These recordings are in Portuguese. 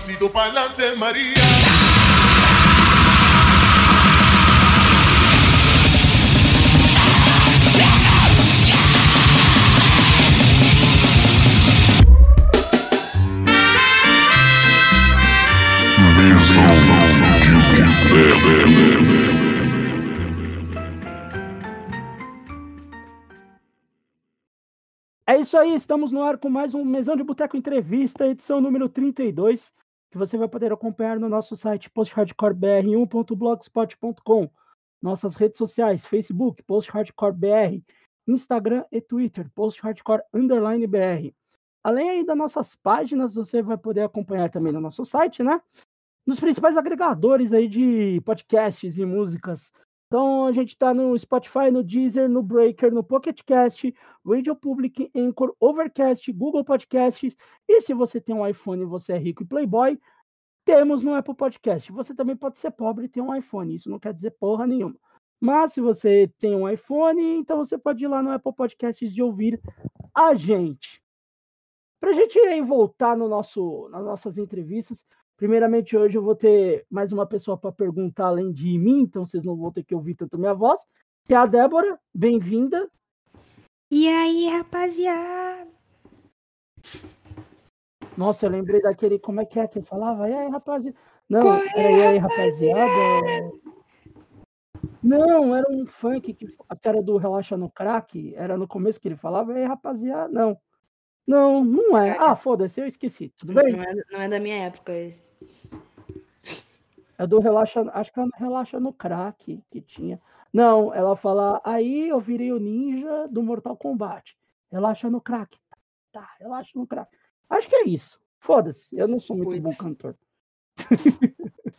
pasito pa'lante, María. É isso aí, estamos no ar com mais um Mesão de Boteco Entrevista, edição número 32, que você vai poder acompanhar no nosso site posthardcorebr1.blogspot.com, nossas redes sociais, Facebook, posthardcorebr, Instagram e Twitter, posthardcore underline br. Além aí das nossas páginas, você vai poder acompanhar também no nosso site, né? Nos principais agregadores aí de podcasts e músicas então a gente está no Spotify, no Deezer, no Breaker, no Pocket Cast, Radio Public, Anchor, Overcast, Google Podcasts. E se você tem um iPhone e você é rico e playboy, temos no Apple Podcast. Você também pode ser pobre e ter um iPhone. Isso não quer dizer porra nenhuma. Mas se você tem um iPhone, então você pode ir lá no Apple Podcasts e ouvir a gente. Para a gente voltar no nosso, nas nossas entrevistas, Primeiramente, hoje eu vou ter mais uma pessoa para perguntar além de mim, então vocês não vão ter que ouvir tanto minha voz, que é a Débora. Bem-vinda. E aí, rapaziada? Nossa, eu lembrei daquele, como é que é que eu falava? E aí, rapaziada? Não, era e aí, rapaziada? Não, era um funk que era do Relaxa no Crack, era no começo que ele falava, e aí, rapaziada? Não. Não, não é. Ah, foda-se, eu esqueci. Tudo bem? Não é, não é da minha época esse. É do Relaxa, acho que é Relaxa no Crack que tinha. Não, ela fala, aí eu virei o ninja do Mortal Kombat. Relaxa no crack. Tá, relaxa no crack. Acho que é isso. Foda-se, eu não sou muito bom cantor.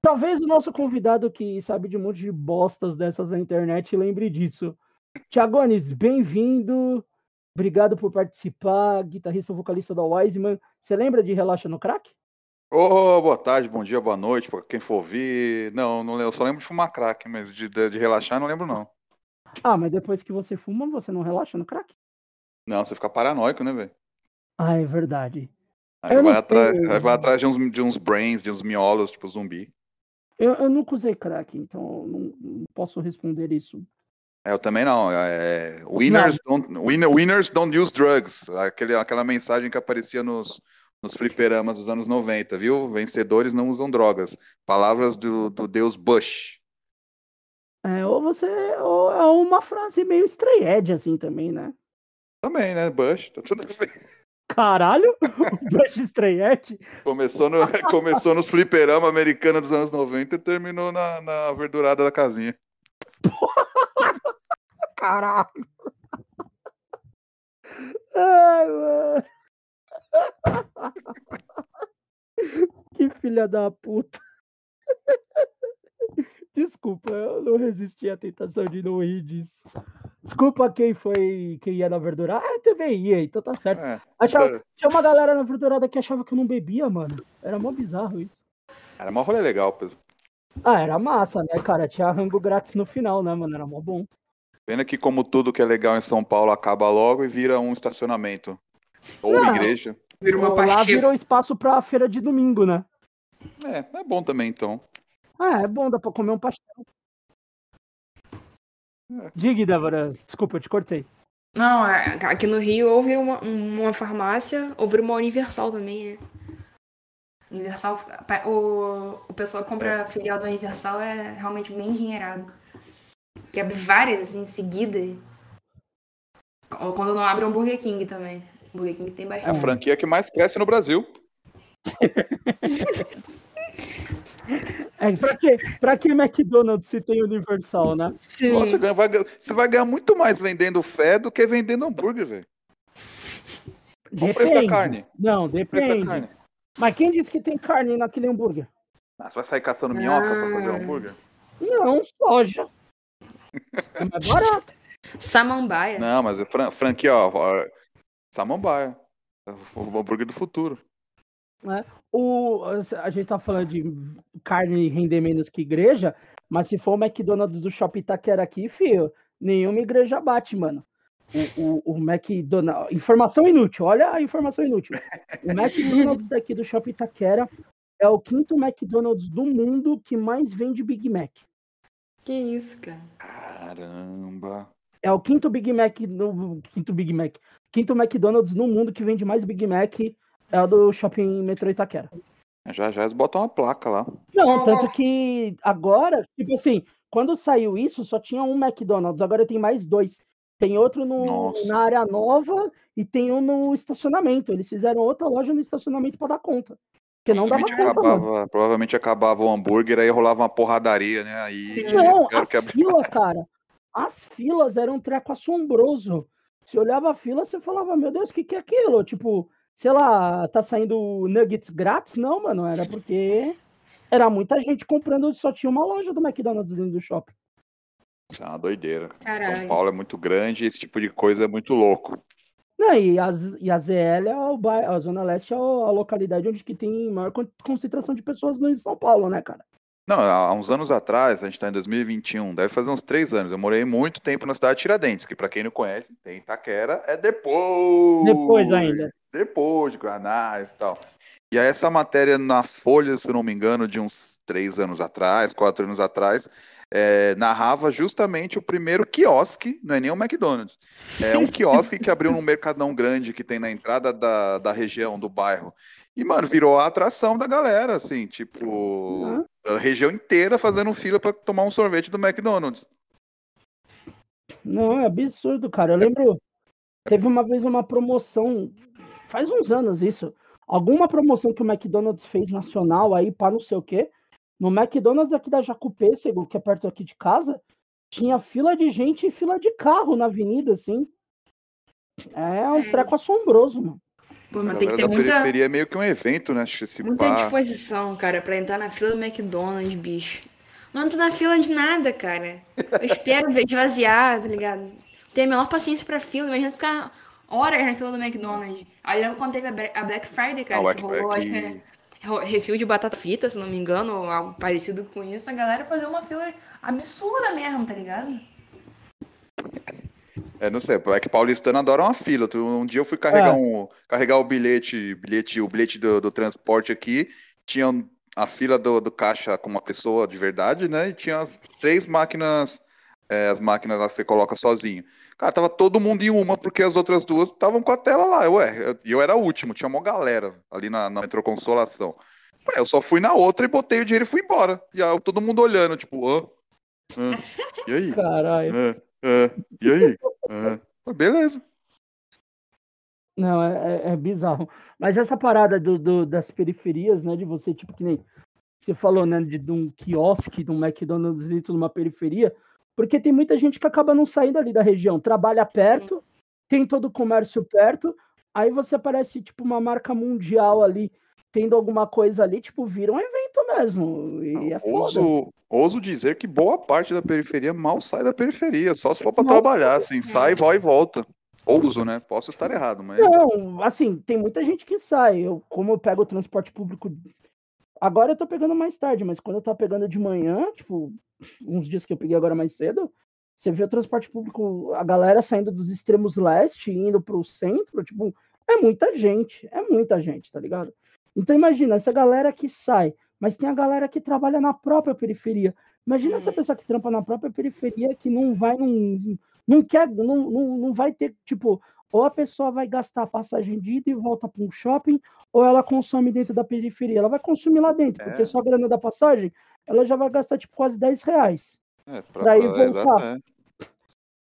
Talvez o nosso convidado que sabe de um monte de bostas dessas na internet lembre disso. Tiagones, bem-vindo. Obrigado por participar, guitarrista vocalista da Wiseman. Você lembra de Relaxa no Crack? Oh, boa tarde, bom dia, boa noite, para quem for ouvir. Não, não eu só lembro de fumar crack, mas de, de, de, relaxar não lembro não. Ah, mas depois que você fuma, você não relaxa no crack? Não, você fica paranoico, né, velho? Ah, é verdade. Aí vai, atrás, vai atrás de uns, de uns brains, de uns miolos, tipo zumbi. Eu, eu nunca usei crack, então não, não posso responder isso. É, eu também não. É, winners, não. Don't, winner, winners don't use drugs. Aquele, aquela mensagem que aparecia nos, nos fliperamas dos anos 90, viu? Vencedores não usam drogas. Palavras do, do deus Bush. É, ou você. Ou é uma frase meio estreed, assim, também, né? Também, né? Bush, tá tudo bem. Caralho! Bush estreed? Começou, no, começou nos fliperamas americanos dos anos 90 e terminou na, na verdurada da casinha. Caralho! Ai, mano. que filha da puta. Desculpa, eu não resisti à tentação de não rir disso. Desculpa quem foi, quem ia na verdura. Ah, TV ia, então tá certo. É, achava, é. Tinha uma galera na verdurada que achava que eu não bebia, mano. Era mó bizarro isso. Era mó rolê legal, Pedro. Ah, era massa, né, cara? Tinha rango grátis no final, né, mano? Era mó bom. Pena que como tudo que é legal em São Paulo acaba logo e vira um estacionamento. Ou não, igreja. Vira uma lá virou espaço pra feira de domingo, né? É, é bom também, então. Ah, é bom, dá pra comer um pastel. É. Diga, Débora, desculpa, eu te cortei. Não, é, aqui no Rio ou vira uma, uma farmácia, ou vira uma Universal também, né? Universal, o, o pessoal que compra é. filial do Universal é realmente bem engenheirado. Que abre várias, assim, em seguida. Ou quando não abre um Burger King também. Burger King tem bastante. É a franquia que mais cresce no Brasil. É, pra, que, pra que McDonald's se tem Universal, né? Sim. Você, vai, você vai ganhar muito mais vendendo fé do que vendendo hambúrguer, velho. O preço da carne? Não, depende. Carne. Mas quem disse que tem carne naquele hambúrguer? Ah, você vai sair caçando minhoca ah. pra fazer ah. hambúrguer? Não, soja. É mais barato. Samambaia. Não, mas é fran franquia, ó, Samambaia. O hambúrguer do futuro. É. O, a gente tá falando de carne render menos que igreja, mas se for o McDonald's do Shopping Itaquera aqui, filho, nenhuma igreja bate, mano. o, o, o McDonald's. Informação inútil, olha a informação inútil. O McDonald's daqui do Shopping Itaquera é o quinto McDonald's do mundo que mais vende Big Mac. Que isso, cara. Caramba. É o quinto Big Mac no quinto Big Mac, quinto McDonald's no mundo que vende mais Big Mac é o do Shopping Metro Itaquera. Já já eles botam uma placa lá. Não, tanto que agora, tipo assim, quando saiu isso, só tinha um McDonald's, agora tem mais dois. Tem outro no, Nossa. na área nova e tem um no estacionamento. Eles fizeram outra loja no estacionamento para dar conta. Porque não dava Provavelmente conta, acabava, provavelmente acabava o hambúrguer, aí rolava uma porradaria, né? Aí Sim. Não, abra- filas, cara. As filas eram um treco assombroso. Você olhava a fila, você falava, meu Deus, o que, que é aquilo? Tipo, sei lá, tá saindo nuggets grátis? Não, mano, era porque era muita gente comprando, só tinha uma loja do McDonald's dentro do shopping. Isso é uma doideira. São Caralho. Paulo é muito grande e esse tipo de coisa é muito louco. Não, e, as, e a ZL, é o bairro, a Zona Leste é a localidade onde que tem maior con- concentração de pessoas no em São Paulo, né, cara? Não, há uns anos atrás, a gente tá em 2021, deve fazer uns três anos. Eu morei muito tempo na cidade de Tiradentes, que pra quem não conhece, tem Itaquera, é depois. Depois ainda. Depois de Guanás e tal. E aí essa matéria na Folha, se não me engano, de uns três anos atrás, quatro anos atrás, é, narrava justamente o primeiro quiosque, não é nem o McDonald's, é um quiosque que abriu num mercadão grande que tem na entrada da, da região, do bairro. E, mano, virou a atração da galera, assim, tipo, Uhum. a região inteira fazendo fila pra tomar um sorvete do McDonald's. Não, é absurdo, cara. Eu lembro, teve uma vez uma promoção, faz uns anos isso, alguma promoção que o McDonald's fez nacional aí para não sei o quê. No McDonald's aqui da Jacupêssego, que é perto aqui de casa, tinha fila de gente e fila de carro na avenida, assim. É um É. treco assombroso, mano. Pô, A mas tem que ter da muita, periferia é meio que um evento, né? Acho que esse muita pá. disposição, cara, pra entrar na fila do McDonald's, bicho. Não entro na fila de nada, cara. Eu espero ver esvaziar, tá ligado? Tenho a menor paciência pra fila, imagina ficar horas na fila do McDonald's. Aí lembro quando teve a Black Friday, cara, Ah, que rolou, acho que é refil de batata frita, se não me engano, ou algo parecido com isso. A galera fazia uma fila absurda mesmo, tá ligado? É, não sei, é que paulistano adora uma fila. Tu- Um dia eu fui carregar, É. um, carregar o bilhete, bilhete, o bilhete do, do transporte aqui, tinha a fila do, do caixa com uma pessoa de verdade, né? E tinha as três máquinas, é, as máquinas lá que você coloca sozinho. Cara, tava todo mundo em uma, porque as outras duas estavam com a tela lá. Ué, eu- eu, era o último, tinha uma galera ali na, na Metrô Consolação. Ué, eu só fui na outra e botei o dinheiro e fui embora. E aí, todo mundo olhando, tipo, hã? Hã? E aí? Caralho. E aí? Beleza. Não, é, é- é bizarro. Mas essa parada do, do- das periferias, né? De você, tipo, que nem você falou, né? De, de um quiosque, de um McDonald's dentro de uma periferia. Porque tem muita gente que acaba não saindo ali da região. Trabalha perto, tem todo o comércio perto. Aí você aparece, tipo, uma marca mundial ali, tendo alguma coisa ali, tipo, vira um evento mesmo. E é foda. Ouso, ouso dizer que boa parte da periferia mal sai da periferia, só se for pra Não. trabalhar, assim, sai, vai e volta. Ouso, né? Posso estar errado, mas Não, assim, tem muita gente que sai. Eu, como eu pego o transporte público. Agora eu tô pegando mais tarde, mas quando eu tava pegando de manhã, tipo, uns dias que eu peguei agora mais cedo, você vê o transporte público, a galera saindo dos extremos leste, indo pro centro, tipo, é muita gente, é muita gente, tá ligado? Então imagina, essa galera que sai, mas tem a galera que trabalha na própria periferia. Imagina essa Uhum. pessoa que trampa na própria periferia que não vai, não, não quer, não, não, não vai ter, tipo, ou a pessoa vai gastar a passagem de ida e volta para um shopping, ou ela consome dentro da periferia. Ela vai consumir lá dentro, porque É. só a grana da passagem, ela já vai gastar, tipo, quase 10 reais. é, pra ir voltar. é.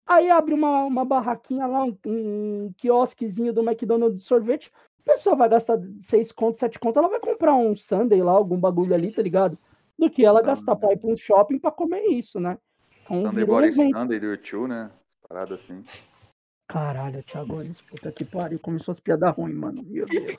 Aí abre uma, uma barraquinha lá, um, um quiosquezinho do McDonald's de sorvete, a pessoa vai gastar 6 contos, 7 contos, ela vai comprar um sundae lá, algum bagulho ali, tá ligado? Do que ela gastar pra ir pra um shopping pra comer isso, né? Então, Sunday um Body. Sunday do YouTube, né? Parada assim. Caralho, Thiago, olha isso, puta que pariu, começou as piadas ruins, mano. Meu Deus.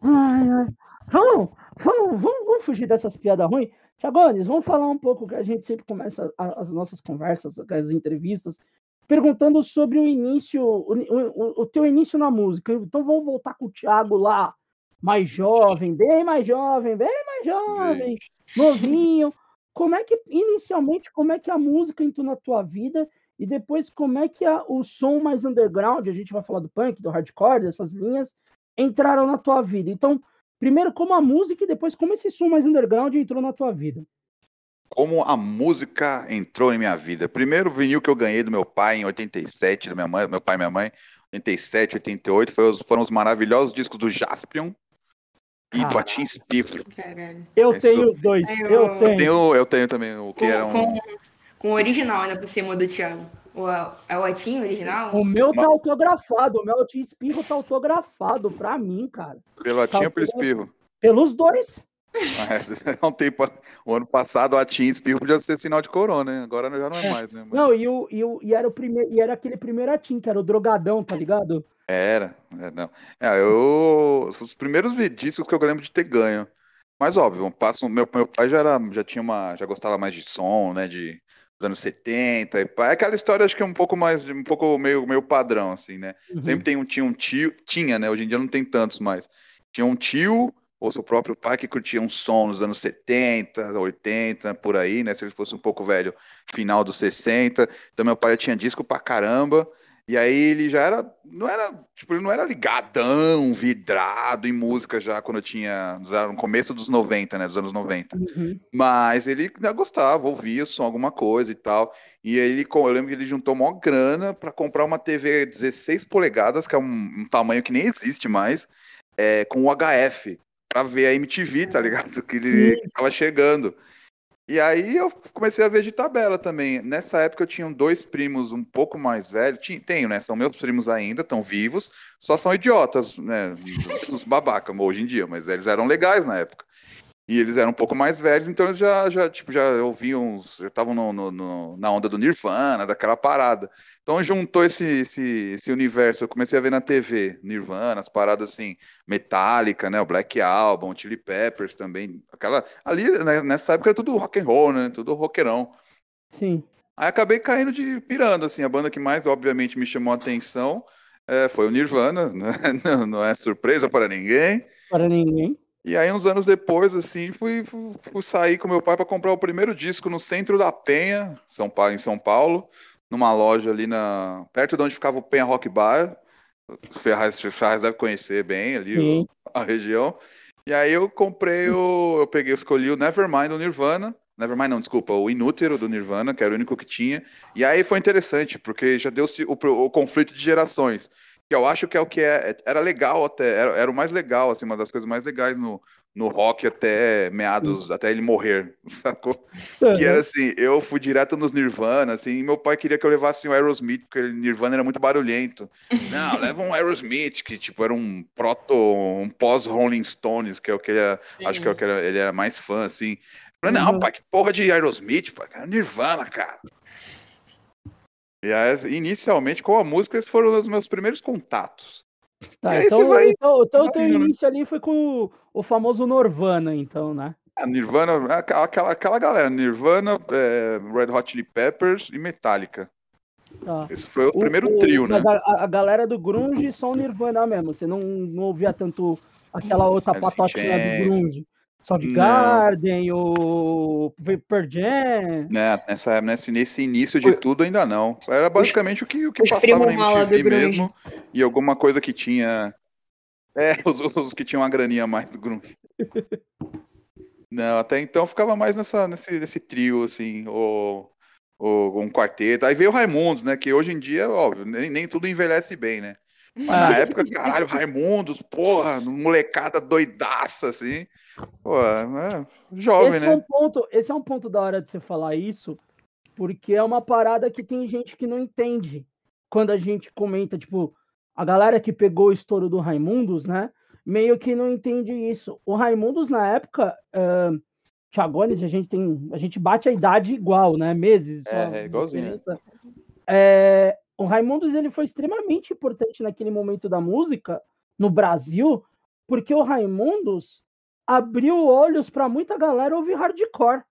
Ai, ai. Vamos, vamos, vamos, vamos fugir dessas piadas ruins. Thiagones, vamos falar um pouco, que a gente sempre começa as nossas conversas, as entrevistas, perguntando sobre o início, o, o, o teu início na música. Então vamos voltar com o Thiago lá, mais jovem, bem mais jovem, bem mais jovem, novinho. Como é que, inicialmente, como é que a música entrou na tua vida E depois, como é que a, o som mais underground, a gente vai falar do punk, do hardcore, dessas linhas, entraram na tua vida? Então, primeiro como a música e depois como esse som mais underground entrou na tua vida. Como a música entrou em minha vida. Primeiro vinil que eu ganhei do meu pai em 87, do minha mãe, meu pai e minha mãe, 87, 88, foi os, foram os maravilhosos discos do Jaspion e do Atin Spiff. Eu Esse tenho do... dois. Eu... eu, tenho. tenho. Eu tenho também o que com, era um... com, com o original ainda por cima do Thiago. O, é o Atin original? O meu tá autografado, o meu Atin Espirro tá autografado pra mim, cara. Pelo Atin tá ou pelo Espirro? Pelos dois. É, não tem, o ano passado a Team Espirro podia ser sinal de corona, né? Agora já não é, é. mais, né? Mas... Não, e, o, e, o, e, era o primeiro, e era aquele primeiro Atim, que era o drogadão, tá ligado? Era, é, não. É, eu. Os primeiros discos que eu lembro de ter ganho. Mas óbvio, passo, meu, meu pai já, era, já tinha uma. já gostava mais de som, né? De anos 70. É aquela história, acho que é um pouco mais, um pouco meio, meio padrão, assim, né? Uhum. Sempre tem um, tinha um tio, tinha, né? Hoje em dia não tem tantos mais. Tinha um tio ou seu próprio pai que curtia um som nos anos 70, 80, por aí, né? Se ele fosse um pouco velho, final dos 60. Então meu pai tinha disco pra caramba. E aí ele já era, não era, tipo, ele não era ligadão, vidrado em música já quando eu tinha, no começo dos 90, né, dos anos 90. Uhum. Mas ele gostava, ouvia som, alguma coisa e tal. E aí ele, eu lembro que ele juntou uma grana para comprar uma TV 16 polegadas, que é um, um tamanho que nem existe mais, é, com o HF pra ver a MTV, tá ligado? Que ele Sim. tava chegando. E aí eu comecei a ver de tabela também. Nessa época eu tinha dois primos um pouco mais velhos. Tenho, né? São meus primos ainda, estão vivos, só são idiotas, né? Os babaca hoje em dia, mas eles eram legais na época. E eles eram um pouco mais velhos, então eles já, já, tipo, já ouviam, já estavam no, no, no, na onda do Nirvana, daquela parada. Então juntou esse, esse, esse universo, eu comecei a ver na TV, Nirvana, as paradas assim, Metallica, né, o Black Album, o Chili Peppers também, aquela, ali né, nessa época era tudo rock and roll, né, tudo rockerão. Sim. Aí acabei caindo de pirando, assim, a banda que mais obviamente me chamou a atenção é, foi o Nirvana, né? não, não é surpresa para ninguém. Para ninguém. E aí, uns anos depois, assim, fui, fui, fui sair com meu pai para comprar o primeiro disco no centro da Penha, São Paulo, em São Paulo numa loja ali na perto de onde ficava o Penha Rock Bar. O Ferraz, Ferraz deve conhecer bem ali o, a região. E aí eu comprei o. Eu peguei, escolhi o Nevermind do Nirvana. Nevermind, não, desculpa, o Inútero do Nirvana, que era o único que tinha. E aí foi interessante, porque já deu-se o, o, conflito de gerações. Que eu acho que é o que é. Era legal até, era, era o mais legal, assim, uma das coisas mais legais no, no rock até meados, até ele morrer, sacou? Uhum. Que era assim, eu fui direto nos Nirvana, assim, e meu pai queria que eu levasse um Aerosmith, porque o Nirvana era muito barulhento. Não, leva um Aerosmith, que tipo, era um proto, um pós-Rolling Stones, que é o que ele é, acho que é o que ele era mais fã, assim. Falei, não, uhum. pai, que porra de Aerosmith, pai, cara, Nirvana, cara. E aí, inicialmente, com a música, esses foram os meus primeiros contatos. Tá, então, vai... então, então o teu né? início ali foi com o, o famoso Nirvana, então, né? É, Nirvana, aquela, aquela galera, Nirvana, é, Red Hot Chili Peppers e Metallica. Tá. Esse foi o, o primeiro o, trio, né? A, a, galera do grunge só o Nirvana mesmo, você não, não ouvia tanto aquela outra Alice patotinha do grunge. Soundgarden, o Vapor Jam. Né, nessa, nesse, nesse início de tudo ainda não. Era basicamente o que, o que passava na MTV mesmo e alguma coisa que tinha. É, os, os que tinham uma graninha mais do grunge. não, até então ficava mais nessa, nesse, nesse trio, assim, ou, ou um quarteto. Aí veio o Raimundos, né? Que hoje em dia, óbvio, nem, nem tudo envelhece bem, né? Mas na época, caralho, Raimundos, porra, molecada doidaça, assim. Pô, é jovem, esse né? É um ponto, esse é um ponto da hora de você falar isso, porque é uma parada que tem gente que não entende. Quando a gente comenta, tipo, a galera que pegou o estouro do Raimundos, né? Meio que não entende isso. O Raimundos, na época, uh, Thiagones, a gente tem. A gente bate a idade igual, né? Meses. É, é igualzinho. É, o Raimundos ele foi extremamente importante naquele momento da música no Brasil, porque o Raimundos abriu olhos para muita galera ouvir hardcore.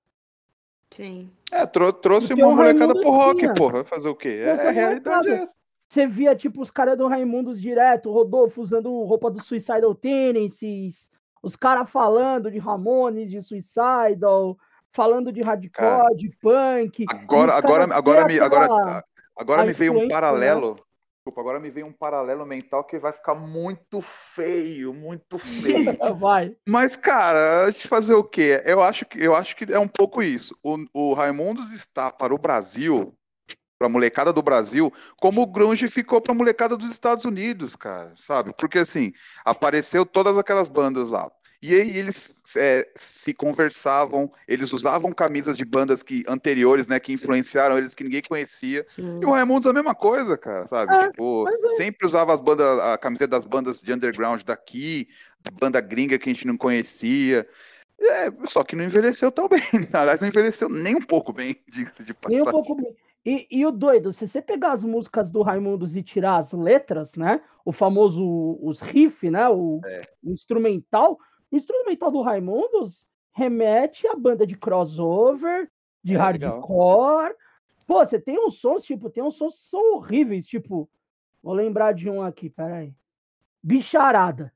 Sim. É, trou trouxe Porque uma molecada pro rock, tinha. porra. Fazer o quê? É, a realidade é essa. Você via, tipo, os caras do Raimundos direto, Rodolfo usando roupa do Suicidal Tendencies, os caras falando de Ramones, de Suicidal, falando de hardcore, cara, de punk. Agora, agora, agora, me, agora, Agora a me veio um influência, né? Desculpa, agora me veio um paralelo mental que vai ficar muito feio, muito feio. Vai. Mas, cara, te fazer o quê? Eu acho que, eu acho que é um pouco isso. O, o Raimundos está para o Brasil, para a molecada do Brasil, como o grunge ficou para a molecada dos Estados Unidos, cara, sabe? Porque assim, apareceu todas aquelas bandas lá. E aí eles é, se conversavam, eles usavam camisas de bandas que anteriores, né, que influenciaram eles que ninguém conhecia. E o Raimundos a mesma coisa, cara, sabe? É, tipo, é. sempre usava as bandas, a camiseta das bandas de underground daqui, banda gringa que a gente não conhecia. É, só que não envelheceu tão bem. Aliás, não envelheceu nem um pouco bem, diga-se de Nem um passagem. pouco bem. E, e o doido, se você pegar as músicas do Raimundos e tirar as letras, né? O famoso os riff, né? O, É. o instrumental. O instrumental do Raimundos remete à banda de crossover, de É, legal. hardcore. Pô, você tem uns sons, tipo, tem uns sons que são horríveis, tipo, vou lembrar de um aqui, peraí. Bicharada.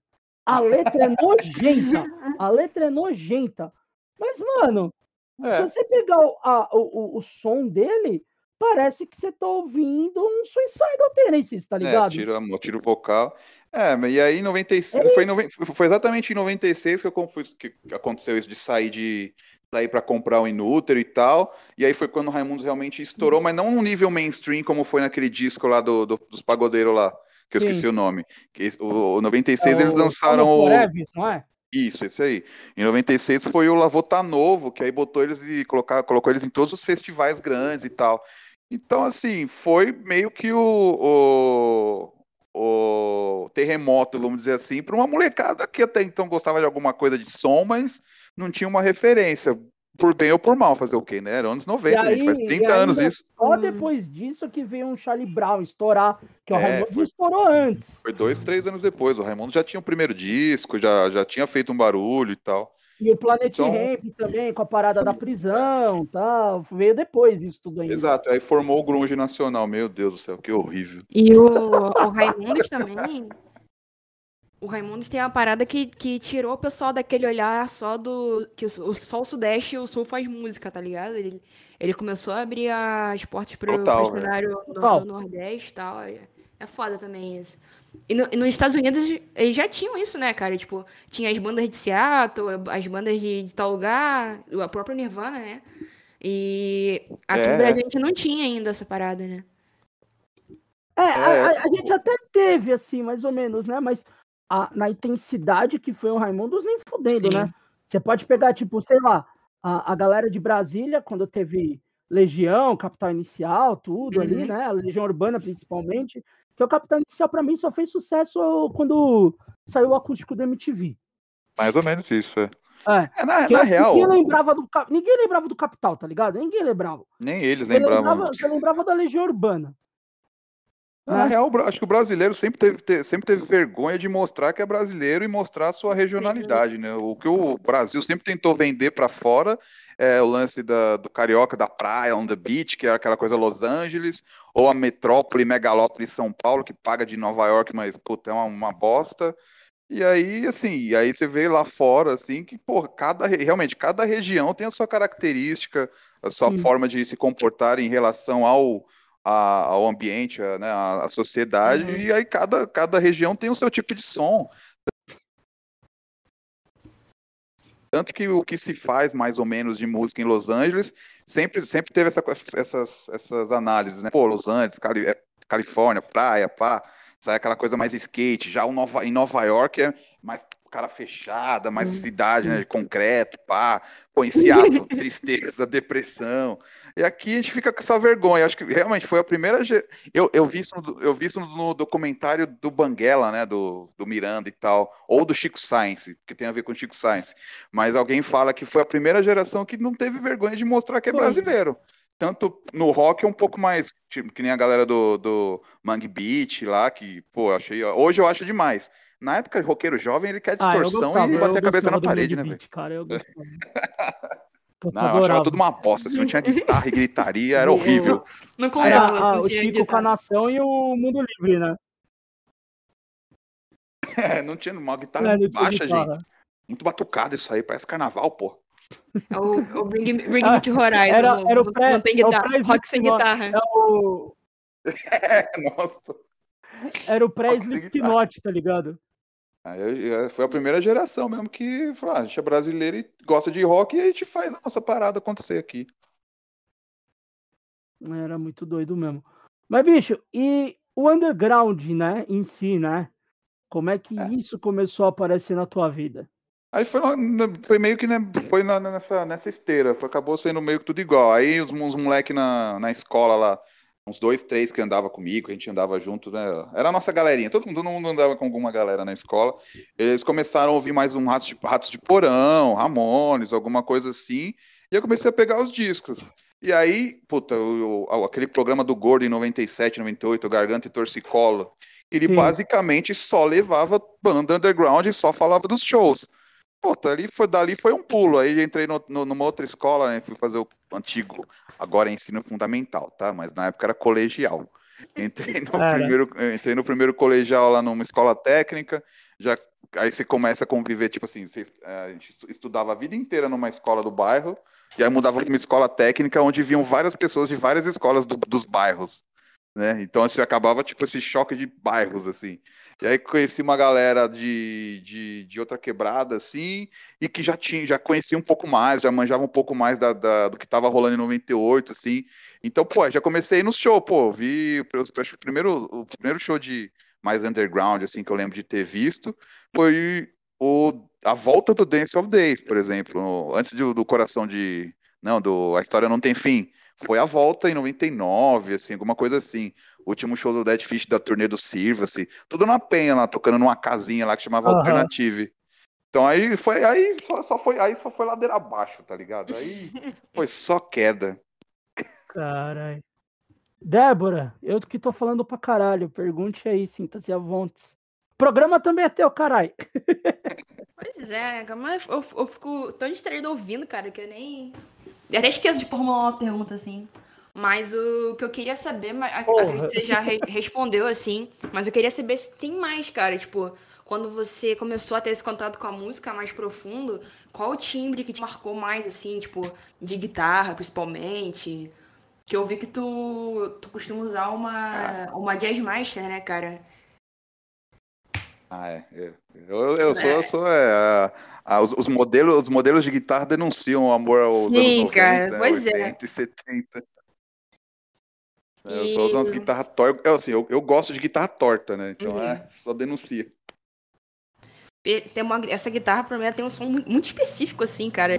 A letra é nojenta. A letra é nojenta. Mas, mano, É, se você pegar o, a- o, o, o som dele, parece que você tá ouvindo um Suicidal Tendencies, tá É, ligado? tira, a- tira o vocal. É, mas e aí em 96, É foi, foi exatamente em 96 que, eu, que aconteceu isso de sair de sair para comprar o Inútero e tal. E aí foi quando o Raimundos realmente estourou, mas não num nível mainstream como foi naquele disco lá do, do- dos pagodeiros lá, que eu Sim. esqueci o nome. Que o, o 96 É eles lançaram o Forever, não é? isso, esse aí. Em 96 foi o Lavota Novo, que aí botou eles e colocar, colocou eles em todos os festivais grandes e tal. Então, assim, foi meio que o, o, o terremoto, vamos dizer assim, para uma molecada que até então gostava de alguma coisa de som, mas não tinha uma referência. Por bem ou por mal, fazer o quê, né? Era anos 90, E gente, faz aí- 30 e anos isso. Só Hum. depois disso que veio um Charlie Brown estourar, que o É, Raimundo foi- estourou antes. Foi dois, três anos depois. O Raimundo já tinha o primeiro disco, já, já tinha feito um barulho e tal. E o Planet Então- Ramp também, com a parada da prisão tal. Veio depois isso tudo ainda. Exato, aí formou o grunge nacional. Meu Deus do céu, que horrível. E o, o Raimundos também. O Raimundos tem uma parada que, que tirou o pessoal daquele olhar só do. que o, só o Sudeste e o Sul faz música, tá ligado? Ele, ele começou a abrir as portas pro, Total, pro velho. cenário no, Total. no Nordeste e tal. É, é foda também isso. E, no- e nos Estados Unidos eles já tinham isso, né, cara? Tipo, tinha as bandas de Seattle, as bandas de, de tal lugar, a própria Nirvana, né? E aqui É, no Brasil a gente não tinha ainda essa parada, né? É, a, É. a- a gente até teve, assim, mais ou menos, né? Mas a- na intensidade que foi o Raimundos, nem fudendo, Sim. né? Você pode pegar, tipo, sei lá, a, a galera de Brasília, quando teve Legião, Capital Inicial, tudo ali, Uhum. né? A Legião Urbana, principalmente. Que o Capital Inicial, pra mim, só fez sucesso quando saiu o acústico do MTV. Mais ou menos isso, é. É. É, na, na eu- real, Ninguém lembrava, do, ninguém lembrava do Capital, tá ligado? Ninguém lembrava. nem eles Você lembravam. lembrava, você lembrava da Legião Urbana. Na né? real, acho que o brasileiro sempre teve, te- sempre teve vergonha de mostrar que é brasileiro e mostrar a sua regionalidade, né? O que o Brasil sempre tentou vender para fora é o lance da- do carioca da praia, on the beach, que era aquela coisa Los Angeles, ou a metrópole, megalópole São Paulo, que paga de Nova York, mas puta, é uma, uma bosta. E aí, assim, e aí você vê lá fora, assim, que, pô, cada, re- realmente, cada região tem a sua característica, a sua Sim. forma de se comportar em relação ao, a- ao ambiente, a, né, a, a sociedade, Uhum. e aí cada, cada região tem o seu tipo de som. Tanto que o que se faz mais ou menos de música em Los Angeles sempre, sempre teve essa, essas, essas análises, né? Pô, Los Angeles, Cali- é, Califórnia, praia, pá, sai aquela coisa mais skate. Já Nova, em Nova York é mais cara fechada, mais Hum. cidade, né? De concreto, pá. Seattle, tristeza, depressão. E aqui a gente fica com essa vergonha. Acho que realmente foi a primeira. Eu, eu vi isso, no, eu vi isso no documentário do Banguela, né? Do, do Miranda e tal. Ou do Chico Science, que tem a ver com o Chico Science. Mas alguém fala que foi a primeira geração que não teve vergonha de mostrar que é brasileiro. Tanto no rock é um pouco mais, tipo, que nem a galera do, do Mangue Beat lá, que, pô, achei. Hoje eu acho demais. Na época, roqueiro jovem, ele quer Ah, distorção gostava, e bater a cabeça na parede, né, velho? Cara, eu gostava. Não, eu achava tudo uma bosta. Se não tinha guitarra e gritaria, era O- horrível. Não Era contava, ah, não o tinha Chico com a. Nação e o Mundo Livre, né? É, não tinha uma guitarra É, não tinha baixa, guitarra. gente. Muito batucado isso aí, parece carnaval, pô. É o, o Bring, Me- Bring Me to Horizon. Era- não, era o não- pré- não tem é o guitarra. pré- Rock sem guitarra. É o, É, nossa. Era o pré-Slipknot, tá ligado? Eu- foi a primeira geração mesmo que falou, ah, a gente é brasileiro e gosta de rock e a gente faz a nossa parada acontecer aqui. Era muito doido mesmo. Mas, bicho, e o underground, né, em si, né? Como é que É. isso começou a aparecer na tua vida? Aí foi, na- foi meio que né, foi na- nessa, nessa esteira, foi, acabou sendo meio que tudo igual. Aí os, uns moleques na, na escola lá, uns dois, três que andava comigo, a gente andava junto, né? Era a nossa galerinha, todo mundo, todo mundo andava com alguma galera na escola. Eles começaram a ouvir mais um Ratos de, Ratos de Porão, Ramones, alguma coisa assim, e eu comecei a pegar os discos. E aí, puta, o- o- aquele programa do Gordo em 97, 98, o Garganta e Torcicolo, ele Sim. basicamente só levava banda underground e só falava dos shows. Puta, ali foi, dali foi um pulo. Aí entrei no, no- numa outra escola, né? Fui fazer o antigo, agora é ensino fundamental, tá? Mas na época era colegial. Entrei no, Cara. primeiro, entrei no primeiro colegial lá numa escola técnica, já aí você começa a conviver, tipo assim, você, eh, a gente estu- estudava a vida inteira numa escola do bairro, e aí mudava para uma escola técnica onde vinham várias pessoas de várias escolas do- dos bairros, né? Então assim, acabava tipo esse choque de bairros, assim. E aí conheci uma galera de, de, de outra quebrada, assim, e que já tinha, já conhecia um pouco mais, já manjava um pouco mais da, da- do que tava rolando em 98, assim. Então, pô, já comecei no show, pô, vi, acho o primeiro, o primeiro show de mais underground, assim, que eu lembro de ter visto, foi o, a volta do Dance of Days, por exemplo, antes do, do Coração de, não, do A História Não Tem Fim, foi a volta em 99, assim, alguma coisa assim. O último show do Dead Fish da turnê do Sirva-se, tudo na penha lá, tocando numa casinha lá que chamava Aham. Alternative. Então aí foi, aí só, só foi, aí só foi ladeira abaixo, tá ligado? Aí foi só queda. Caralho. Débora, eu que tô falando pra caralho. Pergunte aí, sinta-se à vontade. Programa também é teu, caralho. Pois é, mas eu, eu fico tão distraído ouvindo, cara, que eu nem. Eu até esqueço de formular uma pergunta assim. Mas o que eu queria saber, acredito que você já re- respondeu assim, mas eu queria saber se tem mais, cara. Tipo, quando você começou a ter esse contato com a música mais profundo, qual o timbre que te marcou mais, assim, tipo, de guitarra, principalmente? Que eu vi que tu, tu costuma usar uma, uma Jazzmaster, né, cara? Ah, é. é. Eu, eu sou, eu sou é, a- a- os, os modelos, os modelos de guitarra denunciam o amor aos Sim, anos 90, cara, pois é. 80 e 70. É, Eu só uso umas guitarras tortas. Eu, assim, eu, eu gosto de guitarra torta, né? Então Uhum. é, só denuncia. Tem uma, essa guitarra pra mim tem um som mu- muito específico, assim, cara.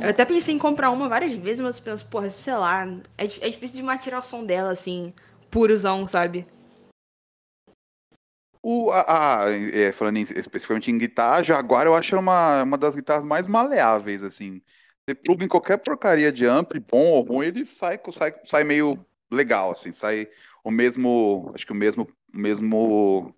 Eu até pensei em comprar uma várias vezes, mas eu penso, porra, sei lá, é, é difícil demais tirar o som dela, assim, purozão, sabe? O, a, a- é, falando em- especificamente em guitarra, a Jaguar eu acho uma, uma das guitarras mais maleáveis, assim. Você pluga em qualquer porcaria de ampli, bom ou ruim, ele sai, sai, sai meio legal, assim, sai o mesmo, acho que o mesmo, mesmo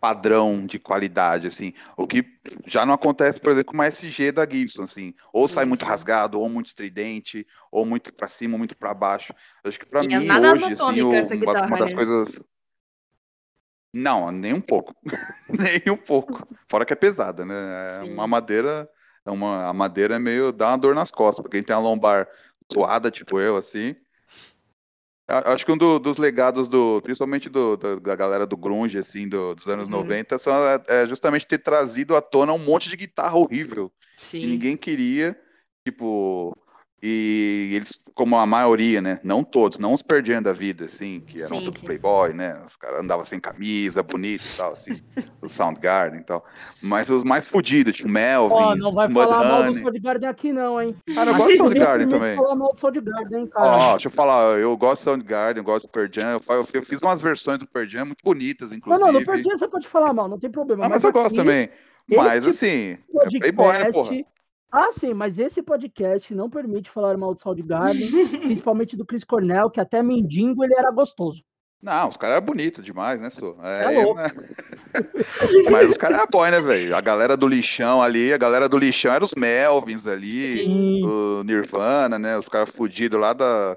padrão de qualidade, assim. O que já não acontece, por exemplo, com uma SG da Gibson, assim. Ou Sim, sai muito sim. rasgado, ou muito estridente, ou muito pra cima, ou muito pra baixo. Acho que pra E é mim nada hoje, assim, o- guitarra, uma das né? coisas não, nem um pouco. Nem um pouco. Fora que é pesada, né? É uma madeira, é uma, a madeira é meio, dá uma dor nas costas. Pra quem tem a lombar suada, tipo eu, assim. Acho que um do- dos legados do, principalmente do, da, galera do grunge, assim, do- dos anos Uhum. 90, são, é, é justamente ter trazido à tona um monte de guitarra horrível que Sim. ninguém queria, tipo, e eles, como a maioria, né, não todos, não os Pearl da vida, assim, que eram Sim, tudo sim. playboy, né, os caras andavam sem camisa, bonito e tal, assim, o Soundgarden e tal, mas os mais fodidos, tipo Melvin, Ó, não vai falar mal do Soundgarden aqui não, hein? ah, eu gosto de ninguém Soundgarden também. falar mal do Soundgarden, hein, Ó, cara. deixa eu falar, eu gosto de Soundgarden, eu gosto do Pearl Jam, eu, eu fiz umas versões do Pearl Jam muito bonitas, não, inclusive. não, no Perdi você pode falar mal, não tem problema. Ah, mas eu gosto aqui, também. esse Mas tipo assim, é playboy, né, porra? Ah, sim, mas esse podcast não permite falar mal do Soundgarden, principalmente do Chris Cornell, que até mendigo ele era gostoso. Não, os caras eram bonitos demais, né, Su? É Aí, louco. né? Mas os caras eram boy, né, velho? A galera do lixão ali, a galera do lixão eram os Melvins ali, Sim. o Nirvana, né? Os caras fudidos lá da,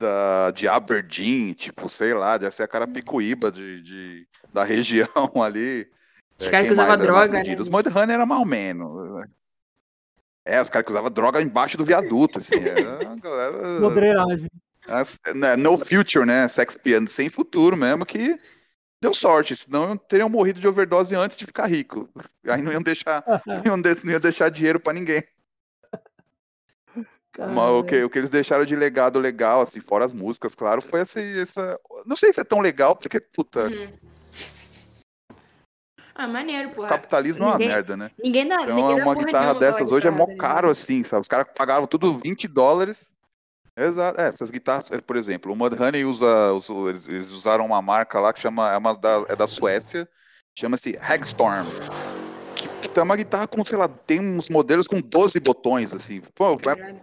da, de Aberdeen, tipo, sei lá, deve ser a cara picuíba de, de- da região ali. Os É, caras que usavam era droga, né? Os Mudhoney era mal menos. É, os caras que usavam droga embaixo do viaduto, assim. Era a galera. Né, no future, né? Sex piano sem futuro mesmo, que deu sorte, senão teriam morrido de overdose antes de ficar rico. Aí não iam deixar, não iam, de- não iam deixar dinheiro pra ninguém. Mas o que, o que eles deixaram de legado legal, assim, fora as músicas, claro, foi essa, essa. Não sei se é tão legal, porque, puta, Uhum. Ah, maneiro, porra. capitalismo é uma Ninguém- merda, né? Ninguém dá, Então, ninguém dá uma guitarra nenhuma dessas hoje é mó né? caro, assim, sabe? Os caras pagavam tudo 20 dólares. Exato. É, essas guitarras, é, por exemplo, o Mudhoney usa, usa- eles usaram uma marca lá que chama, é, uma da, é da Suécia, chama-se Hagstorm. Que puta, é uma guitarra com, sei lá, tem uns modelos com 12 botões, assim. Pô, é.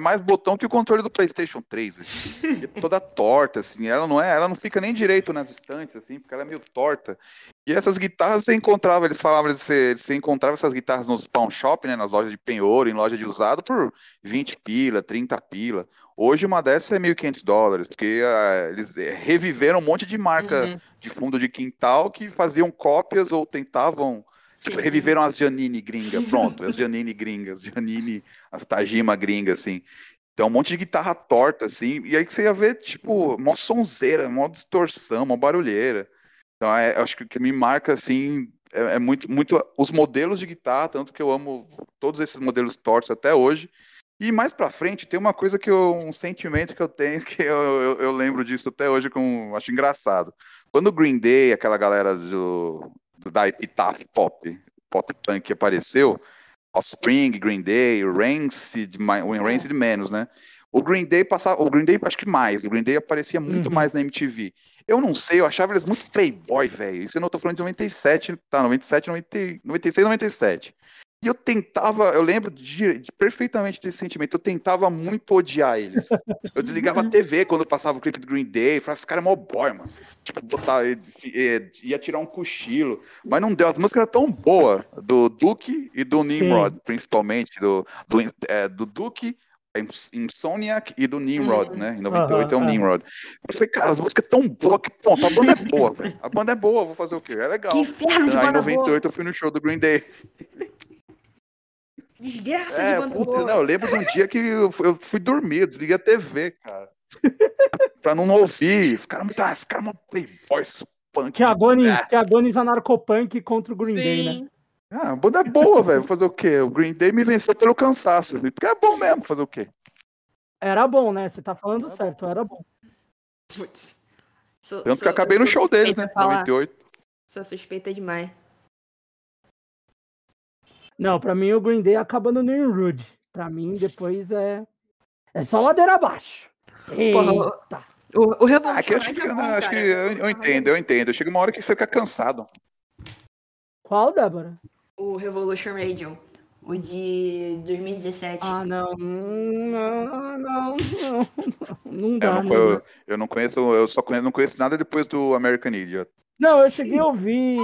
Mais botão que o controle do PlayStation 3. assim. É toda torta, assim. Ela não é, ela não fica nem direito nas estantes, assim, porque ela é meio torta. E essas guitarras você encontrava, eles falavam, você, você encontrava essas guitarras nos pawn shop, né, nas lojas de penhor, em loja de usado, por 20 pila, 30 pila. Hoje uma dessas é 1.500 dólares, porque ah, eles eh, reviveram um monte de marca Uhum. de fundo de quintal que faziam cópias ou tentavam Tipo, reviveram as Janine gringa, pronto, as Janine gringas, Janine, as Tajima gringas, assim. Então, um monte de guitarra torta, assim, e aí que você ia ver, tipo, mó sonzeira, mó distorção, mó barulheira. Então, é, acho que o que me marca, assim, é, é muito, muito os modelos de guitarra, tanto que eu amo todos esses modelos tortos até hoje. E mais pra frente, tem uma coisa que eu, um sentimento que eu tenho, que eu, eu, eu lembro disso até hoje, com, acho engraçado. Quando o Green Day, aquela galera do- da Epitaph Pop, pop punk apareceu, Offspring, Green Day, Rancid, o Rancid menos, né? O Green Day passava, o Green Day acho que mais, o Green Day aparecia muito Uhum. mais na MTV. Eu não sei, eu achava eles muito playboy, velho. Isso eu não tô falando de 97, tá, 97, 90, 96, 97. E eu tentava, eu lembro de, de- perfeitamente desse sentimento, eu tentava muito odiar eles. Eu desligava a TV quando passava o clipe do Green Day, falava, esse cara é mó boy, mano. Tipo, botar, eh, ia tirar um cochilo. Mas não deu, as músicas eram tão boas, do Duke e do Nimrod, principalmente, do, do, eh, do Duke, Ins- Insomniac e do Nimrod, Uhum. né? Em 98 é o. Nimrod. Eu falei, cara, as músicas tão boas que, ponto, a banda é boa, velho. A banda é boa, vou fazer o quê? É legal. Que inferno de Aí em banda boa. 98 eu fui no show do Green Day. Desgraça É, de banda puta, boa. não, eu lembro de um dia que eu, eu fui dormir, eu desliguei a TV, cara. pra não ouvir. Os caras, tá, esse cara é uma playboy, punk. que agoniza, É. que agoniza narcopunk contra o Green Day, né? Sim. Ah, a banda é boa, velho. Fazer o quê? O Green Day me venceu pelo cansaço. Porque é bom mesmo fazer o quê? Era bom, né? Você tá falando certo, era bom. Putz. Sou- Tanto que acabei no show deles, né? suspeita a falar. 98. Sou suspeita demais. Não, pra mim o Green Day acaba no Nimrod. Pra mim, depois é. É só ladeira abaixo. Eita. O, o Revolution Ah, que eu acho que, é bom, acho que eu, eu entendo, eu entendo. Chega uma hora que você fica cansado. Qual, Débora? O Revolution Radio. O de 2017. Ah, não. Não, não, não. Não, não Eu dá. não, não, eu, eu não conheço, eu só conheço, não conheço nada depois do American Idiot. Não, eu cheguei a ouvir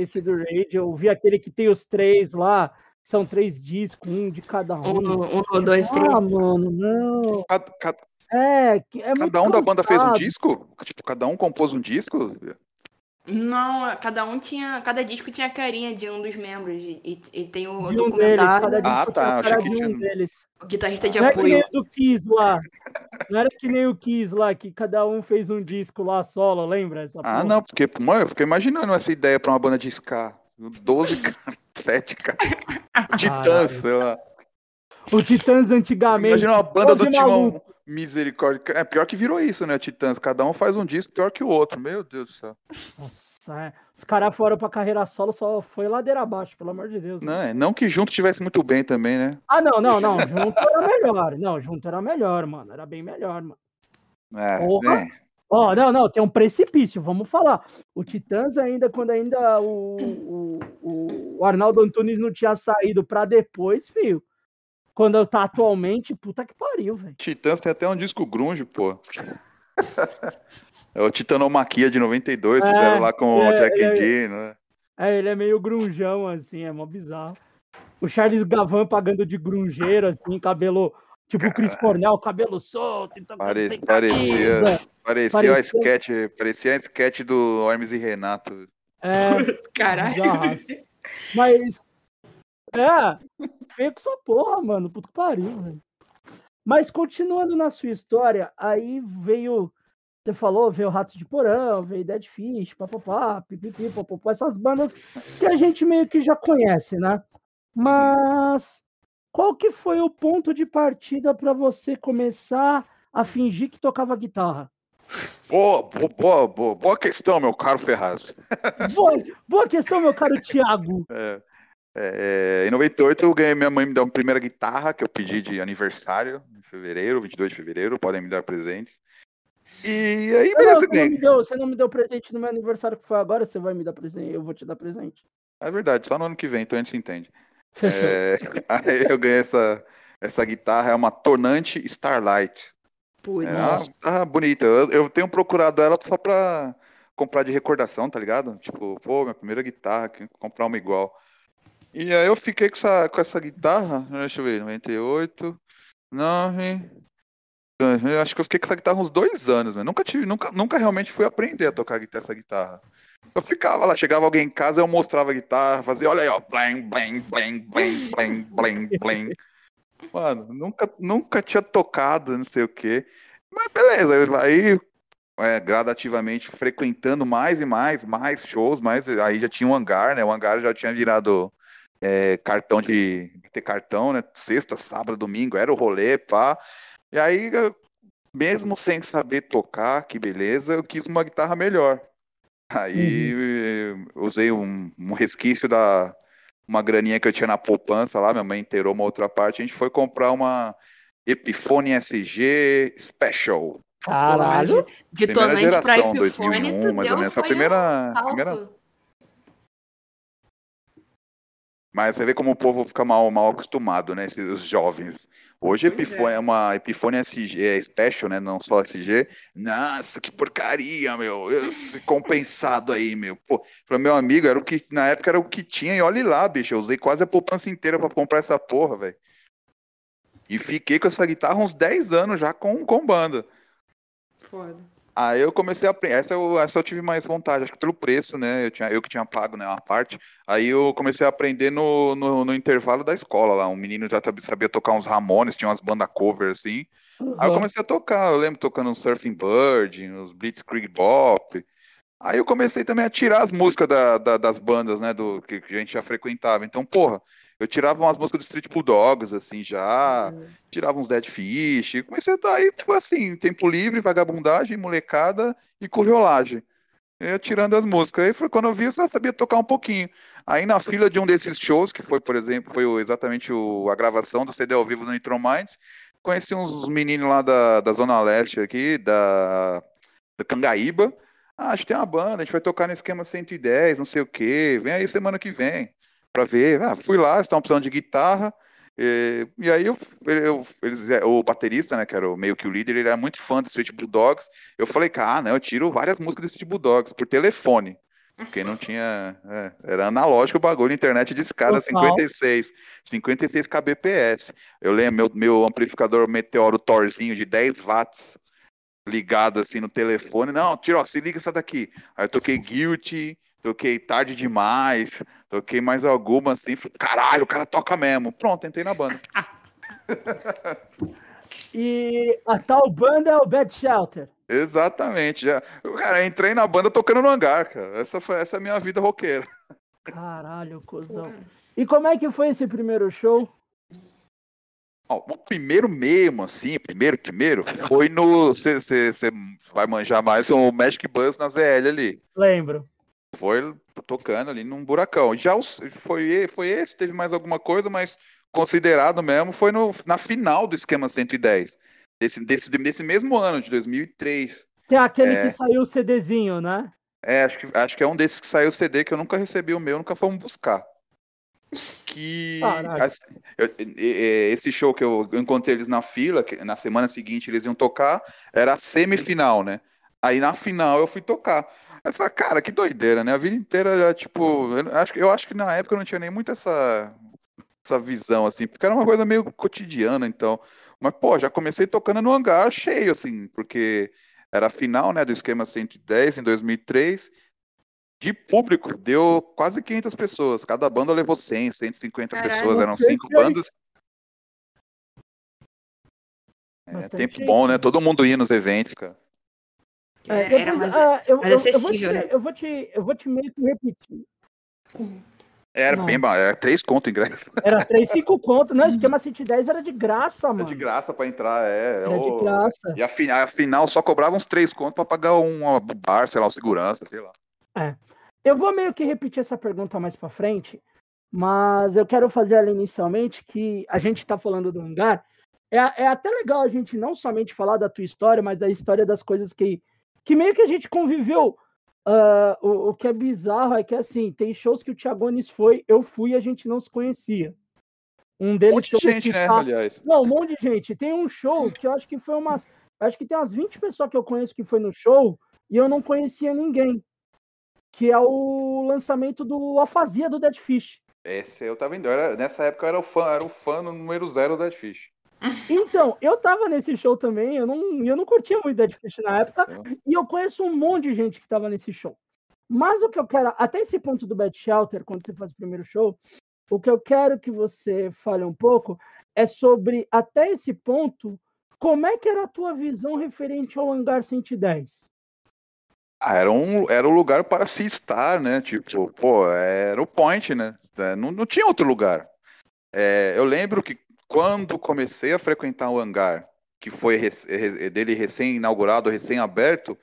esse do Radio, eu ouvi aquele que tem os três lá, são três discos, um de cada Um, um. um, dois, três. Ah, mano, não. Cada, cada- É, é muito cada um da banda fez um cansado. disco? Tipo, cada um compôs um disco? Não, cada um tinha. Cada disco tinha a carinha de um dos membros. E, e- e tem o De um deles, documentário. cada disco Ah, tinha tá, achei que de um tinha- deles. O guitarrista de Não é que nem apoio. o do Kiss lá. Não era que nem o Kiss lá, que cada um fez um disco lá solo, lembra? Essa Ah, porra? não, porque, mano, eu fiquei imaginando essa ideia pra uma banda de ska. 12 caras, 7 caras. Titãs, sei lá. O Titãs antigamente. Imagina uma banda do 12 Timão. Misericórdia. É pior que virou isso, né, Titãs? Cada um faz um disco pior que o outro. Meu Deus do céu. Nossa, é. Os caras foram pra carreira solo, só foi ladeira abaixo, pelo amor de Deus. né? Não, é, não que junto tivesse muito bem também, né? Ah, não, não, não. Junto era melhor. Não, junto era melhor, mano. Era bem melhor, mano. É, Porra. né? Ó, não, não, tem um precipício, vamos falar. O Titãs ainda, quando ainda o, o, o- o Arnaldo Antunes não tinha saído pra depois, filho. Quando tá atualmente, puta que pariu, velho. Titãs tem até um disco grunge, pô. É o Titanomaquia de 92, É, fizeram lá com o é, Jack é, and Jill, né? É, ele é meio grunjão, assim, é mó bizarro. O Charles Gavan pagando de grungeiro, assim, cabelo. Tipo o Chris Cornell, cabelo solto. Então, Pare- parecia- camisa. Parecia, a Parecia- sketch, parecia a sketch do Hermes e Renato. É, Caralho. Mas. É, feio com essa porra, mano. Puta que pariu, velho. Mas continuando na sua história, aí veio. Você falou, veio Ratos de Porão, veio Dead Fish, papapá, pipipi, popopó, essas bandas que a gente meio que já conhece, né? Mas qual que foi o ponto de partida para você começar a fingir que tocava guitarra? Boa, boa, boa, boa questão, meu caro Ferraz. Boa, boa questão, meu caro Thiago. É, é, em 98 eu ganhei, minha mãe me deu uma primeira guitarra que eu pedi de aniversário, em fevereiro, 22 de fevereiro, podem me dar presentes. E aí, beleza, você, não deu, você não me deu presente no meu aniversário que foi agora, você vai me dar presente, eu vou te dar presente. É verdade, só no ano que vem, então a gente se entende. É, aí eu ganhei essa, essa guitarra, é uma Tornante Starlight. Putz. É uma guitarra bonita. Eu, eu tenho procurado ela só pra comprar de recordação, tá ligado? Tipo, pô, minha primeira guitarra, comprar uma igual. E aí eu fiquei com essa, com essa guitarra, deixa eu ver, 98, 9. Eu acho que eu fiquei com essa guitarra uns dois anos, né? Nunca tive, nunca, nunca realmente fui aprender a tocar essa guitarra. Eu ficava lá, chegava alguém em casa, eu mostrava a guitarra, fazia, olha aí, ó, bling, bling, bling, bling, bling, bling, bling. Mano, nunca, nunca tinha tocado, não sei o quê. Mas beleza, aí é, gradativamente frequentando mais e mais, mais shows, mais aí já tinha um hangar, né? O hangar já tinha virado é, cartão de, de, ter cartão, né? Sexta, sábado, domingo, era o rolê, pá. E aí, mesmo sem saber tocar, que beleza, eu quis uma guitarra melhor. Aí uhum. usei um, um, resquício da uma graninha que eu tinha na poupança lá, minha mãe inteirou uma outra parte, a gente foi comprar uma Epiphone SG Special. Caralho! De primeira geração, 2001, mais ou menos. A primeira, um primeira, Mas você vê como o povo fica mal, mal acostumado, né? Esses, os jovens. Hoje Epifone é. uma Epifone SG, é Special, né? Não só SG. Nossa, que porcaria, meu. Esse compensado aí, meu. Pô, para meu amigo, era o que na época era o que tinha, e olhe lá, bicho. Eu usei quase a poupança inteira para comprar essa porra, velho. E fiquei com essa guitarra uns 10 anos já com, com banda. Foda. Aí eu comecei a aprender. Essa eu, essa eu tive mais vontade, acho que pelo preço, né? Eu, tinha, eu que tinha pago né, uma parte. Aí eu comecei a aprender no, no, no intervalo da escola lá. Um menino já sabia tocar uns Ramones, tinha umas bandas cover assim. Uhum. Aí eu comecei a tocar. Eu lembro tocando um Surfing Bird, uns Blitzkrieg Bop. Aí eu comecei também a tirar as músicas da, da, das bandas, né? Do, que, que a gente já frequentava. Então, porra, eu tirava umas músicas do Street Bulldogs, assim, já. Uhum. Tirava uns Dead Fish. Comecei a estar aí, foi assim, tempo livre, vagabundagem, molecada e curiolagem. Eu tirando as músicas. Aí foi quando eu vi, eu só sabia tocar um pouquinho. Aí na fila de um desses shows, que foi, por exemplo, foi exatamente o, a gravação do CD ao vivo do Nitro Minds, conheci uns meninos lá da, da Zona Leste aqui, da, da Cangaíba. Ah, acho que tem uma banda, a gente vai tocar no esquema 110, não sei o quê. Vem aí semana que vem para ver. Ah, fui lá, estavam precisando de guitarra. E, e aí eu, eu, eles, é, o baterista, né, que era meio que o líder, ele era muito fã do Street Bulldogs. Eu falei, cara, ah, não, eu tiro várias músicas do Street Bulldogs por telefone. Porque não tinha. É, era analógico o bagulho, internet de escada Total. 56, 56 kbps. Eu lembro meu, meu amplificador Meteoro Thorzinho de 10 watts ligado assim no telefone. Não, tira, ó, se liga essa daqui. Aí eu toquei Guilty, toquei tarde demais, toquei mais alguma assim, falei, caralho, o cara toca mesmo. Pronto, entrei na banda. e a tal banda é o Bad Shelter. Exatamente, já. Cara, entrei na banda tocando no hangar, cara. Essa foi essa é a minha vida roqueira. Caralho, cuzão. E como é que foi esse primeiro show? o primeiro mesmo, assim, primeiro, primeiro, foi no. Você vai manjar mais o Magic Bus na ZL ali. Lembro foi tocando ali num buracão. Já foi, foi esse, teve mais alguma coisa, mas considerado mesmo foi no, na final do esquema 110, desse, desse, desse mesmo ano, de 2003. Que é aquele é, que saiu o CDzinho, né? É, acho que, acho que é um desses que saiu o CD que eu nunca recebi o meu, nunca fomos buscar. Que assim, eu, esse show que eu encontrei eles na fila, que na semana seguinte eles iam tocar, era a semifinal, né? Aí na final eu fui tocar. Mas fala, cara, que doideira, né? A vida inteira já, tipo, eu acho, eu acho que na época eu não tinha nem muito essa, essa visão, assim, porque era uma coisa meio cotidiana, então. Mas, pô, já comecei tocando no hangar cheio, assim, porque era a final, né, do esquema 110 em 2003. De público, deu quase 500 pessoas. Cada banda levou 100, 150 Caralho, pessoas. Eram cinco bandas. É, tempo bom, né? Todo mundo ia nos eventos, cara. É, Era, era depois, mais, ah, eu, mais eu- eu vou te, acessível, né? eu vou te, eu vou te meio que repetir. Era Não. bem era três conto ingresso. Era 3, 5 conto. Não, esquema 110 era de graça, É mano. de graça pra entrar, é. Era de Ô, graça. E a final, a final só cobrava uns três contos pra pagar um bar, sei lá, um segurança, sei lá. Eu vou meio que repetir essa pergunta mais pra frente, mas eu quero fazer ela inicialmente, que a gente tá falando do hangar. É, é até legal a gente não somente falar da tua história, mas da história das coisas que, que meio que a gente conviveu. Ah, o, o que é bizarro é que, assim, tem shows que o Thiagones foi, eu fui e a gente não se conhecia. Um Um deles monte que eu de gente, né, aliás. Não, um monte de gente. Tem um show que eu acho que foi umas. Acho que tem umas 20 pessoas que eu conheço que foi no show e eu não conhecia ninguém. Que é o lançamento do Afasia do Dead Fish. Esse eu tava indo. eu Era, nessa época eu era o fã, era o fã número zero da Dead Fish. Então, eu tava nesse show também, eu não, eu não curtia muito Dead Fish na época, e eu conheço um monte de gente que tava nesse show. Mas o que eu quero, até esse ponto do Bad Shelter, quando você faz o primeiro show, o que eu quero que você fale um pouco é sobre, até esse ponto, como é que era a tua visão referente ao Hangar 110? Ah, era um, era um lugar para se estar, né? Tipo, pô, era o point, né? É, Não, não tinha outro lugar. É, eu lembro que quando comecei a frequentar o hangar, que foi rec- re- dele recém-inaugurado, recém-aberto,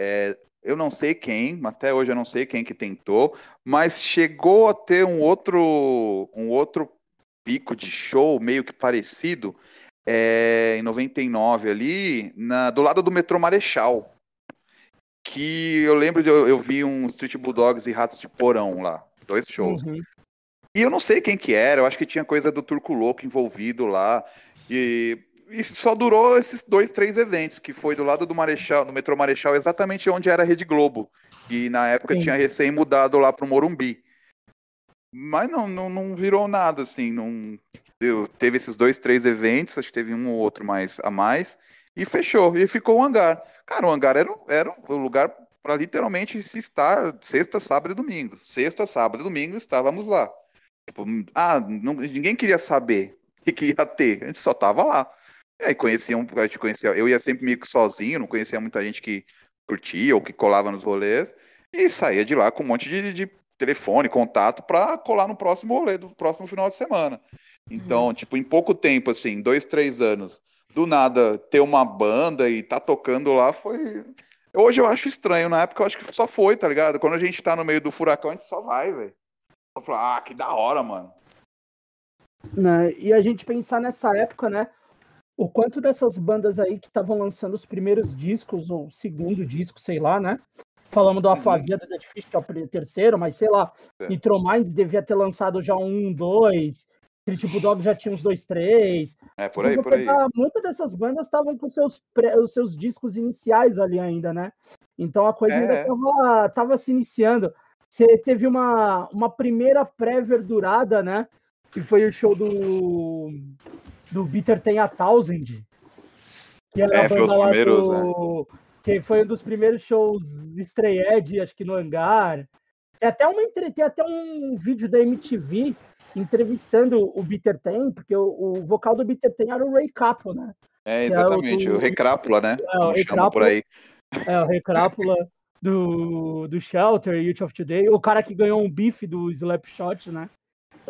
é, eu não sei quem, até hoje eu não sei quem que tentou, mas chegou a ter um outro, um outro pico de show meio que parecido é, em 99 ali, na, do lado do metrô Marechal que eu lembro de eu, eu vi um Street Bulldogs e Ratos de Porão lá, dois shows. Uhum. E eu não sei quem que era, eu acho que tinha coisa do Turco Louco envolvido lá. E, e só durou esses dois, três eventos, que foi do lado do Marechal, no metrô Marechal, exatamente onde era a Rede Globo. E na época Sim. tinha recém mudado lá pro Morumbi. Mas não, não, não virou nada, assim. Não, deu- teve esses dois, três eventos, acho que teve um ou outro mais a mais, e fechou. E ficou o hangar. Cara, o hangar era, o- era o lugar para literalmente se estar sexta, sábado e domingo. Sexta, sábado e domingo estávamos lá. Tipo, ah, não- ninguém queria saber o que, que ia ter, a gente só tava lá. E aí conheciam, a gente conhecia, eu ia sempre meio que sozinho, não conhecia muita gente que curtia ou que colava nos rolês, e saía de lá com um monte de, de telefone, contato para colar no próximo rolê do próximo final de semana. Então, tipo, em pouco tempo, assim, dois, três anos, do nada ter uma banda e tá tocando lá foi. Hoje eu acho estranho, na época eu acho que só foi, tá ligado? Quando a gente tá no meio do furacão, a gente só vai, velho. Eu falo, ah, que da hora, mano. Né? E a gente pensar nessa época, né? O quanto dessas bandas aí que estavam lançando os primeiros discos, ou segundo disco, sei lá, né? Falamos do Afasia do Dead Fish, que é o terceiro, mas sei lá, É. Nitro Minds devia ter lançado já um, dois, Street Bulldog já tinha uns dois, três. É, por aí, por aí. pegar, Muitas dessas bandas estavam com seus pré- os seus discos iniciais ali ainda, né? Então a coisa É, ainda é. tava, tava se iniciando. Você teve uma, uma primeira pré-verdurada, né? Que foi o show do, do Bitter Ten a Thousand. Que era É, foi os primeiros, do- Que foi um dos primeiros shows Edge, acho que no hangar. Tem até, uma, tem até um vídeo da MTV entrevistando o Bitter Ten, porque o, o vocal do Bitter Ten era o Ray Capo, né? É, é o exatamente. do- O Recrápula, né? É, o chama por aí. É, o Ray Crápula do, do Shelter, Youth of Today, o cara que ganhou um bife do Slapshot, né?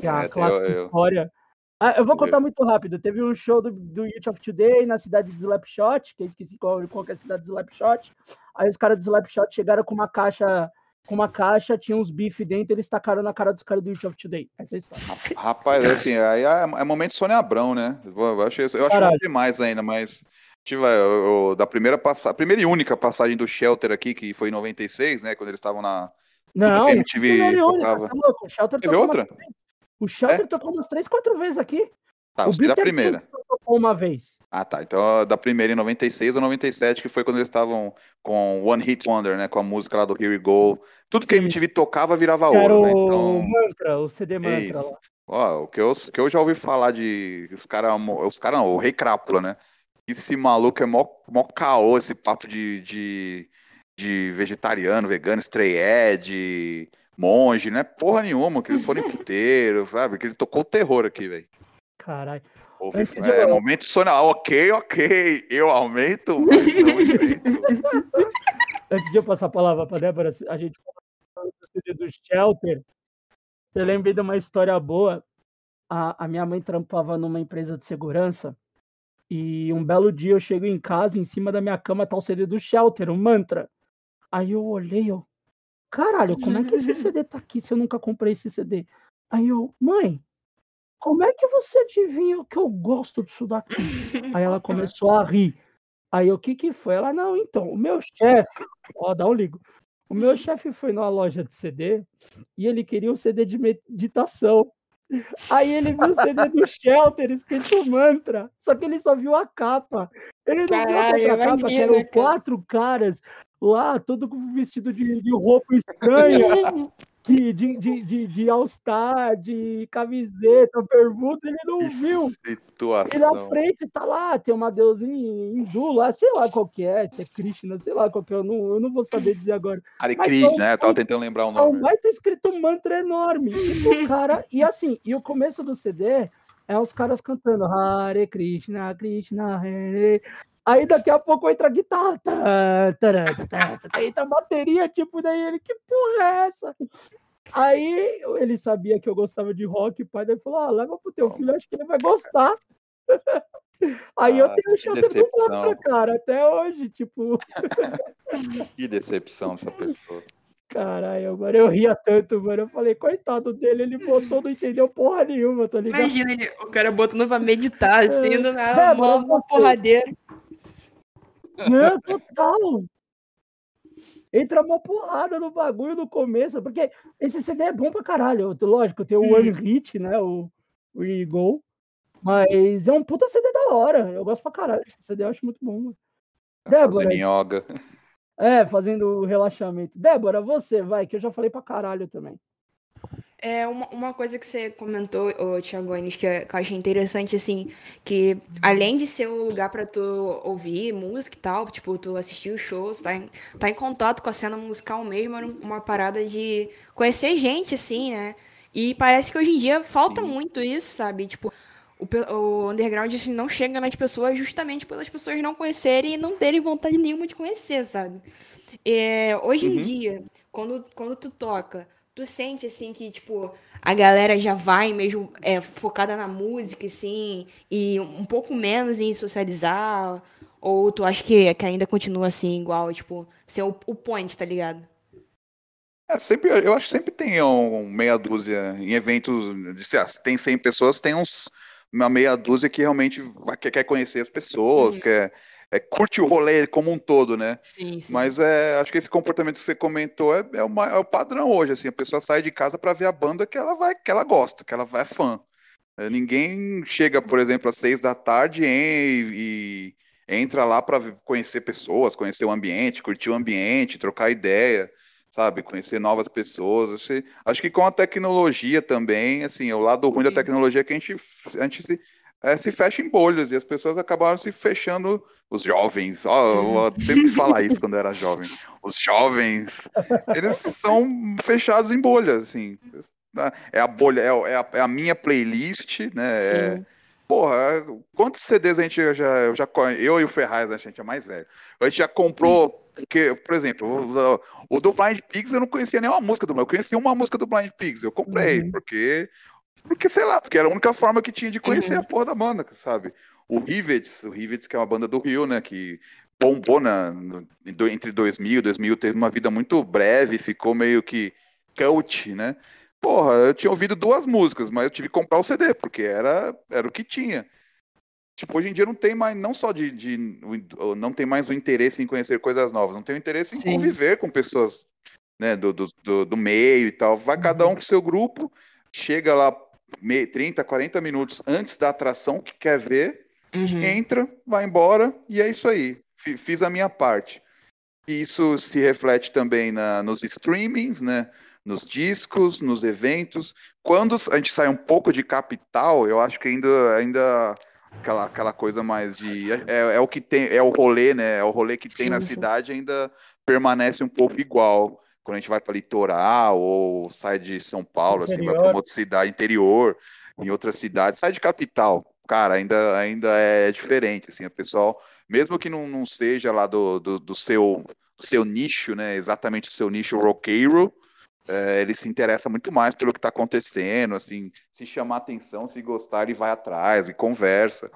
Que é a É, clássica eu- eu- história. Ah, eu vou eu- contar muito rápido. Teve um show do, do Youth of Today na cidade de Slapshot, que eu esqueci qual, qual é a cidade de Slapshot. Aí os caras do Slapshot chegaram com uma caixa, com uma caixa, tinha uns bife dentro, eles tacaram na cara dos caras do Youth of Today. Essa é a história. Rapaz, assim, aí é, é momento Sônia Abrão, né? Eu, eu acho, eu Caralho. demais ainda, mas. Tive, eu- eu- da primeira passagem, primeira e única passagem do Shelter aqui, que foi em 96, né? Quando eles estavam na. Não, MTV primeira e única, tocava. você é louco, o Shelter Teve umas outra? O Shelter É? tocou umas três, quatro vezes aqui. Tá, o os da primeira. Tocou uma vez. Ah, tá. Então da primeira em 96 ou 97, que foi quando eles estavam com One Hit Wonder, né? Com a música lá do Here We Go. Tudo que a. MTV tocava virava Que era ouro, né? o Então. Mantra, o CD Mantra isso. lá. Ó, o que eu, o que eu já ouvi falar de. Os caras. Os caras não, o Rei Crápula, né? Esse maluco é mó, mó caô, esse papo de, de, de vegetariano, vegano, stray edge, monge, não é porra nenhuma, que eles foram em puteiro, sabe? Que ele tocou o terror aqui, velho. Caralho. Ouve, é, momento sonora. Ok, ok. Eu aumento, mas não Antes de eu passar a palavra para Débora, a gente falou do Shelter. Eu lembrei de uma história boa. A, a minha mãe trampava numa empresa de segurança e um belo dia eu chego em casa, em cima da minha cama tá o CD do Shelter, um mantra. Aí eu olhei, eu, caralho, como é que esse CD tá aqui se eu nunca comprei esse CD? Aí eu, mãe, como é que você adivinha que eu gosto disso daqui? Aí ela começou a rir. Aí o que que foi? Ela, não, então, o meu chefe, ó, dá um ligo. O meu chefe foi numa loja de CD e ele queria um CD de meditação. Aí ele viu o CD do Shelter escrito mantra, só que ele só viu a capa. Ele não Caralho, viu a capa, que eram quatro caras lá, todo vestido de, de roupa estranha, de, de, de, de, de All-Star, de camiseta, pergunta, ele não viu. Situação. E na frente tá lá, tem uma deusinha hindu lá, sei lá qual que é, se é Krishna, sei lá qual que é, eu não, eu não vou saber dizer agora. Hare Krishna, né? Eu tava tentando lembrar o nome. Então vai ter escrito um mantra enorme. E, cara, e assim, e o começo do CD é os caras cantando Hare Krishna, Krishna, Hare. Aí daqui a pouco entra a guitarra. Entra a bateria, tipo, daí ele, que porra é essa? Aí ele sabia que eu gostava de rock, o pai dele falou: ah, leva pro teu filho, acho que ele vai gostar. Aí ah, eu tenho o chapéu do contra, cara, até hoje, tipo. que decepção essa pessoa. Caralho, mano, eu ria tanto, mano. Eu falei, coitado dele, ele botou, não entendeu porra nenhuma, tá ligado? Imagina ele, o cara botando pra meditar, assim, do nada, é, uma porradeira. Não, total. Entra uma porrada no bagulho no começo, porque esse CD é bom pra caralho. Lógico, tem o One Hit, né? O, o Eagle. Mas é um puta CD da hora. Eu gosto pra caralho. Esse CD eu acho muito bom. Mano. Tá Débora. Fazendo yoga. É, fazendo relaxamento. Débora, você vai, que eu já falei pra caralho também. É uma, uma coisa que você comentou, ô, Thiago Anis, que, que eu achei interessante, assim, que além de ser um lugar para tu ouvir música e tal, tipo, tu assistir os shows, tá em, tá em contato com a cena musical mesmo, uma parada de conhecer gente, assim, né? E parece que hoje em dia falta muito isso, sabe? Tipo, o, o underground assim, não chega nas pessoas justamente pelas pessoas não conhecerem e não terem vontade nenhuma de conhecer, sabe? É, hoje uhum. em dia, quando, quando tu toca Tu sente, assim, que, tipo, a galera já vai mesmo é, focada na música, assim, e um pouco menos em socializar? Ou tu acha que, que ainda continua assim, igual, tipo, ser o, o point, tá ligado? É, sempre, eu acho que sempre tem um, meia dúzia em eventos, se ah, tem 100 pessoas, tem uns uma meia dúzia que realmente vai, quer conhecer as pessoas, uhum. quer é, curte o rolê como um todo, né? Sim, sim. Mas é, acho que esse comportamento que você comentou é, é, uma, é o padrão hoje, assim, a pessoa sai de casa para ver a banda que ela vai, que ela gosta, que ela vai é fã. É, ninguém chega, por exemplo, às seis da tarde e, e entra lá para conhecer pessoas, conhecer o ambiente, curtir o ambiente, trocar ideia, sabe, conhecer novas pessoas. Acho, acho que com a tecnologia também, assim, o lado ruim da tecnologia é que a gente, a gente se é, se fecha em bolhas e as pessoas acabaram se fechando. Os jovens, ó, eu sempre falar isso quando eu era jovem. Os jovens, eles são fechados em bolhas, assim. É a bolha, é, é, a, é a minha playlist, né? É, porra, quantos CDs a gente já, já eu e o Ferraz, a gente é mais velho. A gente já comprou, porque, por exemplo, o, o do Blind Pigs eu não conhecia nenhuma música do eu conhecia uma música do Blind Pigs, eu comprei, uhum. porque porque, sei lá, porque era a única forma que tinha de conhecer uhum. a porra da banda, sabe? O Rivets, o Rivets, que é uma banda do Rio, né? Que bombou na, no, entre 2000 e 2000, teve uma vida muito breve, ficou meio que cult, né? Porra, eu tinha ouvido duas músicas, mas eu tive que comprar o CD, porque era, era o que tinha. Tipo, hoje em dia não tem mais, não só de, de não tem mais o interesse em conhecer coisas novas, não tem o interesse em Sim. conviver com pessoas né, do, do, do, do meio e tal. Vai cada um uhum. com seu grupo, chega lá 30, 40 minutos antes da atração que quer ver, uhum. entra, vai embora e é isso aí. Fiz a minha parte. E isso se reflete também na, nos streamings, né? Nos discos, nos eventos. Quando a gente sai um pouco de capital, eu acho que ainda, ainda aquela, aquela coisa mais de é, é o que tem, é o rolê, né? É o rolê que tem sim, na sim. cidade ainda permanece um pouco igual quando a gente vai para litoral ou sai de São Paulo, interior. assim, vai para uma outra cidade interior, em outra cidade, sai de capital. cara, ainda, ainda é diferente, assim, o pessoal, mesmo que não, não seja lá do, do, do seu, do seu nicho, né, exatamente o seu nicho roqueiro, é, ele se interessa muito mais pelo que está acontecendo, assim, se chamar atenção, se gostar, ele vai atrás e conversa.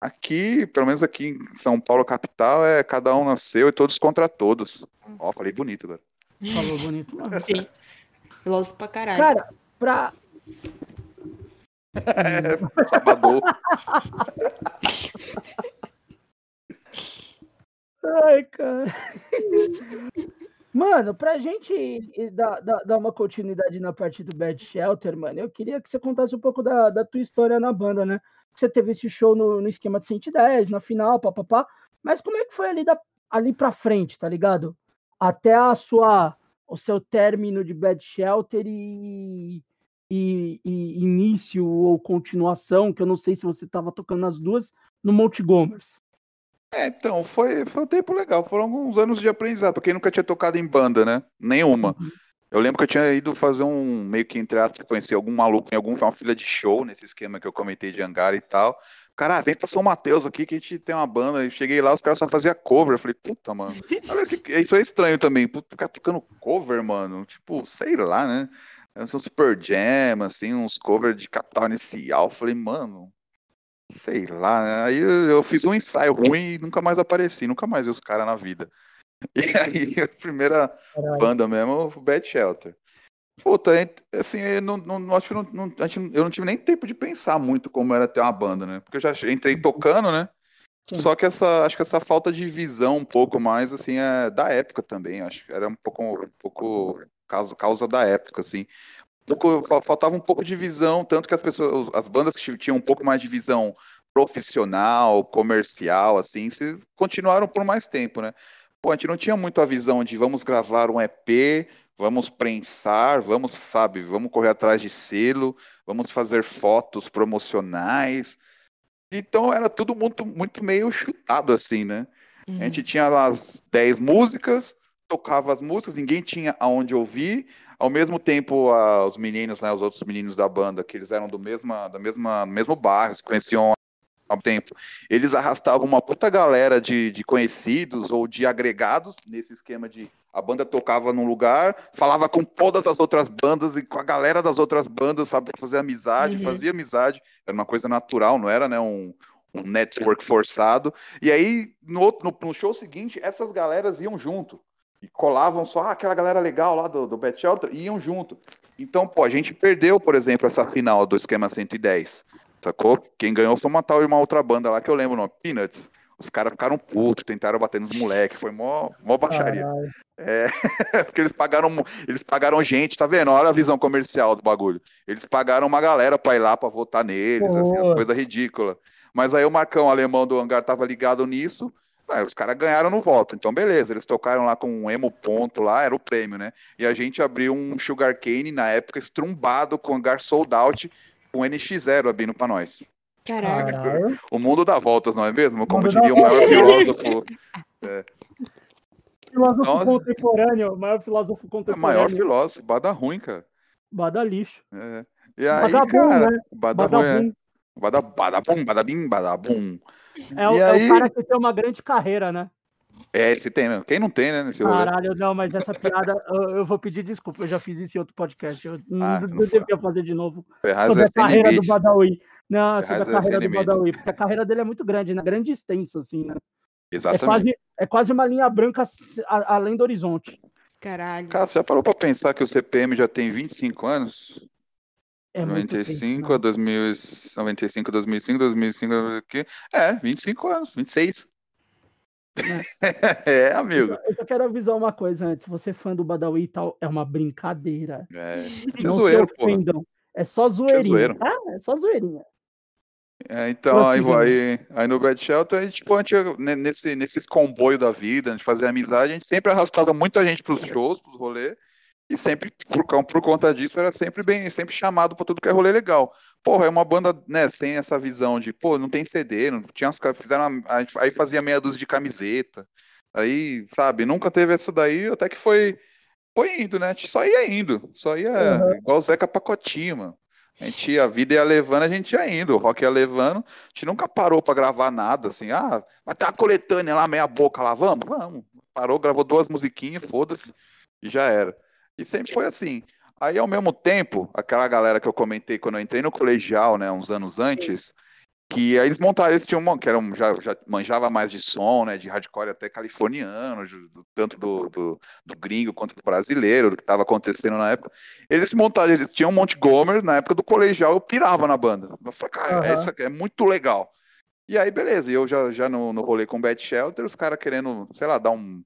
Aqui, pelo menos aqui em São Paulo, capital, é cada um nasceu e todos contra todos. Ó, falei bonito agora. Falou bonito. mano. Sim. Filósofo pra caralho. Cara, pra. É. Ai, cara. Mano, pra gente dar, dar, dar uma continuidade na parte do Bad Shelter, mano, eu queria que você contasse um pouco da, da tua história na banda, né? Você teve esse show no, no esquema de 110, na final, papapá. Mas como é que foi ali, da, ali pra frente, tá ligado? Até a sua, o seu término de Bad Shelter e, e, e início ou continuação, que eu não sei se você tava tocando nas duas, no Montgomery. É, então, foi, foi um tempo legal. Foram alguns anos de aprendizado, quem nunca tinha tocado em banda, né? Nenhuma. Eu lembro que eu tinha ido fazer um meio que entre aspas, conhecer algum maluco em alguma fila de show nesse esquema que eu comentei de hangar e tal. Cara, ah, vem pra São Mateus aqui que a gente tem uma banda. Eu cheguei lá, os caras só faziam cover. Eu falei, puta, mano. Isso é estranho também. Puta, ficar tocando cover, mano. Tipo, sei lá, né? São Super Jam, assim, uns covers de capital inicial. Eu falei, mano, sei lá, né? Aí eu, eu fiz um ensaio ruim e nunca mais apareci, nunca mais vi os caras na vida. E aí, a primeira Caralho. banda mesmo, o Bad Shelter. Puta, ent- assim, eu não, não- acho que não, não- eu não tive nem tempo de pensar muito como era ter uma banda, né? Porque eu já entrei tocando, né? Sim. Só que essa, acho que essa falta de visão um pouco mais, assim, é da época também, acho que era um pouco, um pouco causa, causa da época, assim. Um pouco- fal- faltava um pouco de visão, tanto que as pessoas, as bandas que tinham um pouco mais de visão profissional, comercial, assim, se, continuaram por mais tempo, né? Pô, a gente não tinha muito a visão de vamos gravar um EP, vamos prensar, vamos, sabe, vamos correr atrás de selo, vamos fazer fotos promocionais. Então era tudo muito, muito meio chutado assim, né? Uhum. A gente tinha lá as 10 músicas, tocava as músicas, ninguém tinha aonde ouvir. Ao mesmo tempo, ah, os meninos, né, os outros meninos da banda, que eles eram do mesma, da mesma, do mesmo bairro, se conheciam há um tempo, eles arrastavam uma puta galera de, de conhecidos ou de agregados nesse esquema de a banda tocava num lugar, falava com todas as outras bandas e com a galera das outras bandas, sabe, fazer amizade, Uhum. fazia amizade, era uma coisa natural, não era, né, um, um network forçado. E aí, no, outro- no, no show seguinte, essas galeras iam junto. E colavam só ah, aquela galera legal lá do, do Bad Shelter e iam junto. Então, pô, a gente perdeu, por exemplo, essa final do esquema 110. Sacou? Quem ganhou foi uma tal e uma outra banda lá que eu lembro o nome, Peanuts. Os caras ficaram putos, tentaram bater nos moleques, foi mó, mó baixaria. É, porque eles pagaram, eles pagaram gente, tá vendo? Olha a visão comercial do bagulho. Eles pagaram uma galera pra ir lá pra votar neles, assim, as coisas ridículas. Mas aí o Marcão alemão do hangar tava ligado nisso. ah, os caras ganharam no voto, então beleza, eles tocaram lá com um emo ponto lá, era o prêmio, né? E a gente abriu um Sugar Cane na época estrumbado com hangar sold out com NX0 abrindo pra nós. Caralho. O mundo dá voltas, não é mesmo? Como diria o maior filósofo, Filósofo Nossa. contemporâneo, o maior filósofo é o contemporâneo. maior filósofo, bada ruim, cara. Bada lixo. É. E aí, Badabum, cara, né? bada ruim, é. Badabum. Bada, badabum, badabim, badabum. É, o, E é aí- o cara que tem uma grande carreira, né? É, esse tem mesmo. Quem não tem, né, nesse rolê? Caralho, não, mas essa piada eu, eu vou pedir desculpa, eu já fiz isso em outro podcast. Eu não, Ah, não não devia fazer de novo. Ferraz sobre é a carreira limites. do Badawi. Não, sobre Ferraz a é carreira do. Badawi, porque a carreira dele é muito grande, né? Grande e extensa, assim, né? É Exatamente. quase, é quase uma linha branca além do horizonte. Caralho. Cara, você já parou pra pensar que o CPM já tem 25 anos? É muito 95 tempo, a 2000, 95, 2005, 2005, o quê? É, 25 anos, 26. é, amigo. né? Eu só quero avisar uma coisa antes. Você é fã do Badawi e tal, é uma brincadeira. É, é Não zoeiro. É só zoeirinha. zoeiro. Ah, é só zoeirinha. É, então, aí, Prossiga. aí, aí no Bad Shelter, a gente, tipo, a gente, né, nesse, nesses comboios da vida, a gente fazia amizade, a gente sempre arrastava muita gente pros shows, pros rolês, e sempre, por, por conta disso, era sempre bem, sempre chamado pra tudo que é rolê legal. Porra, é uma banda, né, sem essa visão de, pô, não tem CD, não tinha as, fizeram, uma- aí fazia meia dúzia de camiseta, aí, sabe, nunca teve essa daí, até que foi, foi indo, né, só ia indo, só ia, Uhum. igual o Zeca Pacotinho, mano. A gente a vida ia levando, a gente ia indo, o rock ia levando, a gente nunca parou para gravar nada, assim, ah, vai ter uma coletânea lá, meia boca lá, vamos, vamos. Parou, gravou duas musiquinhas, foda-se, e já era. E sempre foi assim. Aí, ao mesmo tempo, aquela galera que eu comentei quando eu entrei no colegial, né, uns anos antes, que aí eles montaram, eles tinham, que eram, já, já manjava mais de som, né, de hardcore até californiano, tanto do, do, do gringo quanto do brasileiro, do que estava acontecendo na época. Eles montaram, eles tinham um Gomer, na época do colegial eu pirava na banda. Eu falei, cara, uhum. é, isso aqui, é muito legal. E aí, beleza, e eu já, já no, no rolê com Bad Shelter, os caras querendo, sei lá, dar um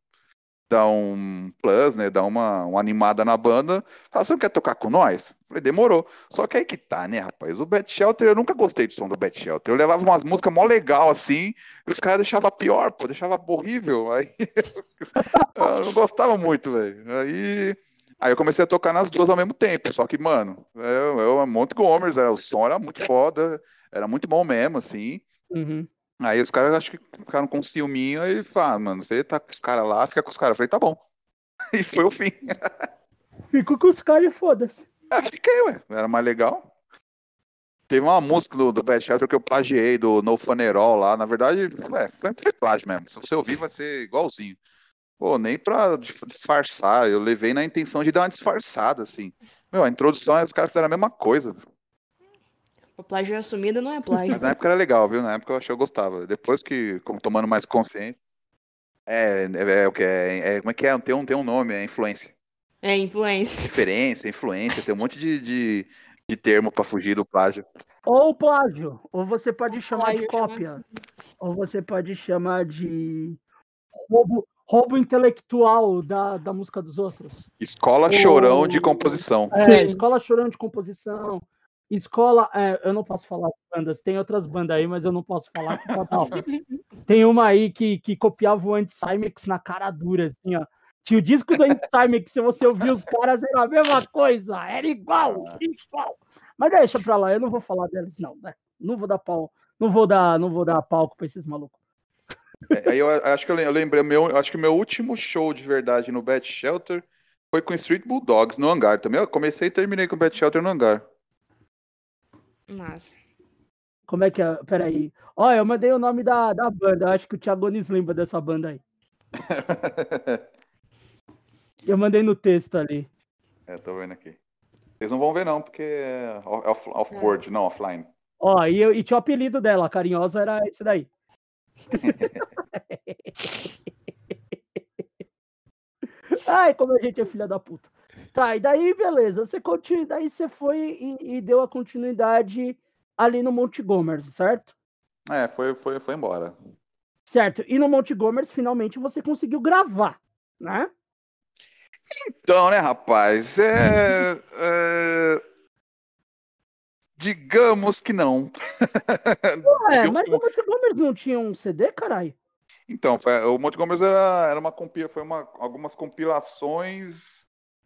dar um plus, né? Dar uma, uma animada na banda. Fala, você não quer tocar com nós? Falei, demorou. Só que aí que tá, né, rapaz? O Bad Shelter, eu nunca gostei do som do Bad Shelter. Eu levava umas músicas mó legal assim, e os caras deixavam pior, pô, deixava horrível. Aí eu não gostava muito, velho. Aí. Aí eu comecei a tocar nas duas ao mesmo tempo. Só que, mano, eu, eu Monte Gomers, era, o som era muito foda, era muito bom mesmo, assim. Uhum. Aí os caras acho que ficaram com ciúminho e falaram, mano, você tá com os caras lá, fica com os caras. Eu falei, tá bom. E foi o fim. Ficou com os caras e foda-se. É, fiquei, ué. Era mais legal. Teve uma música do, do Bad Shelter que eu plagiei do No Funeral lá. Na verdade, ué, foi, foi plágio mesmo. Se você ouvir, vai ser igualzinho. Pô, nem pra disfarçar. Eu levei na intenção de dar uma disfarçada, assim. Meu, a introdução, os caras fizeram a mesma coisa. O plágio assumido não é plágio. Mas na época era legal, viu? Na época eu achei eu gostava. Depois que, como tomando mais consciência. É, é, é o que? É, é, como é que é? Tem um, tem um nome, é influência. É, influência. Referência, influência, tem um monte de, de, de termo para fugir do plágio. Ou plágio, ou você pode chamar de cópia, ou você pode chamar de roubo, roubo intelectual da, da música dos outros. Escola ou... chorão de composição. É, Sim. escola chorão de composição. Escola, é, eu não posso falar bandas, tem outras bandas aí, mas eu não posso falar que tá Tem uma aí que, que copiava o Anti-Cymex na cara dura, assim, ó. Tinha o disco do Anti-Cymex, se você ouvir os caras, era a mesma coisa, era igual, igual. Mas deixa pra lá, eu não vou falar deles, não, né? Não vou dar pau, não vou dar, não vou dar palco pra esses malucos. É, aí eu acho que eu lembrei, meu, acho que meu último show de verdade no Bat Shelter foi com Street Bulldogs no hangar também. Eu comecei e terminei com o Bat Shelter no hangar. Massa. Como é que é? Peraí. Ó, eu mandei o nome da, da banda. Eu acho que o Thiago Nunes lembra dessa banda aí. eu mandei no texto ali. É, tô vendo aqui. Vocês não vão ver, não, porque é off-board, é. não, offline. Ó, e, e tinha o apelido dela, carinhosa era esse daí. Ai, como a gente é filha da puta. Tá, e daí, beleza. Você continua, daí você foi e, e deu a continuidade ali no Montgomery, certo? É, foi, foi, foi embora. Certo. E no Montgomery, finalmente, você conseguiu gravar, né? Então, né, rapaz? É, é... Digamos que não. Ué, mas o Montgomery não tinha um CD, caralho? Então, o Montgomery era, era uma compila, foi uma, algumas compilações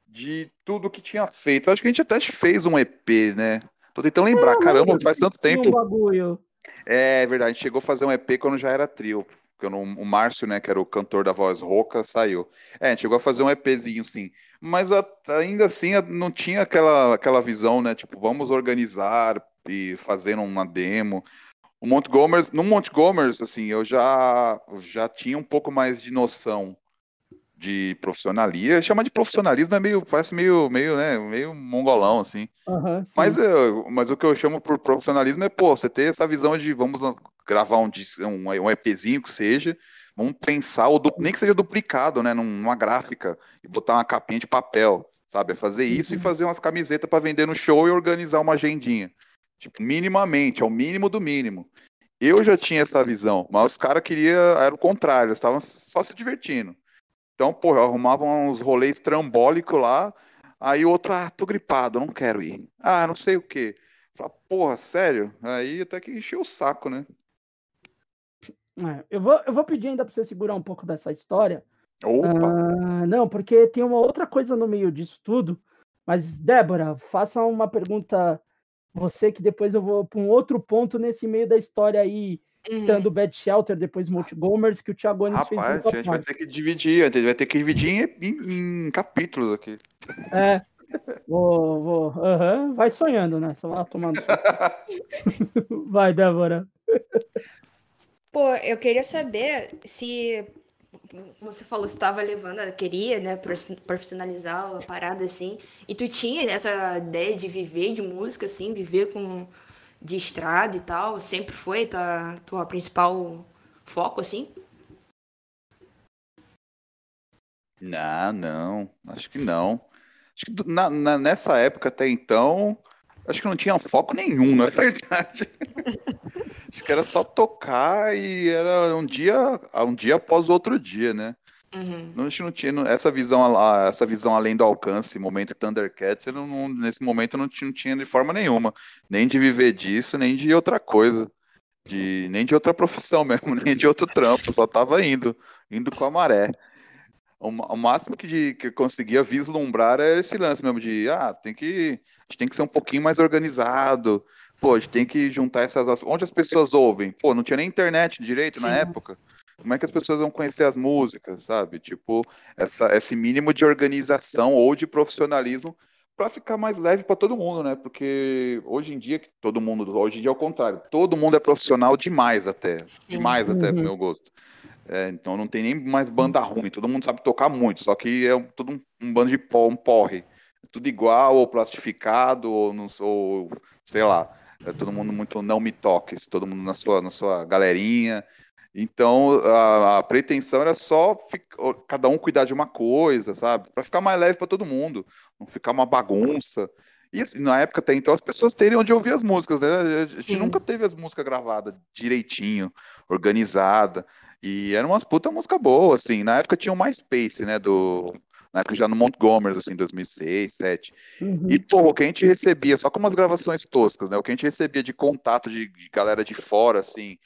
de tudo que tinha feito. Acho que a gente até fez um EP, né? Tô tentando lembrar, caramba, faz tanto tempo. Um é, é verdade, a gente chegou a fazer um EP quando já era trio. Porque o Márcio, né, que era o cantor da voz rouca, saiu. É, a gente chegou a fazer um EPzinho, sim. Mas a, ainda assim não tinha aquela, aquela visão, né? Tipo, vamos organizar e fazer uma demo. O Montgomery, no Montgomery, assim, eu já, já tinha um pouco mais de noção de profissionalismo. Chamar de profissionalismo é meio, parece meio, meio, né, meio mongolão, assim. Uhum, mas, eu, mas o que eu chamo por profissionalismo é, pô, você ter essa visão de vamos gravar um, um, um EPzinho que seja, vamos pensar, ou du, nem que seja duplicado, né, numa gráfica, e botar uma capinha de papel, sabe? É fazer isso uhum. e fazer umas camisetas para vender no show e organizar uma agendinha. Tipo, minimamente, é o mínimo do mínimo. Eu já tinha essa visão, mas os caras queriam, era o contrário, estavam só se divertindo. Então, pô, eu arrumava uns rolês trambólicos lá, aí o outro, ah, tô gripado, não quero ir. Ah, não sei o quê. Fala, porra, sério? Aí até que encheu o saco, né? É, eu, vou, eu vou pedir ainda pra você segurar um pouco dessa história. Opa! Ah, não, porque tem uma outra coisa no meio disso tudo. Mas, Débora, faça uma pergunta, você, que depois eu vou para um outro ponto nesse meio da história aí Uhum. Tendo Bad Shelter, depois Multigomers, que o Thiago Anis fez. Rapaz, a gente vai ter que dividir, a gente vai ter que dividir em, em, em capítulos aqui. É, Vou, vou. Aham, vai sonhando, né? Só lá tomando. vai, Débora. Pô, eu queria saber se você falou que estava levando, queria, né, profissionalizar a parada assim, e tu tinha essa ideia de viver de música assim, viver com de estrada e tal, sempre foi tua tua principal foco assim? Não, não, acho que não. Acho que na, na, nessa época até então, acho que não tinha foco nenhum, na verdade. acho que era só tocar e era um dia, um dia após outro dia, né? Uhum. Não, não tinha essa visão, essa visão além do alcance, momento Thundercats, não, nesse momento não tinha, não tinha de forma nenhuma, nem de viver disso, nem de outra coisa, de, nem de outra profissão mesmo, nem de outro trampo, só tava indo, indo com a maré o, o máximo que, de, que eu conseguia vislumbrar era esse lance mesmo de, ah, tem que, a gente tem que ser um pouquinho mais organizado, pô, a gente tem que juntar essas... Onde as pessoas ouvem? Pô, não tinha nem internet direito Sim. na época. Como é que as pessoas vão conhecer as músicas, sabe? Tipo, essa, esse mínimo de organização ou de profissionalismo para ficar mais leve para todo mundo, né? Porque hoje em dia, todo mundo, hoje em dia é o contrário, todo mundo é profissional demais até, demais até, uhum. pro meu gosto. É, então não tem nem mais banda ruim, todo mundo sabe tocar muito, só que é tudo um, um bando de pó, um porre. É tudo igual, ou plastificado, ou, não, ou sei lá. É todo mundo muito não me toques, todo mundo na sua, na sua galerinha. Então a, a pretensão era só ficar, cada um cuidar de uma coisa, sabe? Para ficar mais leve para todo mundo, não ficar uma bagunça. E assim, na época até então as pessoas terem onde ouvir as músicas, né? A gente Sim. nunca teve as músicas gravadas direitinho, organizada. E era umas puta música boa, assim. Na época tinha o MySpace, né? Do, na época já no Montgomery, assim, 2006, 2007. Uhum. E, pô, o que a gente recebia, só com umas gravações toscas, né? O que a gente recebia de contato de, de galera de fora, assim,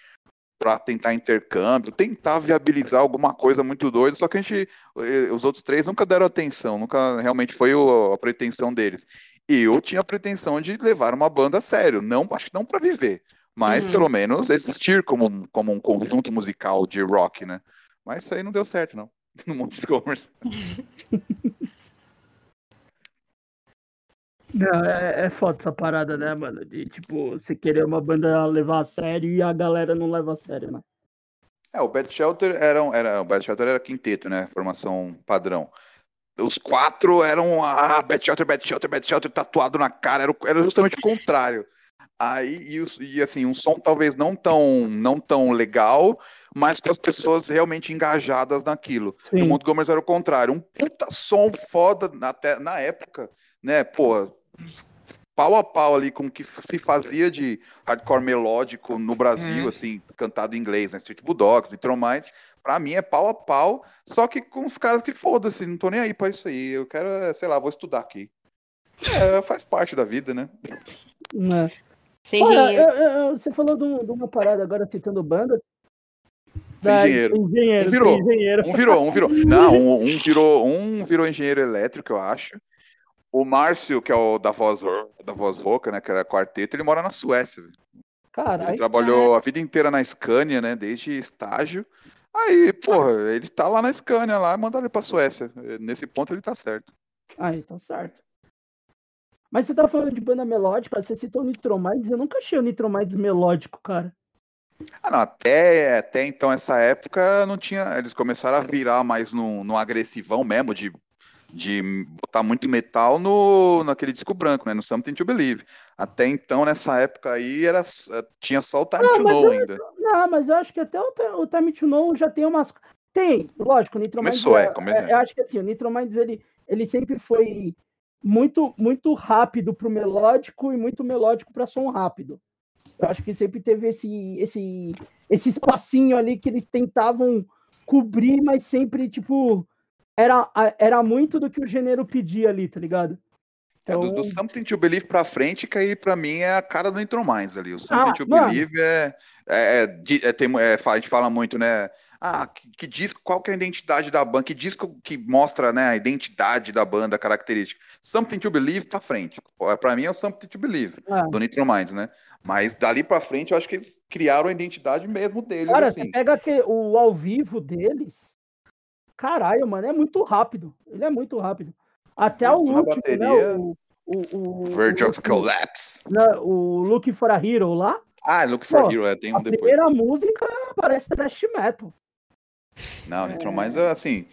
para tentar intercâmbio, tentar viabilizar alguma coisa muito doida, só que a gente, eh, os outros três nunca deram atenção, nunca realmente foi a pretensão deles. E eu tinha a pretensão de levar uma banda a sério, não, acho que não para viver, mas uhum. pelo menos existir como, como um conjunto musical de rock, né? Mas isso aí não deu certo, não, no mundo de commerce. Não, é, é foda essa parada, né, mano? De tipo, você querer uma banda levar a sério e a galera não leva a sério, né? É, o Bad Shelter era, era, o Bad Shelter era quinteto, né? Formação padrão. Os quatro eram ah, Bad Shelter, Bad Shelter, Bad Shelter tatuado na cara, era, era justamente o contrário. Aí, e, e, assim, um som talvez não tão, não tão legal, mas com as pessoas realmente engajadas naquilo. Sim. No Montgomery era o contrário, um puta som foda até na época, né? Pô, pau a pau ali com o que se fazia de hardcore melódico no Brasil, hum. assim, cantado em inglês, né? Street Bulldogs, Nitromites, pra mim é pau a pau, só que com os caras que foda-se, não tô nem aí pra isso aí. Eu quero, sei lá, vou estudar aqui. É, faz parte da vida, né? Não. Sim, Olha, eu, eu, você falou de, um, de, uma parada agora citando banda. Da, engenheiro. engenheiro. Um virou. Engenheiro. Um virou, um virou. Não, um, um, virou, um virou engenheiro elétrico, eu acho. O Márcio, que é o da voz, da voz rouca, né? Que era quarteto, ele mora na Suécia. Caralho. Ele trabalhou a vida inteira na Scania, né? Desde estágio. Aí, porra, ele tá lá na Scania lá, mandaram ele pra Suécia. Nesse ponto ele tá certo. Aí, tá certo. Mas você tá falando de banda melódica, você citou o Nitromides, eu nunca achei o Nitromides melódico, cara. Ah, não, até, até então, essa época, não tinha. Eles começaram a virar mais no, no agressivão mesmo, de, de botar muito metal no, naquele disco branco, né? No Something to Believe. Até então, nessa época aí, era, tinha só o Time to Know ainda. Não, mas eu acho que até o, o Time to Know já tem umas. Tem, lógico, o Nitromides. Começou, é, é, come... é, Eu acho que assim, o Nitromides ele, ele sempre foi muito muito rápido para o melódico e muito melódico para som rápido. Eu acho que sempre teve esse, esse, esse espacinho ali que eles tentavam cobrir, mas sempre, tipo, era, era muito do que o gênero pedia ali, tá ligado? Então... É, do, do, então Something to Believe pra frente, que aí pra mim é a cara do Intromines ali. O Something ah, to mano. Believe é, é, é, é, tem, é, A gente fala muito, né? ah, que, que diz qual que é a identidade da banda, que disco que mostra né, a identidade da banda, a característica. Something to Believe pra frente. Pra mim é o Something to Believe, é. do Nitro Minds, né? Mas dali pra frente eu acho que eles criaram a identidade mesmo deles. Cara, assim. você pega que, o ao vivo deles, caralho, mano, é muito rápido. Ele é muito rápido. Até o Na último, bateria, né? O, o, o, Verge o, of Collapse. né, o Looking for a Hero lá. Ah, Look for Pô, Hero, é, tem A um depois. primeira música parece thrash metal. Não, Nitro Mais é assim.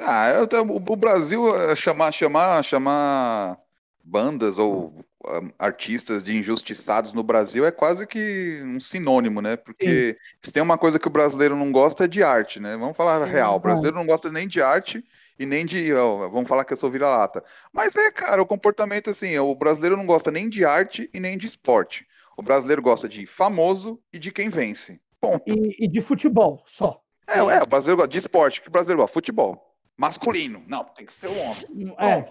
Ah, eu, o, o Brasil é, chamar, chamar, chamar bandas ou ah, artistas de injustiçados no Brasil é quase que um sinônimo, né? Porque se tem uma coisa que o brasileiro não gosta é de arte, né? Vamos falar Sim, real. O é. brasileiro não gosta nem de arte e nem de. ó, vamos falar que eu sou vira-lata. Mas é, cara, o comportamento assim, o brasileiro não gosta nem de arte e nem de esporte. O brasileiro gosta de famoso e de quem vence. Ponto. E, e de futebol, só. É, é, o brasileiro gosta de esporte, que o brasileiro gosta? Futebol. Masculino. Não, tem que ser o homem. É,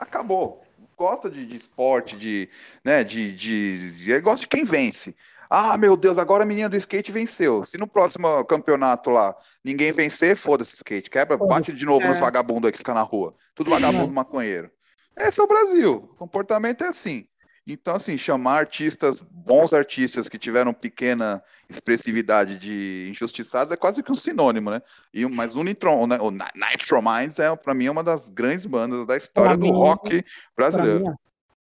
Acabou. Gosta de, de esporte, de, né, de, de, de- ele gosta de quem vence. Ah, meu Deus, agora a menina do skate venceu. Se no próximo campeonato lá ninguém vencer, foda-se skate. Quebra, bate de novo É. nos vagabundos aí que fica na rua. Tudo vagabundo maconheiro. Esse é o Brasil. O comportamento é assim. Então, assim, chamar artistas, bons artistas que tiveram pequena expressividade de injustiçados é quase que um sinônimo, né? E, mas o Nitron, né, o Ni- Nitro Minds é, pra mim, é uma das grandes bandas da história Pra do mim, rock brasileiro. mim,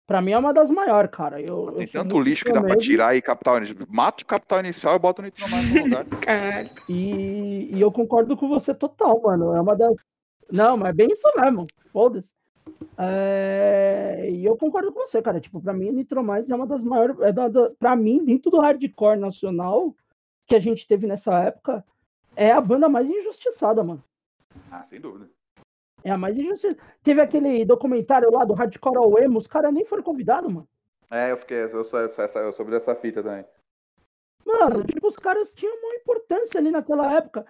pra mim é uma das maiores, cara. Eu, eu Tem sou tanto lixo que dá pra tirar aí capital inicial. Mata o capital inicial e bota o Nitro Minds no lugar. Caralho. E, e eu concordo com você total, mano. É uma das. Não, mas é bem isso mesmo. Foda-se. É, E eu concordo com você, cara. Tipo, pra mim, Nitromides é uma das maiores. É da, da... Pra mim, dentro do hardcore nacional que a gente teve nessa época, é a banda mais injustiçada, mano. Ah, sem dúvida. É a mais injustiçada. Teve aquele documentário lá do Hardcore ao Emo, os caras nem foram convidados, mano. É, eu fiquei, eu, sou, essa, eu soube dessa fita também. Mano, tipo, os caras tinham uma importância ali naquela época.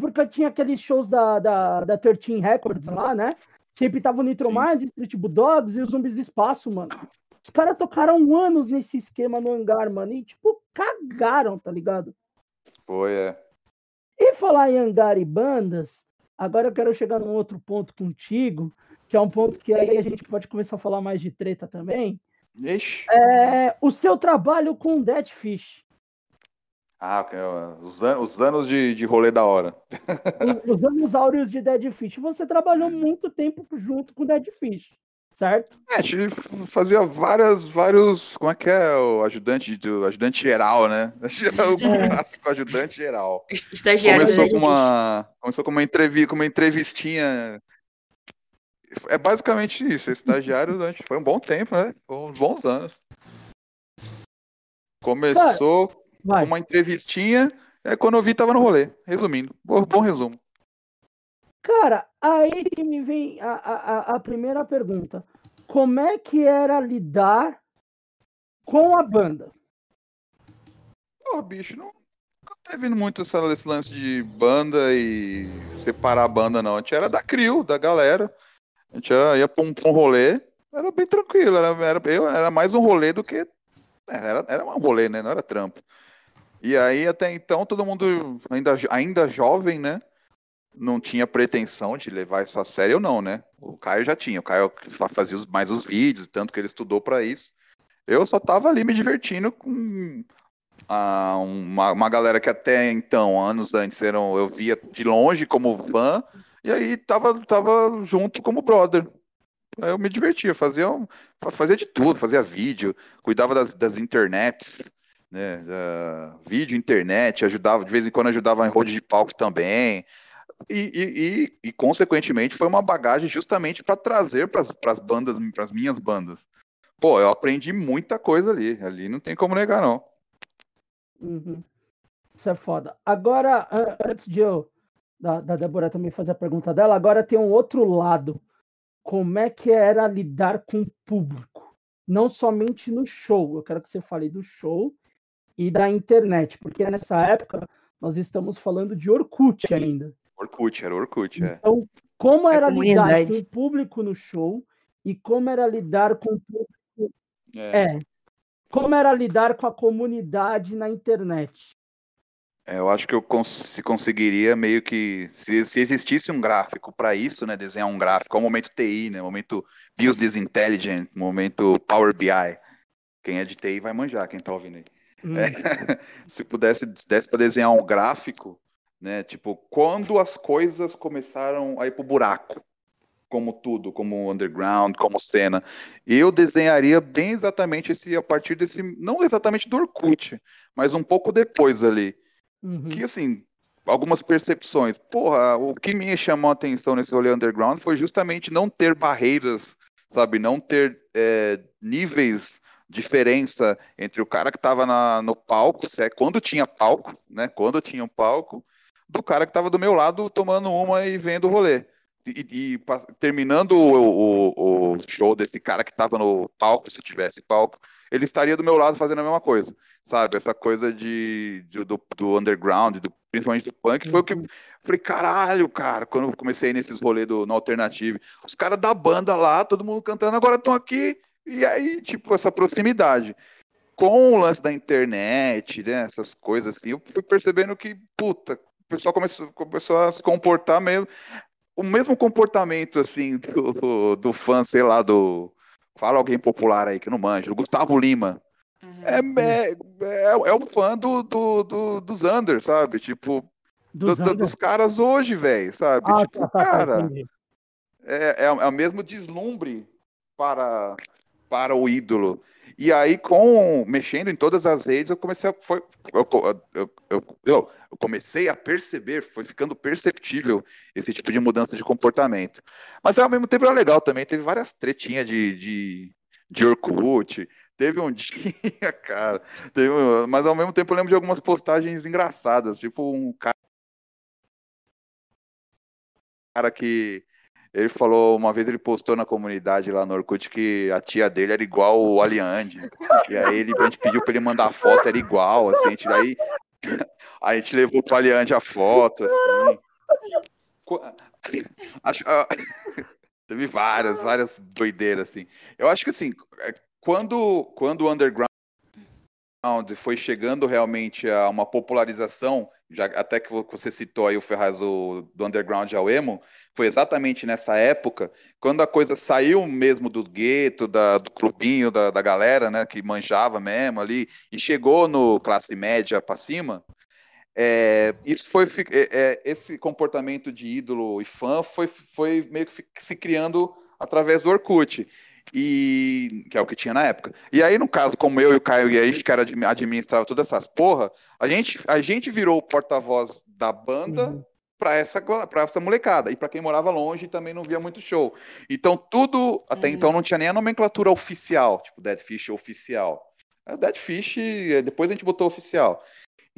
Porque tinha aqueles shows da, da, da 13 Records lá, né? Sempre tava o Nitromind, Street Bulldogs e os Zumbis do Espaço, mano. Os caras tocaram anos nesse esquema no hangar, mano. E, tipo, cagaram, tá ligado? Foi, é. E falar em hangar e bandas, agora eu quero chegar num outro ponto contigo, que é um ponto que aí a gente pode começar a falar mais de treta também. Ixi. É o seu trabalho com Dead Fish. Ah, os, an os anos de, de rolê da hora. Os, os anos áureos de Dead Fish. Você trabalhou muito tempo junto com Dead Fish, certo? É, a gente fazia várias, vários. Como é que é? O ajudante, do, ajudante geral, né? O clássico ajudante geral. Estagiário Começou com uma. Começou com uma, entrevi com uma entrevistinha. É basicamente isso, estagiário durante. Foi um bom tempo, né? Foi uns bons anos. Começou com Vai. uma entrevistinha, é quando eu vi tava no rolê. Resumindo, bom, bom resumo. Cara, aí que me vem a, a, a- primeira pergunta. Como é que era lidar com a banda? Pô, bicho, não nunca teve muito essa, esse lance de banda e separar a banda, não. A gente era da CRIO, da galera. A gente era- ia pra um, pra um rolê, era bem tranquilo. Era, era, eu, era mais um rolê do que. é, Era, era um rolê, né? Não era trampo. E aí, até então, todo mundo, ainda, ainda jovem, né? Não tinha pretensão de levar isso a sério, eu não, né? O Caio já tinha. O Caio fa- fazia mais os vídeos, tanto que ele estudou pra isso. Eu só tava ali me divertindo com a- uma, uma galera que até então, anos antes, eram, eu via de longe como fã, e aí tava, tava junto como brother. Eu me divertia, fazia, fa- fazia de tudo, fazia vídeo, cuidava das, das internets, né? da- vídeo, internet, ajudava, de vez em quando ajudava em road de palco também. E, e, e, e, consequentemente foi uma bagagem justamente para trazer para as bandas, para as minhas bandas. Pô, eu aprendi muita coisa ali. Ali não tem como negar, não. Uhum. Isso é foda. Agora, an- antes de eu da, da Débora também fazer a pergunta dela, agora tem um outro lado. Como é que era lidar com o público? Não somente no show. Eu quero que você fale do show e da internet, porque nessa época nós estamos falando de Orkut ainda. Orkut, era Orkut, é. Então, como A era lidar com o público no show e como era lidar com o público É, é, como era lidar com a comunidade na internet? é, eu acho que eu cons se conseguiria meio que. Se, se existisse um gráfico para isso, né? Desenhar um gráfico, é o momento TI, né? Momento Business Intelligent, momento Power BI. Quem é de TI vai manjar, quem tá ouvindo aí. Hum, É, se pudesse, se desse para desenhar um gráfico, né? Tipo, quando as coisas começaram a ir pro buraco. como tudo, como underground, como cena. Eu desenharia bem exatamente esse a partir desse, não exatamente do Orkut, mas um pouco depois ali. Uhum. Que assim, algumas percepções. Porra, o que me chamou a atenção nesse rolê underground foi justamente não ter barreiras, sabe? Não ter é, níveis diferença entre o cara que estava no palco, é quando tinha palco, né? Quando tinha um palco, do cara que estava do meu lado tomando uma e vendo o rolê. E, e terminando o, o, o, show desse cara que estava no palco, se tivesse palco, ele estaria do meu lado fazendo a mesma coisa, sabe? Essa coisa de, de do, do, underground, do, principalmente do punk, foi o que falei, caralho, cara, quando comecei nesses rolês do, no Alternative, os caras da banda lá, todo mundo cantando, agora estão aqui, e aí, tipo, essa proximidade. Com o lance da internet, né, essas coisas assim, eu fui percebendo que, puta, o pessoal começou, começou a se comportar meio. O mesmo comportamento, assim, do, do fã, sei lá, do. Fala alguém popular aí que não manja, o Gustavo Lima. Uhum. É, é, é, é o fã do, do, do, dos Under, sabe? Tipo, dos, do, dos caras hoje, velho, sabe? Ah, tipo, tá, tá, tá cara, é, é, é o mesmo deslumbre para para o ídolo. E aí, com mexendo em todas as redes, eu comecei a. Foi, eu, eu, eu, eu, comecei a perceber, foi ficando perceptível esse tipo de mudança de comportamento. Mas ao mesmo tempo era legal também, teve várias tretinhas de, de, de Orkut. Teve um dia, cara. Teve, mas ao mesmo tempo eu lembro de algumas postagens engraçadas, tipo um cara que ele falou, uma vez ele postou na comunidade lá no Orkut que a tia dele era igual o Aliande. E aí ele, a gente pediu pra ele mandar a foto, era igual, assim, a gente, daí a gente levou pro Aliande a foto, assim. Acho, teve várias, várias doideiras, assim. Eu acho que assim, é, quando, quando o underground foi chegando realmente a uma popularização, já até que você citou aí o Ferraz do, do underground ao emo, foi exatamente nessa época, quando a coisa saiu mesmo do gueto, da, do clubinho da, da galera, né, que manjava mesmo ali, e chegou no classe média para cima, é, isso foi é, é, esse comportamento de ídolo e fã foi, foi meio que se criando através do Orkut e que é o que tinha na época. E aí, no caso, como eu e o Caio e a gente que era administrava todas essas porra, a gente, a gente virou o porta-voz da banda uhum. para essa, pra essa molecada. E para quem morava longe também não via muito show. Então, tudo, até uhum. então, não tinha nem a nomenclatura oficial, tipo Dead Fish oficial. É Dead Fish, depois a gente botou oficial.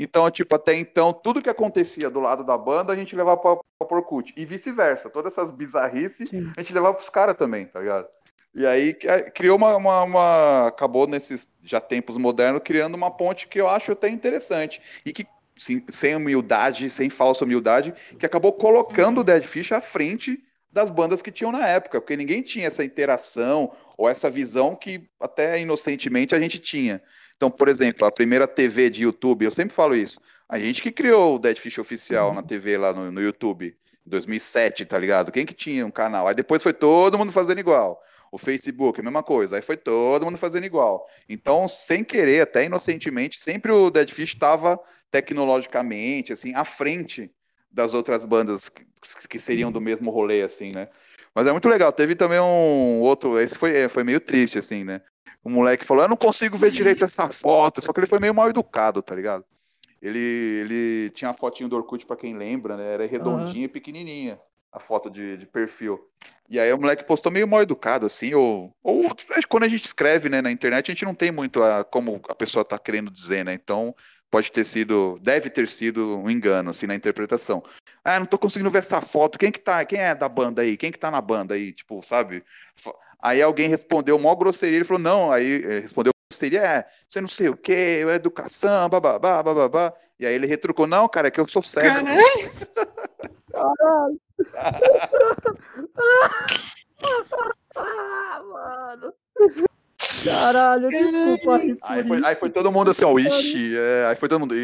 Então, tipo, até então, tudo que acontecia do lado da banda, a gente levava pra, pra Porcut. E vice-versa. Todas essas bizarrices, Sim. a gente levava pros caras também, tá ligado? E aí criou uma, uma, uma, acabou nesses já tempos modernos criando uma ponte que eu acho até interessante e que sim, sem humildade, sem falsa humildade, que acabou colocando o Dead Fish à frente das bandas que tinham na época, porque ninguém tinha essa interação ou essa visão que até inocentemente a gente tinha. Então, por exemplo, a primeira TV de YouTube, eu sempre falo isso, a gente que criou o Dead Fish oficial uhum. na TV lá no, no YouTube, em 2007, tá ligado? Quem que tinha um canal? Aí depois foi todo mundo fazendo igual. O Facebook, a mesma coisa. Aí foi todo mundo fazendo igual. Então, sem querer, até inocentemente, sempre o Dead Fish estava tecnologicamente, assim, à frente das outras bandas que, que seriam do mesmo rolê, assim, né? Mas é muito legal. Teve também um outro, esse foi, é, foi meio triste, assim, né? O moleque falou: Eu não consigo ver direito essa foto. Só que ele foi meio mal educado, tá ligado? Ele, ele tinha a fotinho do Orkut, pra quem lembra, né? Era redondinha uhum. e pequenininha a foto de, de, perfil. E aí o moleque postou meio mal educado, assim, ou, ou quando a gente escreve né, na internet, a gente não tem muito a, como a pessoa está querendo dizer, né? Então pode ter sido, deve ter sido um engano, assim, na interpretação. Ah, não tô conseguindo ver essa foto, quem que tá, quem é da banda aí? Quem que tá na banda aí? Tipo, sabe? Aí alguém respondeu mó grosseria, ele falou, não, aí eh, respondeu grosseria, é, você não sei o que, educação, bababá, bababá. E aí ele retrucou, não, cara, é que eu sou cego. Caralho! Mano. Caralho, desculpa. Aí foi, aí foi todo mundo assim, ó, ixi, é, aí foi todo mundo.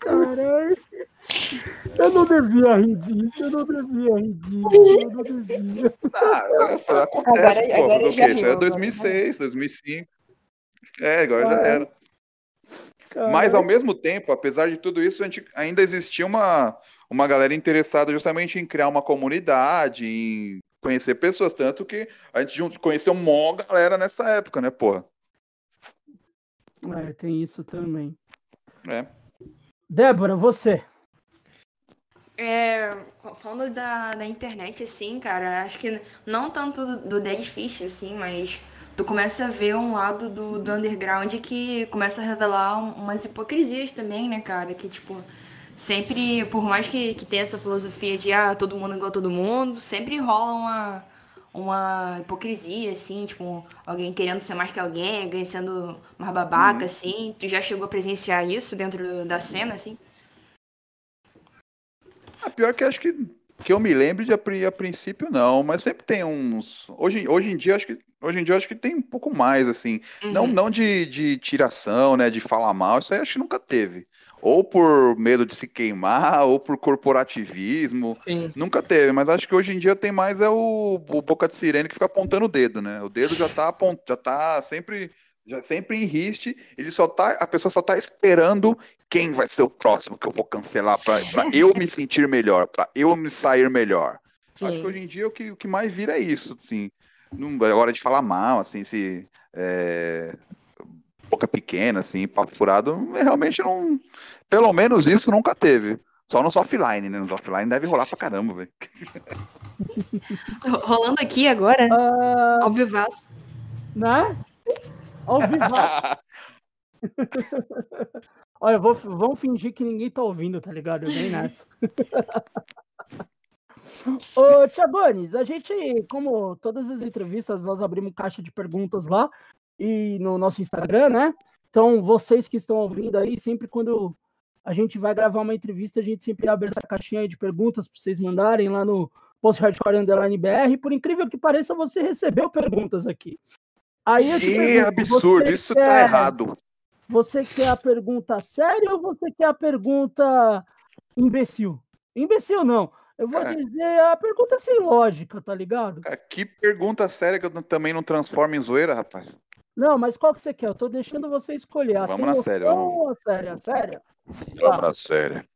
Caralho. Eu não devia rir disso, eu não devia rir disso, eu não devia. Ah, acontece, agora, pô, agora já Isso é 2006, 2005. É, agora já era. Mas ao mesmo tempo, apesar de tudo isso, a gente ainda existia uma, uma galera interessada justamente em criar uma comunidade, em conhecer pessoas, tanto que a gente conheceu uma galera nessa época, né, porra? É, tem isso também. É. Débora, você. É, falando da, da internet, assim, cara, acho que não tanto do, do Dead Fish, assim, mas tu começa a ver um lado do, do underground que começa a revelar umas hipocrisias também, né, cara? Que, tipo, sempre, por mais que, que tenha essa filosofia de, ah, todo mundo igual todo mundo, sempre rola uma, uma hipocrisia, assim, tipo, alguém querendo ser mais que alguém, alguém sendo mais babaca, uhum. assim. Tu já chegou a presenciar isso dentro da cena, assim? A ah, pior que acho que, que eu me lembro de a, princípio não, mas sempre tem uns. Hoje, hoje em dia acho que hoje em dia acho que tem um pouco mais assim, uhum. não não de, de tiração, né, de falar mal, isso aí acho que nunca teve. Ou por medo de se queimar, ou por corporativismo. Sim. Nunca teve, mas acho que hoje em dia tem mais é o, o boca de sirene que fica apontando o dedo, né? O dedo já tá, apont, já tá sempre já sempre em riste, ele só tá, a pessoa só tá esperando quem vai ser o próximo que eu vou cancelar para eu me sentir melhor, para eu me sair melhor. Sim. Acho que hoje em dia o que, o que mais vira é isso, assim. Não é hora de falar mal, assim, se é, boca pequena, assim, papo furado, realmente não. Pelo menos isso nunca teve. Só no offline, né? Nos offline deve rolar pra caramba, velho. Rolando aqui agora, uh... ao vivaço. Né? Ao vivo. Olha, vou, vamos fingir que ninguém tá ouvindo, tá ligado? Eu nem nessa. Ô, Tiagones, a gente, como todas as entrevistas, nós abrimos caixa de perguntas lá e no nosso Instagram, né? Então, vocês que estão ouvindo aí, sempre quando a gente vai gravar uma entrevista, a gente sempre abre essa caixinha de perguntas para vocês mandarem lá no Post Hardcore Underline BR. Por incrível que pareça, você recebeu perguntas aqui. Aí eu que absurdo, isso tá quer, tá errado. Você quer a pergunta séria ou você quer a pergunta imbecil? Imbecil não. Eu vou é. dizer a pergunta sem lógica, tá ligado? Que pergunta séria que eu também não transformo em zoeira, rapaz. Não, mas qual que você quer? Eu tô deixando você escolher. A vamos na séria. Vamos... a séria? A séria? Vamos na séria.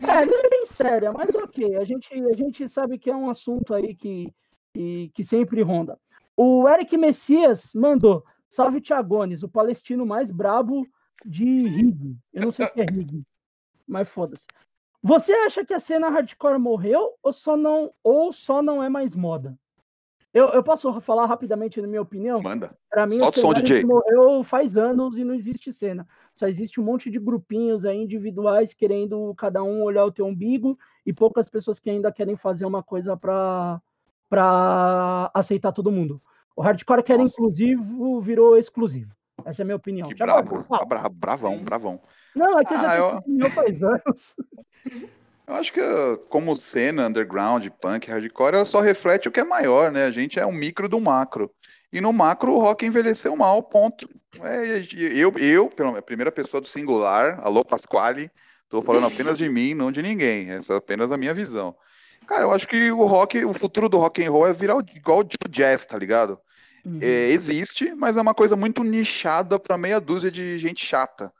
É, não é bem séria, mas ok. A gente, a gente sabe que é um assunto aí que, que, que sempre ronda. O Eric Messias mandou: Salve Tiagones, o palestino mais brabo de Rig. Eu não sei o que é Rig, mas foda-se. Você acha que a cena hardcore morreu ou só não, ou só não é mais moda? Eu, eu posso falar rapidamente na minha opinião? Manda. Para mim, Solta o som, DJ. morreu faz anos e não existe cena. Só existe um monte de grupinhos aí individuais querendo cada um olhar o teu umbigo e poucas pessoas que ainda querem fazer uma coisa para para aceitar todo mundo. O hardcore que era Nossa. inclusivo virou exclusivo. Essa é a minha opinião. Que brabo, tá bra bravão, bravão. Não, é que ah, eu já faz anos. Eu acho que como cena underground, punk, hardcore, ela só reflete o que é maior, né? A gente é um micro do macro. E no macro o rock envelheceu mal, ponto. É, eu, eu, pela primeira pessoa do singular, alô Pasquale, estou falando apenas de mim, não de ninguém. Essa é apenas a minha visão. Cara, eu acho que o rock, o futuro do rock and roll é virar igual tipo jazz, tá ligado? Uhum. É, existe, mas é uma coisa muito nichada para meia dúzia de gente chata.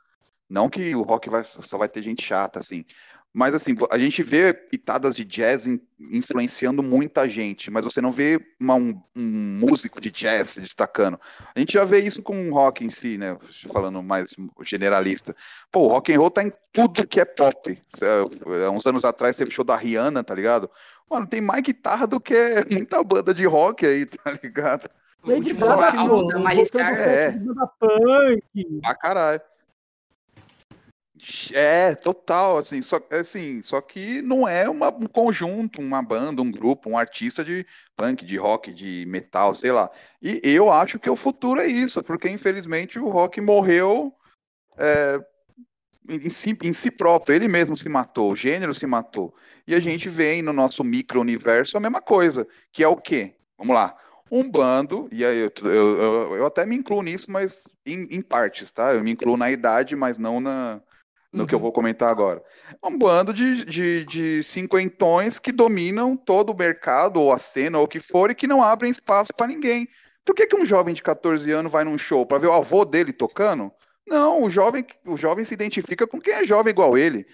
Não que o rock vai, só vai ter gente chata, assim. Mas assim, a gente vê pitadas de jazz in, influenciando muita gente, mas você não vê uma, um, um, músico de jazz destacando. A gente já vê isso com o rock em si, né? Falando mais generalista. Pô, o rock and roll tá em tudo que é pop. Há uns anos atrás teve show da Rihanna, tá ligado? Mano, tem mais guitarra do que muita banda de rock aí, tá ligado? Lady Gaga, é. Punk. Ah, caralho. É, total, assim, só, assim, só que não é uma, um conjunto, uma banda, um grupo, um artista de punk, de rock, de metal, sei lá. E eu acho que o futuro é isso, porque infelizmente o rock morreu é, em, si, em si próprio, ele mesmo se matou, o gênero se matou. E a gente vê no nosso micro-universo a mesma coisa, que é o quê? Vamos lá, um bando, e aí eu, eu, eu, até me incluo nisso, mas em, em, partes, tá? Eu me incluo na idade, mas não na, no uhum. que eu uhum. vou comentar agora. É um bando de, de, de cinquentões que dominam todo o mercado, ou a cena, ou o que for, e que não abrem espaço para ninguém. Por que, que um jovem de 14 anos vai num show? Para ver o avô dele tocando? Não, o jovem, o jovem se identifica com quem é jovem igual ele.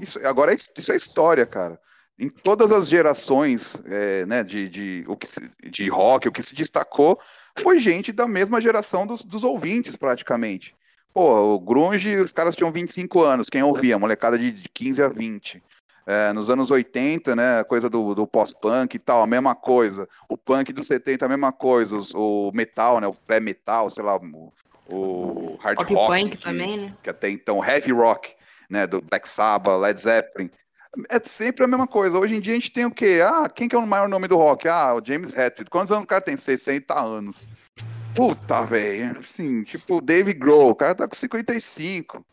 Isso, agora, isso é história, cara. Em todas as gerações é, né, de, de, o que se, de rock, o que se destacou foi gente da mesma geração dos, dos ouvintes, praticamente. Pô, o grunge, os caras tinham 25 anos, quem ouvia? Molecada de 15 a 20. É, nos anos 80, né, coisa do, do pós-punk e tal, a mesma coisa. O punk dos 70, a mesma coisa. Os, o metal, né, o pré-metal, sei lá, o, o hard rock, rock que, também, né? que até então, heavy rock, né, do Black Sabbath, Led Zeppelin. É sempre a mesma coisa. Hoje em dia a gente tem o quê? Ah, quem que é o maior nome do rock? Ah, o James Hetfield. Quantos anos o cara tem? 60 anos. Puta, velho. Assim, tipo, Dave Grohl, o cara tá com 55.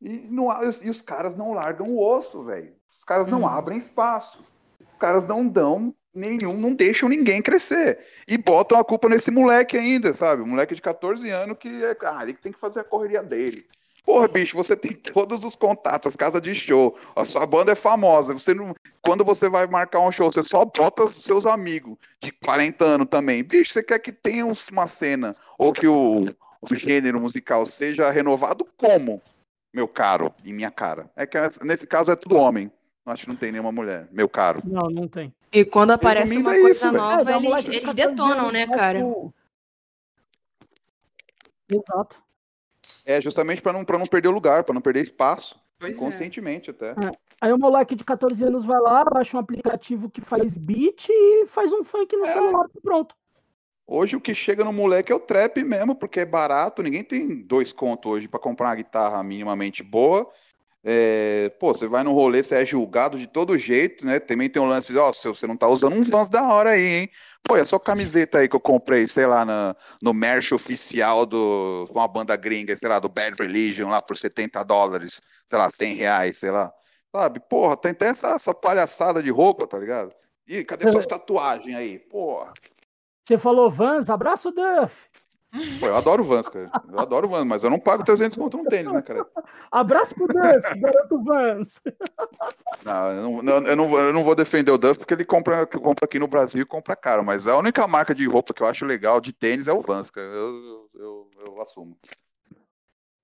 E, não, e os caras não largam o osso, velho. Os caras não uhum. abrem espaço. Os caras não dão nenhum, não deixam ninguém crescer. E botam a culpa nesse moleque ainda, sabe? Um moleque de 14 anos que é, ah, ele tem que fazer a correria dele. Porra, bicho, você tem todos os contatos, as casas de show, a sua banda é famosa. Você não, quando você vai marcar um show, você só bota os seus amigos de 40 anos também. Bicho, você quer que tenha uma cena ou que o, o gênero musical seja renovado como, meu caro e minha cara? É que nesse caso é tudo homem. Acho que não tem nenhuma mulher, meu caro. Não, não tem. E quando aparece uma é coisa isso, nova, é, eles, eles detonam, né, cara? Exato. É, justamente para não, não perder o lugar, para não perder espaço. Pois conscientemente é. até. É. Aí o moleque de 14 anos vai lá, baixa um aplicativo que faz beat e faz um funk no é. celular pronto. Hoje o que chega no moleque é o trap mesmo, porque é barato, ninguém tem dois contos hoje para comprar uma guitarra minimamente boa. É, pô, você vai no rolê, você é julgado de todo jeito, né? Também tem um lance, ó, oh, você não tá usando um Vans da hora aí, hein? Pô, é só camiseta aí que eu comprei, sei lá, na, no merch oficial do uma banda gringa, sei lá, do Bad Religion lá por 70 dólares, sei lá, 100 reais, sei lá. Sabe? Porra, tem até essa, essa palhaçada de roupa, tá ligado? Ih, cadê suas tatuagens aí? Porra. Você falou Vans, abraço, Duff. Pô, eu adoro Vans, cara. Eu adoro Vans, mas eu não pago 300 conto no tênis, né, cara? Abraço pro Duff, garoto Vans. Não eu, não, eu, não, eu não vou defender o Duff porque ele compra, compra aqui no Brasil e compra caro, mas a única marca de roupa que eu acho legal de tênis é o Vans, cara. Eu, eu, eu assumo.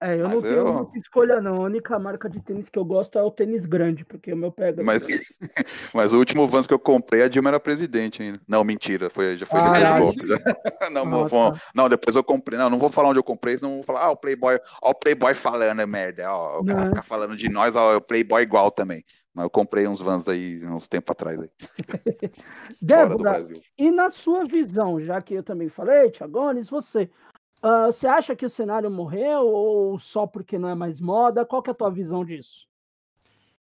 É, eu mas não tenho eu... escolha, não. A única marca de tênis que eu gosto é o tênis grande, porque o meu pega. Mas, mas o último Vans que eu comprei, a Dilma era presidente ainda. Não, mentira, foi, já foi ah, depois do golpe. Não, ah, tá. não, depois eu comprei. Não, não vou falar onde eu comprei, senão vou falar, ah, o Playboy, ó, o Playboy falando, é merda. Ó, o cara fica falando de nós, ó, o Playboy igual também. Mas eu comprei uns Vans aí uns tempos atrás. Aí. Débora, e na sua visão, já que eu também falei, Tiagones, você Uh, você acha que o cenário morreu ou só porque não é mais moda? Qual que é a tua visão disso?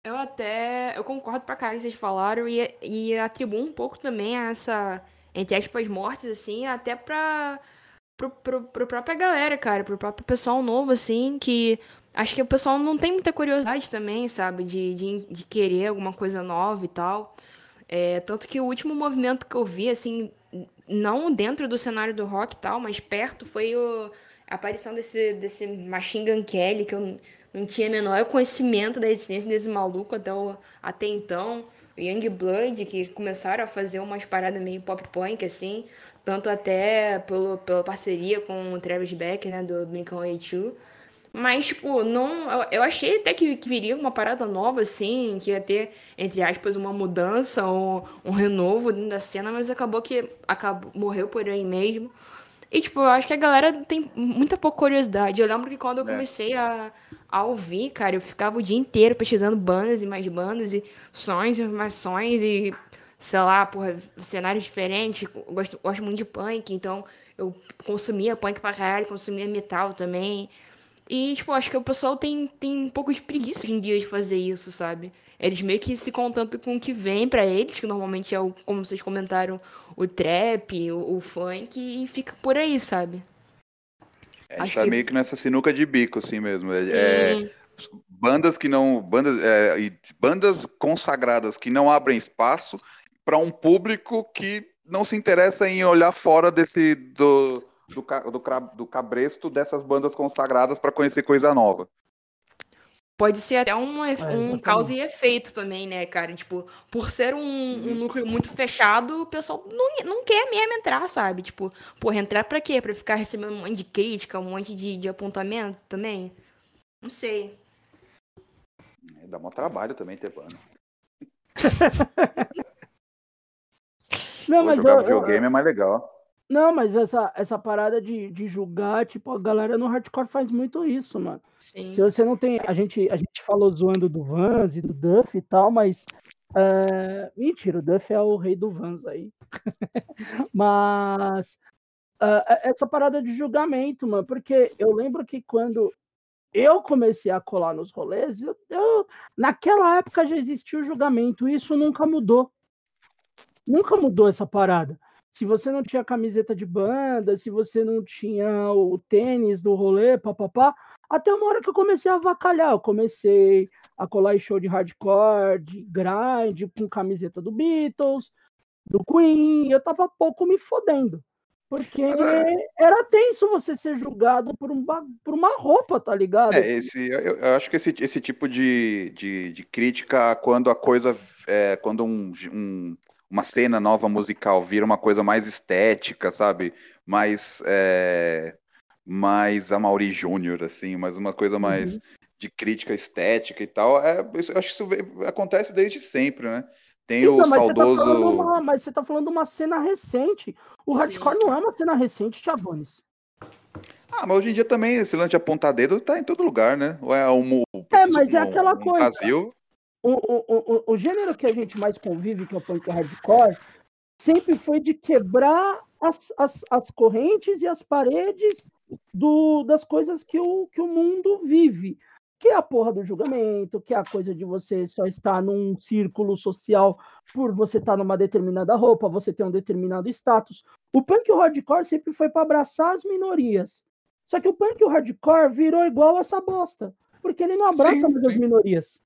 Eu até. Eu concordo pra caralho que vocês falaram e, e atribuo um pouco também a essa, entre aspas, mortes, assim, até pra. Pro, pro, pro própria galera, cara, pro próprio pessoal novo, assim, que acho que o pessoal não tem muita curiosidade também, sabe, de, de, de querer alguma coisa nova e tal. É, tanto que o último movimento que eu vi, assim, não dentro do cenário do rock e tal, mas perto foi o, a aparição desse, desse Machine Gun Kelly, que eu não tinha menor conhecimento da existência desse maluco até, o, até então. Young Blood, que começaram a fazer umas paradas meio pop punk, assim, tanto até pelo, pela parceria com o Travis Becker, né, do Blink-182. Mas, tipo, não. Eu, eu achei até que, que, viria uma parada nova, assim, que ia ter, entre aspas, uma mudança ou um renovo dentro da cena, mas acabou que acabou, morreu por aí mesmo. E, tipo, eu acho que a galera tem muita pouca curiosidade. Eu lembro que quando eu é. comecei a, a ouvir, cara, eu ficava o dia inteiro pesquisando bandas e mais bandas, e sons e mais sons, e sei lá, porra, cenários diferentes. Eu gosto, gosto muito de punk, então eu consumia punk pra caralho, consumia metal também. E, tipo, acho que o pessoal tem, tem um pouco de preguiça hoje em dia de fazer isso, sabe? Eles meio que se contentam com o que vem para eles, que normalmente é o, como vocês comentaram, o trap, o, o funk, e fica por aí, sabe? É, a gente tá que... meio que nessa sinuca de bico, assim mesmo. É, é bandas que não. Bandas, é, bandas consagradas que não abrem espaço para um público que não se interessa em olhar fora desse. do do, do, do cabresto dessas bandas consagradas para conhecer coisa nova. pode ser até um, É, um causa e efeito também, né, cara? Tipo, por ser um, um núcleo muito fechado, o pessoal não, não quer mesmo entrar, sabe? Tipo, porra, entrar pra quê? Pra ficar recebendo um monte de crítica, um monte de, de apontamento também? Não sei. Dá mó trabalho também ter banda. Não, Pô, mas jogar eu- eu- videogame é mais legal. Não, mas essa, essa parada de, de julgar, tipo, a galera no hardcore faz muito isso, mano. Sim. Se você não tem. A gente, a gente falou zoando do Vans e do Duff e tal, mas. é, mentira, o Duff é o rei do Vans aí. mas. é, essa parada de julgamento, mano, porque eu lembro que quando eu comecei a colar nos rolês, eu, eu- naquela época já existia o julgamento, e isso nunca mudou. Nunca mudou essa parada. Se você não tinha camiseta de banda, se você não tinha o tênis do rolê, papapá, até uma hora que eu comecei a avacalhar, eu comecei a colar em show de hardcore, de grind, com camiseta do Beatles, do Queen, eu tava pouco me fodendo. Porque era tenso você ser julgado por, um, por uma roupa, tá ligado? É, esse, eu, eu acho que esse, esse tipo de, de, de crítica, quando a coisa, é, quando um, um- uma cena nova musical vira uma coisa mais estética, sabe? Mais, é, mais Amaury Júnior, assim, mais uma coisa mais de crítica estética e tal. É, isso- eu acho que isso acontece desde sempre, né? Tem o Então, mas você tá saudoso. falando uma- mas você tá falando de uma cena recente. O Sim. hardcore não é uma cena recente, Thiagones. Ah, mas hoje em dia também esse lance de apontar dedo tá em todo lugar, né? Ou é um, É, mas é no- aquela coisa. Brasil, o, o, o, o gênero que a gente mais convive, que é o punk hardcore, sempre foi de quebrar as, as, as correntes e as paredes do, das coisas que o, que o mundo vive. Que é a porra do julgamento, que é a coisa de você só estar num círculo social por você estar numa determinada roupa, você ter um determinado status. O punk e o hardcore sempre foi para abraçar as minorias. Só que o punk e o hardcore virou igual essa bosta. Porque ele não abraça Sim, mais as minorias.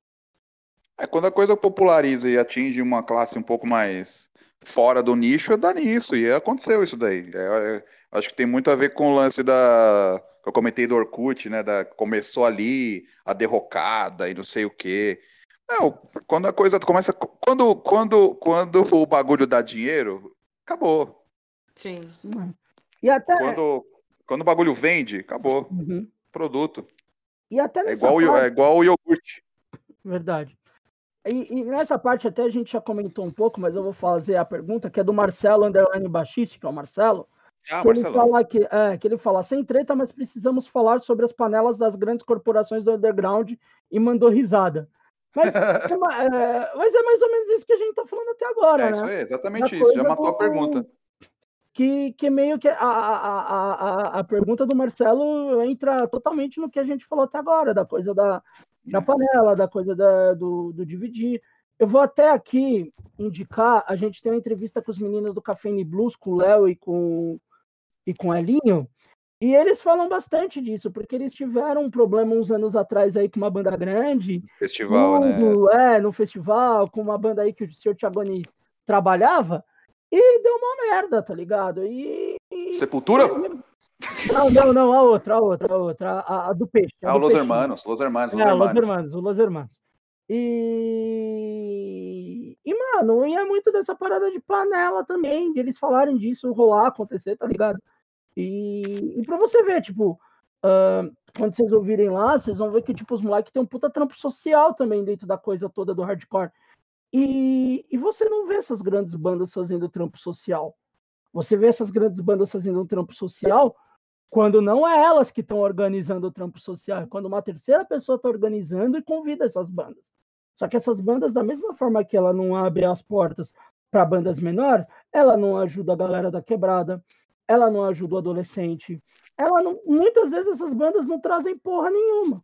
É, quando a coisa populariza e atinge uma classe um pouco mais fora do nicho, dá nisso, e aconteceu isso daí. É, é, acho que tem muito a ver com o lance da. que eu comentei do Orkut, né? Da, começou ali a derrocada e não sei o quê. Não, quando a coisa começa. Quando, quando, quando o bagulho dá dinheiro, acabou. Sim. E até, Quando, quando o bagulho vende, acabou. Uhum. Produto. e até É igual, o- parte, é igual o iogurte. verdade. E, e nessa parte até a gente já comentou um pouco, mas eu vou fazer a pergunta, que é do Marcelo Underline Baixiste, que é o Marcelo. Ah, que ele Marcelão. fala que, é, que ele fala, sem treta, mas precisamos falar sobre as panelas das grandes corporações do underground e mandou risada. Mas, é, é, mas é mais ou menos isso que a gente tá falando até agora, É né? isso aí, Da exatamente isso. Já matou a pergunta. que, que meio que a, a, a, a pergunta do Marcelo entra totalmente no que a gente falou até agora, da coisa da, da panela, da coisa da, do, do dividir. Eu vou até aqui indicar, a gente tem uma entrevista com os meninos do Café Blues, com o Léo e com, e com o Elinho, e eles falam bastante disso, porque eles tiveram um problema uns anos atrás aí com uma banda grande, Festival, né? no, é, no festival, com uma banda aí que o senhor Thiagonis trabalhava, e deu uma merda, tá ligado? E- Sepultura? Não, não, não, a outra, a outra, a outra, a, a do peixe. a Ah, do Los peixinho. Hermanos, Los Hermanos, Los É, Los Hermanos. Hermanos, o Los Hermanos. E... e, mano, e é muito dessa parada de panela também, de eles falarem disso, rolar, acontecer, tá ligado? E, e pra você ver, tipo, ah, quando vocês ouvirem lá, vocês vão ver que, tipo, os moleques têm um puta trampo social também dentro da coisa toda do hardcore. E, e você não vê essas grandes bandas fazendo trampo social. Você vê essas grandes bandas fazendo um trampo social quando não é elas que estão organizando o trampo social, é quando uma terceira pessoa está organizando e convida essas bandas. Só que essas bandas, da mesma forma que ela não abre as portas para bandas menores, ela não ajuda a galera da quebrada, ela não ajuda o adolescente, ela não, muitas vezes essas bandas não trazem porra nenhuma.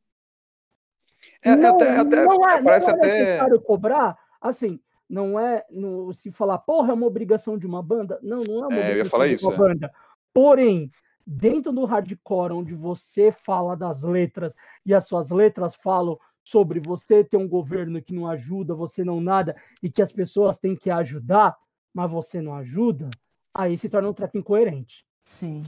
É, não, até, até, não é, não é até. necessário cobrar, assim, não é no, se falar, porra, é uma obrigação de uma banda. Não, não é uma É, eu ia obrigação falar de isso, uma é. banda. Porém, dentro do hardcore, onde você fala das letras e as suas letras falam sobre você ter um governo que não ajuda, você não nada, e que as pessoas têm que ajudar, mas você não ajuda, aí se torna um treco incoerente. Sim.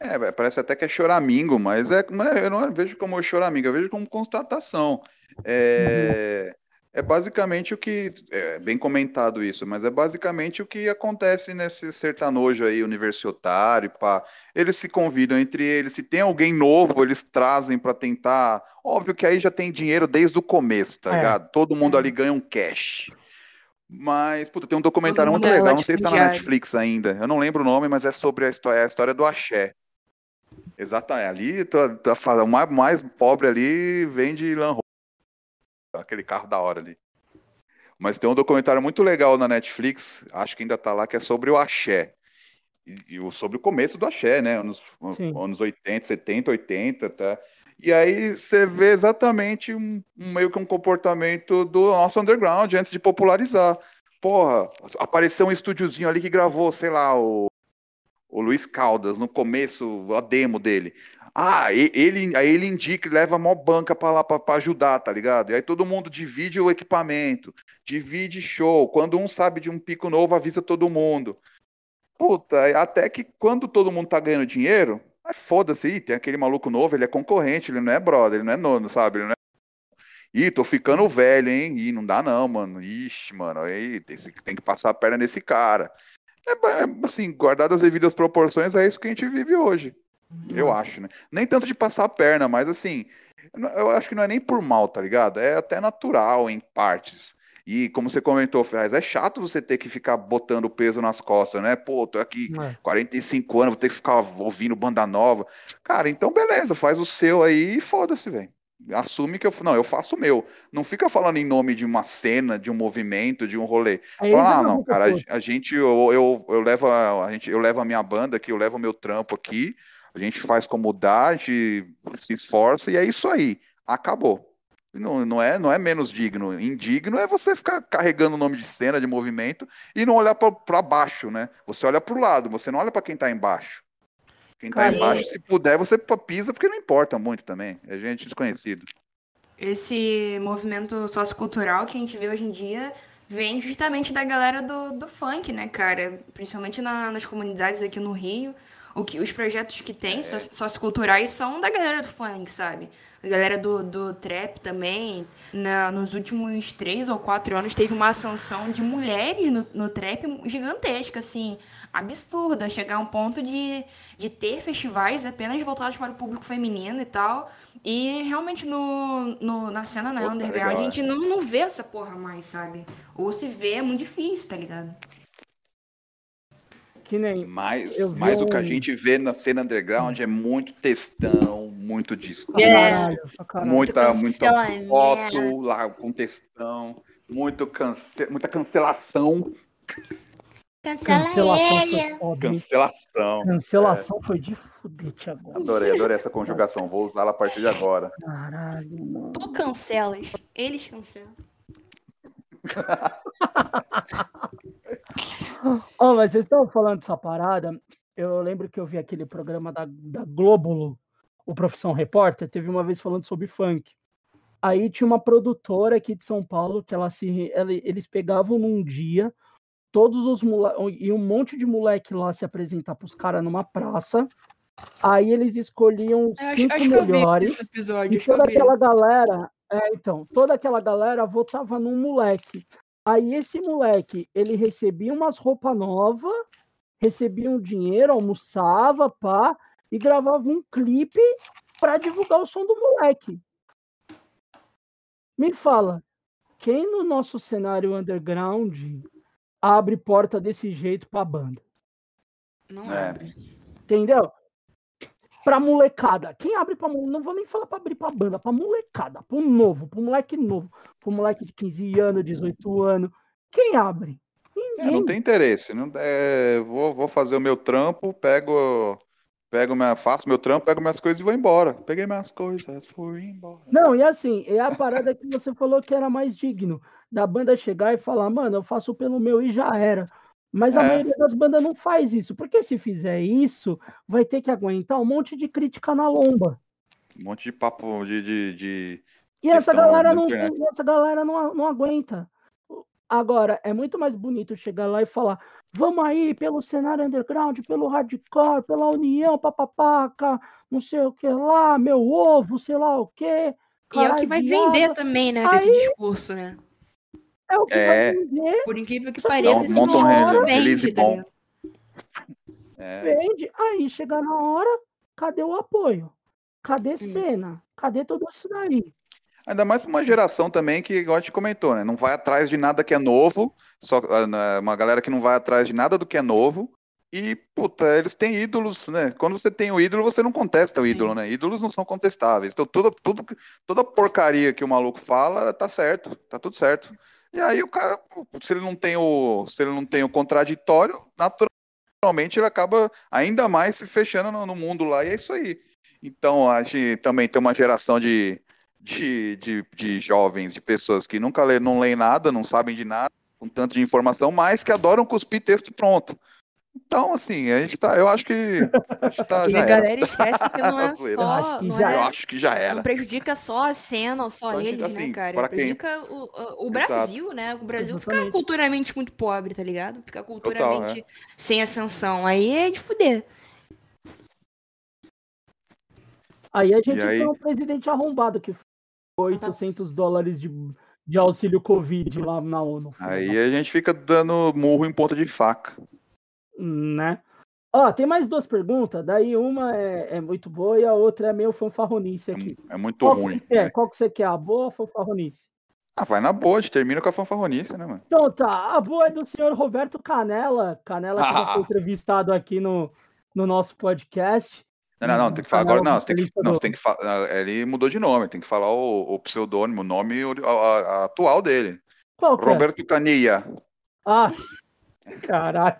É, parece até que é choramingo, mas é, eu não vejo como choramingo, eu vejo como constatação. É, é basicamente o que. É bem comentado isso, mas é basicamente o que acontece nesse sertanojo aí, universitário, pá. Eles se convidam entre eles, se tem alguém novo, eles trazem para tentar. Óbvio que aí já tem dinheiro desde o começo, tá é. ligado? Todo mundo é. ali ganha um cash. Mas, puta, tem um documentário muito é legal, não sei se tá na Netflix ainda. Eu não lembro o nome, mas é sobre a história, a história do axé. Exatamente. Ali, tá, tá, o mais, mais pobre ali vende Lan aquele carro da hora ali. Mas tem um documentário muito legal na Netflix, acho que ainda tá lá, que é sobre o axé. E, e sobre o começo do axé, né? Anos, anos 80, 70, 80, tá? E aí você vê exatamente um, um, meio que um comportamento do nosso underground antes de popularizar. Porra, apareceu um estúdiozinho ali que gravou, sei lá, o, o Luiz Caldas no começo, a demo dele. Ah, ele, aí ele indica e leva a mó banca para lá para ajudar, tá ligado? E aí todo mundo divide o equipamento, divide show. Quando um sabe de um pico novo, avisa todo mundo. Puta, até que quando todo mundo tá ganhando dinheiro, aí foda-se, tem aquele maluco novo, ele é concorrente, ele não é brother, ele não é nono, sabe? Ele não é... Ih, tô ficando velho, hein? Ih, não dá não, mano. Ixi, mano, aí tem que passar a perna nesse cara. É, é, assim, guardadas as devidas proporções, é isso que a gente vive hoje. Eu acho, né? Nem tanto de passar a perna, mas assim, eu acho que não é nem por mal, tá ligado? É até natural em partes. E como você comentou, Ferraz, é chato você ter que ficar botando peso nas costas, né? Pô, tô aqui é. 45 anos, vou ter que ficar ouvindo banda nova. Cara, então beleza, faz o seu aí e foda-se, velho. Assume que eu. Não, eu faço o meu. Não fica falando em nome de uma cena, de um movimento, de um rolê. Fala, ah, não, cara, a, a gente, eu, eu, eu, levo a, a gente, eu levo a minha banda aqui, eu levo o meu trampo aqui. A gente faz como dá, a gente se esforça e é isso aí. Acabou. Não, não, é, não é menos digno. Indigno é você ficar carregando o nome de cena, de movimento e não olhar para baixo, né? Você olha para o lado, você não olha para quem está embaixo. Quem está embaixo, se puder, você pisa, porque não importa muito também. É gente desconhecido. Esse movimento sociocultural que a gente vê hoje em dia vem justamente da galera do, do funk, né, cara? Principalmente na, nas comunidades aqui no Rio o que, os projetos que tem, é. socioculturais, são da galera do funk, sabe? A galera do, do trap também. Na, nos últimos três ou quatro anos teve uma ascensão de mulheres no, no trap gigantesca, assim, absurda. Chegar a um ponto de, de ter festivais apenas voltados para o público feminino e tal. E realmente no, no, na cena na underground a gente não, não vê essa porra mais, sabe? Ou se vê é muito difícil, tá ligado? Que nem. Mas, mas um... o que a gente vê na cena underground é muito textão, muito disco. É. Muita, muita foto lá com textão, muito cance... muita cancelação. Cancela cancelação ele. Foi Cancelação. Cancelação é. foi de fudete agora. Adorei, adorei essa conjugação. Vou usá-la a partir de agora. Caralho, mano. Tu cancelas, eles cancelam. oh, mas vocês estão falando dessa parada. Eu lembro que eu vi aquele programa da, da Globo, o Profissão Repórter, teve uma vez falando sobre funk. Aí tinha uma produtora aqui de São Paulo que ela se, ela, eles pegavam num dia todos os moleques e um monte de moleque lá se apresentar para os caras numa praça. Aí eles escolhiam os cinco acho, acho melhores. Episódio, e toda aquela galera, é, então, toda aquela galera votava num moleque. Aí esse moleque, ele recebia umas roupas novas, recebia um dinheiro, almoçava, pá, e gravava um clipe para divulgar o som do moleque. Me fala, quem no nosso cenário underground abre porta desse jeito pra banda? Não é. abre. Entendeu? pra molecada. Quem abre pra Não vou nem falar pra abrir pra banda, pra molecada, pro novo, pro moleque novo, pro moleque de 15 anos, 18 anos. Quem abre? É, não tem interesse. Não, é, vou, vou fazer o meu trampo, pego. Pego minha, faço meu trampo, pego minhas coisas e vou embora. Peguei minhas coisas, fui embora. Não, e assim, é a parada que você falou que era mais digno da banda chegar e falar, mano, eu faço pelo meu e já era. Mas a é. maioria das bandas não faz isso, porque se fizer isso, vai ter que aguentar um monte de crítica na lomba. Um monte de papo de. de, de e essa galera, não, essa galera não, não aguenta. Agora, é muito mais bonito chegar lá e falar: Vamos aí pelo cenário underground, pelo hardcore, pela união, papapaca, não sei o que lá, meu ovo, sei lá o que. E é o que vai vender também, né? Aí, esse discurso, né? É o que é... Por incrível que pareça, esse discurso vende, tá é. Vende. Aí chega na hora, cadê o apoio? Cadê cena? Cadê tudo isso daí? Ainda mais para uma geração também que, igual a gente comentou, né? Não vai atrás de nada que é novo, só né, uma galera que não vai atrás de nada do que é novo. E, puta, eles têm ídolos, né? Quando você tem o ídolo, você não contesta o Sim. ídolo, né? Ídolos não são contestáveis. Então, tudo, tudo, toda porcaria que o maluco fala, tá certo, tá tudo certo. E aí o cara, se ele não tem o, se ele não tem o contraditório, naturalmente ele acaba ainda mais se fechando no, no mundo lá, e é isso aí. Então, a gente também tem uma geração de, de, de, de jovens, de pessoas que nunca lê, não leem nada, não sabem de nada, com tanto de informação, mas que adoram cuspir texto pronto. Então, assim, a gente tá. Eu acho que. A gente tá, a galera esquece que não é só. Eu acho que, já, é, eu acho que já era. Não prejudica só a cena ou só então, eles, né, assim, né, cara? Prejudica quem... o, o Brasil, Exato. né? O Brasil Exatamente. fica culturalmente muito pobre, tá ligado? Fica culturalmente Total, é. sem ascensão. Aí é de fuder. Aí a gente aí... tem um presidente arrombado que 800 dólares de, de auxílio Covid lá na ONU. Aí a gente fica dando murro em ponta de faca. Né? Ó, tem mais duas perguntas, daí uma é, é, muito boa e a outra é meio fanfarronice aqui. É, é muito Qual ruim. Que é? Qual que você quer, a boa ou a fanfarronice? Ah, vai na boa, a gente termina com a fanfarronice, né, mano? Então tá, a boa é do senhor Roberto Canela, Canela que ah. já foi entrevistado aqui no, no nosso podcast. Não, não, não, tem que falar agora, não, tem que, não, tem que falar, ele mudou de nome, tem que falar o, o pseudônimo, o nome a, a, atual dele. Qual que é? Roberto é? Canilla. Ah, caralho.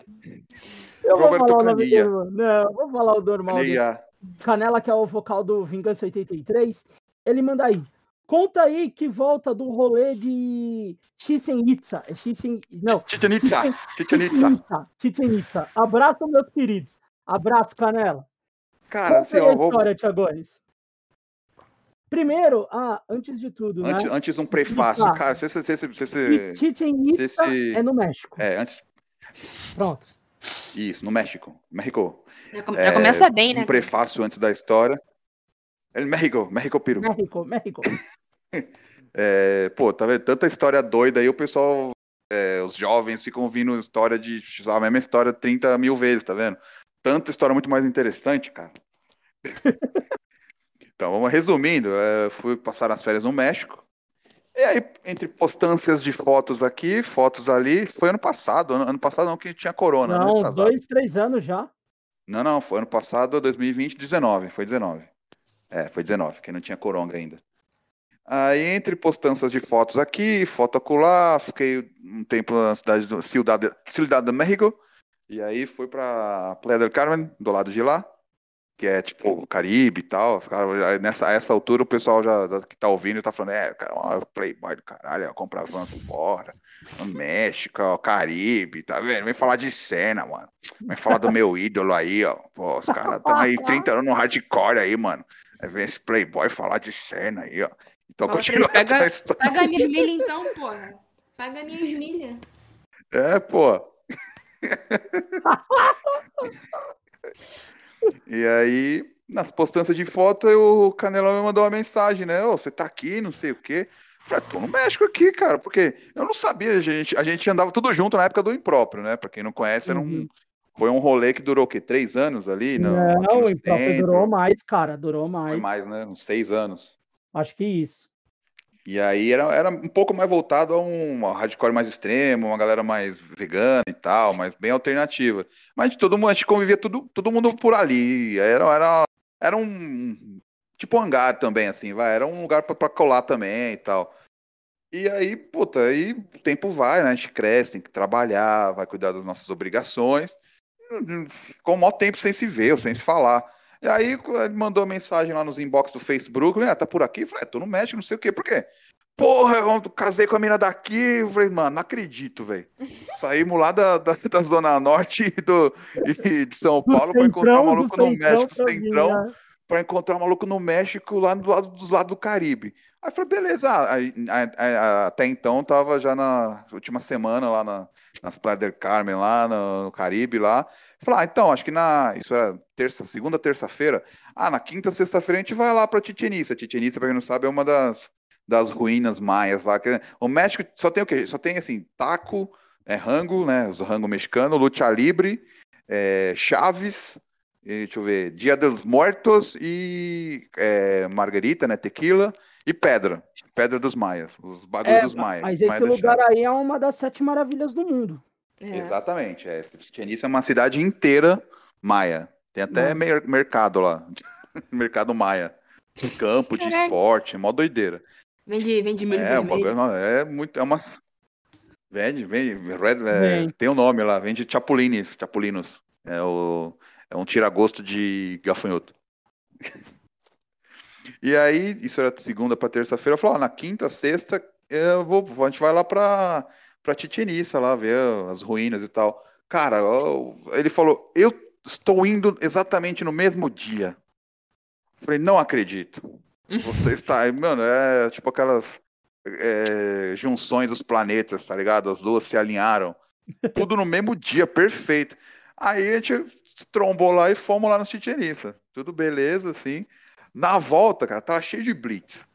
Eu Roberto vou falar Canilla. O nome não, vou falar o normal Canilla. Canela, que é o vocal do Vingança 83, ele manda aí. Conta aí que volta do rolê de Chichen Itza. É Chichen... Não. Chichen Itza. Chichen Itza. Chichen Itza. Abraço, meus queridos. Abraço, Canela. Cara, assim, ó, vou... história, Tiagores? Primeiro, ah, antes de tudo, antes, né? Antes um prefácio, cara, você, você, você, você, Chichen Itza é no México. É, antes... Pronto. Isso, no México. México. Já, come... é, começa bem, né? Um prefácio antes da história. É México, México Piru. México, México. é, pô, tá vendo? Tanta história doida aí, o pessoal, é, os jovens ficam ouvindo história de, a mesma história 30 mil vezes, tá vendo? tanta história muito mais interessante, cara. então, vamos resumindo. É, fui passar as férias no México. E aí, entre postâncias de fotos aqui, fotos ali, foi ano passado. Ano, ano passado não, que tinha corona. Não, né, dois, três anos já. Não, não, foi ano passado, 2020, 19. Foi 19. É, foi 19, que não tinha corona ainda. Aí, entre postanças de fotos aqui, foto acolá, fiquei um tempo na cidade de Ciudad, Ciudad de México. E aí foi pra Playa del Carmen, do lado de lá, que é tipo Caribe e tal. Nessa a essa altura o pessoal já que tá ouvindo tá falando, é, cara, ó, Playboy do caralho, compra avanço fora. No México, ó, Caribe, tá vendo? Vem falar de cena, mano. Vem falar do meu ídolo aí, ó. Pô, os caras estão aí 30 anos no hardcore aí, mano. Aí vem esse Playboy falar de cena aí, ó. Então continua pega, essa história. Paga minhas milhas então, porra. Paga minhas milhas. É, pô. e aí, nas postanças de foto, o Canelão me mandou uma mensagem, né? Ô, você tá aqui, não sei o quê. Eu falei, tô no México aqui, cara, porque eu não sabia, a gente, a gente andava tudo junto na época do Impróprio, né? Pra quem não conhece, era um, uhum. foi um rolê que durou o quê? Três anos ali? Não, não o Impróprio durou mais, cara, durou mais. Foi mais, né? Uns seis anos. Acho que isso. E aí era, era um pouco mais voltado a um hardcore mais extremo, uma galera mais vegana e tal, mas bem alternativa. Mas todo mundo, a gente convivia tudo, todo mundo por ali. Era, era, era um tipo um hangar também, assim, vai. Era um lugar para colar também e tal. E aí, puta, aí o tempo vai, né? A gente cresce, tem que trabalhar, vai cuidar das nossas obrigações. Com o maior tempo sem se ver, sem se falar. E aí ele mandou mensagem lá nos inbox do Facebook? Ah, tá por aqui? Eu falei, é, tô no México, não sei o quê. Por quê? Porra, eu casei com a mina daqui. Eu falei, mano, não acredito, velho. Saímos lá da, da, da, Zona Norte do, e de São Paulo para encontrar um maluco no México, centrão. para encontrar um maluco no México, lá do lado dos lados do Caribe. Aí eu falei, beleza. Ah, aí, aí, aí, até então tava já na última semana lá na, nas Playa del Carmen, lá no, no Caribe, lá. Falei, ah, então, acho que na. Isso era terça, segunda, terça-feira. Ah, na quinta, sexta-feira a gente vai lá pra Titeniça. Titeniça, pra quem não sabe, é uma das, das ruínas maias lá. O México só tem o quê? Só tem assim, taco, é, rango, né? Os rango mexicano, lucha libre, é, chaves, e, deixa eu ver, Dia dos Mortos e é, Margarita, né? Tequila e Pedra. Pedra dos Maias. Os bagulhos é, dos Maias. Mas esse Maia lugar aí é uma das sete maravilhas do mundo. É. Exatamente. É. É uma cidade inteira maia. Tem até mer mercado lá. mercado maia. Campo de Caraca. esporte, mó doideira. Vende, vende milho é, vermelho. É, muito, é uma... Vende, vende, red, é, tem o um nome lá, vende chapulines, chapulinos. É, o, é um tira-gosto de gafanhoto. e aí, isso era segunda para terça-feira, eu falei, ó, na quinta, sexta, eu vou, a gente vai lá pra pra Titiniça lá, ver as ruínas e tal. Cara, ele falou, eu estou indo exatamente no mesmo dia. falei, não acredito. Você está, mano, é tipo aquelas é, junções dos planetas, tá ligado? As duas se alinharam. Tudo no mesmo dia, perfeito. Aí a gente trombou lá e fomos lá no Titiniça. Tudo beleza, assim. Na volta, cara, tava cheio de blitz.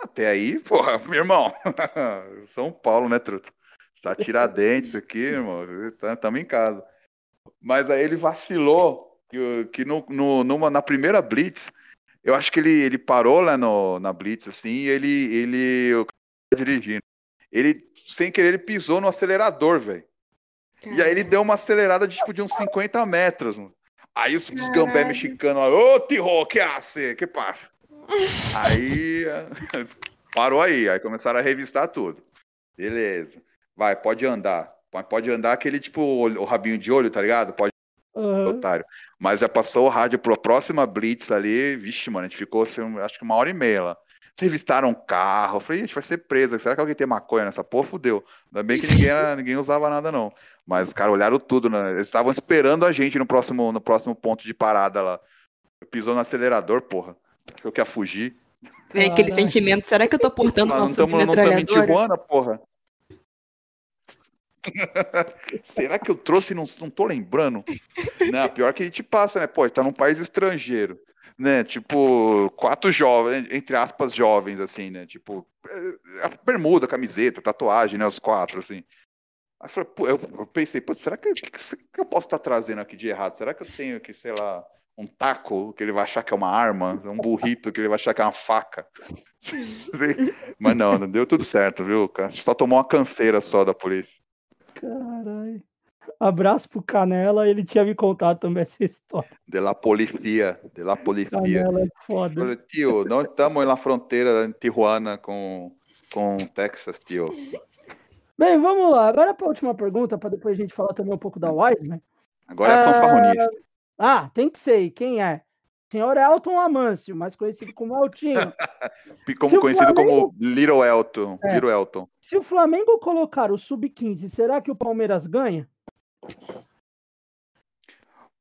Até aí, porra, meu irmão. São Paulo, né, truta? Tá Tiradentes aqui, irmão. Estamos tá, em casa. Mas aí ele vacilou que, que no, no, numa, na primeira Blitz, eu acho que ele, ele parou lá no, na Blitz, assim, e ele, ele o dirigindo. Ele, sem querer, ele pisou no acelerador, velho. E aí ele deu uma acelerada de tipo de uns 50 metros, mano. Aí os, os gambé mexicanos lá, ô Tiro, que hace? Que passa? aí parou aí, aí começaram a revistar tudo. Beleza. Vai, pode andar. Pode andar aquele tipo o rabinho de olho, tá ligado? Pode. Uhum. Otário. Mas já passou o rádio pra próxima Blitz ali. Vixe, mano, a gente ficou assim, acho que uma hora e meia lá. Vocês revistaram um carro. Eu falei, a gente vai ser preso. Será que alguém tem maconha nessa porra? Fudeu. Ainda bem que ninguém, ninguém usava nada, não. Mas os caras olharam tudo, né? Eles estavam esperando a gente no próximo, no próximo ponto de parada lá. Pisou no acelerador, porra. Achou que ia fugir. Vem aquele sentimento. Será que eu tô portando Nós não estamos em Tijuana, porra. Será que eu trouxe e não, não tô lembrando? Não, pior que a gente passa, né? Pô, tá num país estrangeiro, né? Tipo, quatro jovens, entre aspas, jovens, assim, né? Tipo, é, a bermuda, camiseta, tatuagem, né? Os quatro, assim. Aí eu, eu pensei, pô, será que, que, que eu posso estar tá trazendo aqui de errado? Será que eu tenho que, sei lá, um taco que ele vai achar que é uma arma, um burrito que ele vai achar que é uma faca. Mas não, não deu tudo certo, viu? Só tomou uma canseira só da polícia. Caralho. Abraço pro Canela, ele tinha me contado também essa história. De la policia, de la policia. Canela é foda. Falei, tio, nós estamos na fronteira em Tijuana com, com Texas, tio. Bem, vamos lá. Agora para a última pergunta, para depois a gente falar também um pouco da Wiseman. Agora é a fanfarronice. Ah, tem que ser. Quem é? Senhor Elton Amâncio, mais conhecido como Eltinho. como conhecido Flamengo... como Little Elton. É. Little Elton. Se o Flamengo colocar o sub-15, será que o Palmeiras ganha?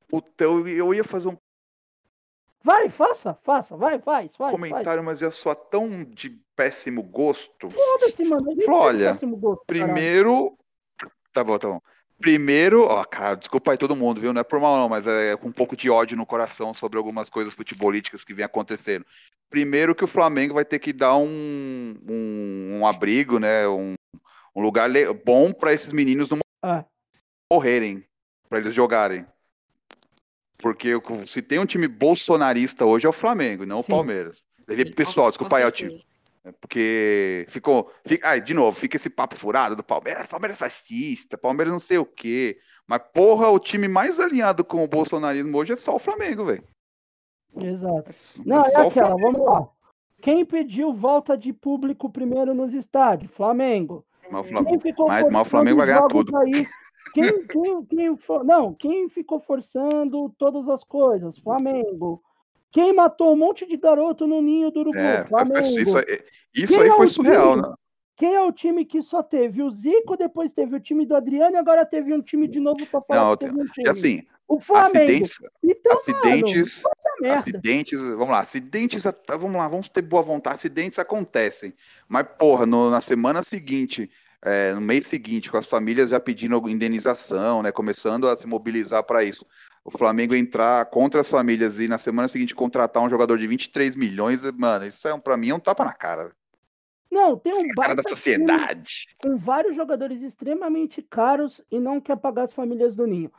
Puta, eu, eu ia fazer um. Vai, faça, faça, vai, faz, faz. Comentário, faz. mas é só tão de péssimo gosto. Foda-se, mano. Olha, gosto, primeiro. Tá bom, tá bom. Primeiro, ó, cara, desculpa aí todo mundo, viu? Não é por mal, não, mas é com um pouco de ódio no coração sobre algumas coisas futebolísticas que vem acontecendo. Primeiro que o Flamengo vai ter que dar um, um, um abrigo, né? Um, um lugar bom para esses meninos não ah. morrerem, para eles jogarem. Porque se tem um time bolsonarista hoje é o Flamengo, não Sim. o Palmeiras. Sim, pessoal, desculpa aí, é o time. É porque ficou. Fica, ah, de novo, fica esse papo furado do Palmeiras, Palmeiras fascista, Palmeiras não sei o quê. Mas, porra, o time mais alinhado com o bolsonarismo hoje é só o Flamengo, velho. Exato. É, não, é, é aquela, vamos lá. Quem pediu volta de público primeiro nos estádios? Flamengo. Mas, mas, mas o Flamengo vai ganhar tudo. Aí? Quem, quem, quem, não, quem ficou forçando todas as coisas? Flamengo. Quem matou um monte de garoto no ninho do Urubu? É. Isso, isso aí é foi surreal, time, né? Quem é o time que só teve o Zico, depois teve o time do Adriano e agora teve um time de novo para falar Não, que teve um time? assim, o Flamengo. Acidentes, então, acidentes, mano. Acidentes, vamos lá, acidentes, vamos lá, vamos ter boa vontade, acidentes acontecem. Mas, porra, no, na semana seguinte, é, no mês seguinte, com as famílias já pedindo indenização, né, começando a se mobilizar para isso. O Flamengo entrar contra as famílias e na semana seguinte contratar um jogador de 23 milhões, mano, isso é um, para mim é um tapa na cara. Não, tem um cara da sociedade. Com vários jogadores extremamente caros e não quer pagar as famílias do Ninho.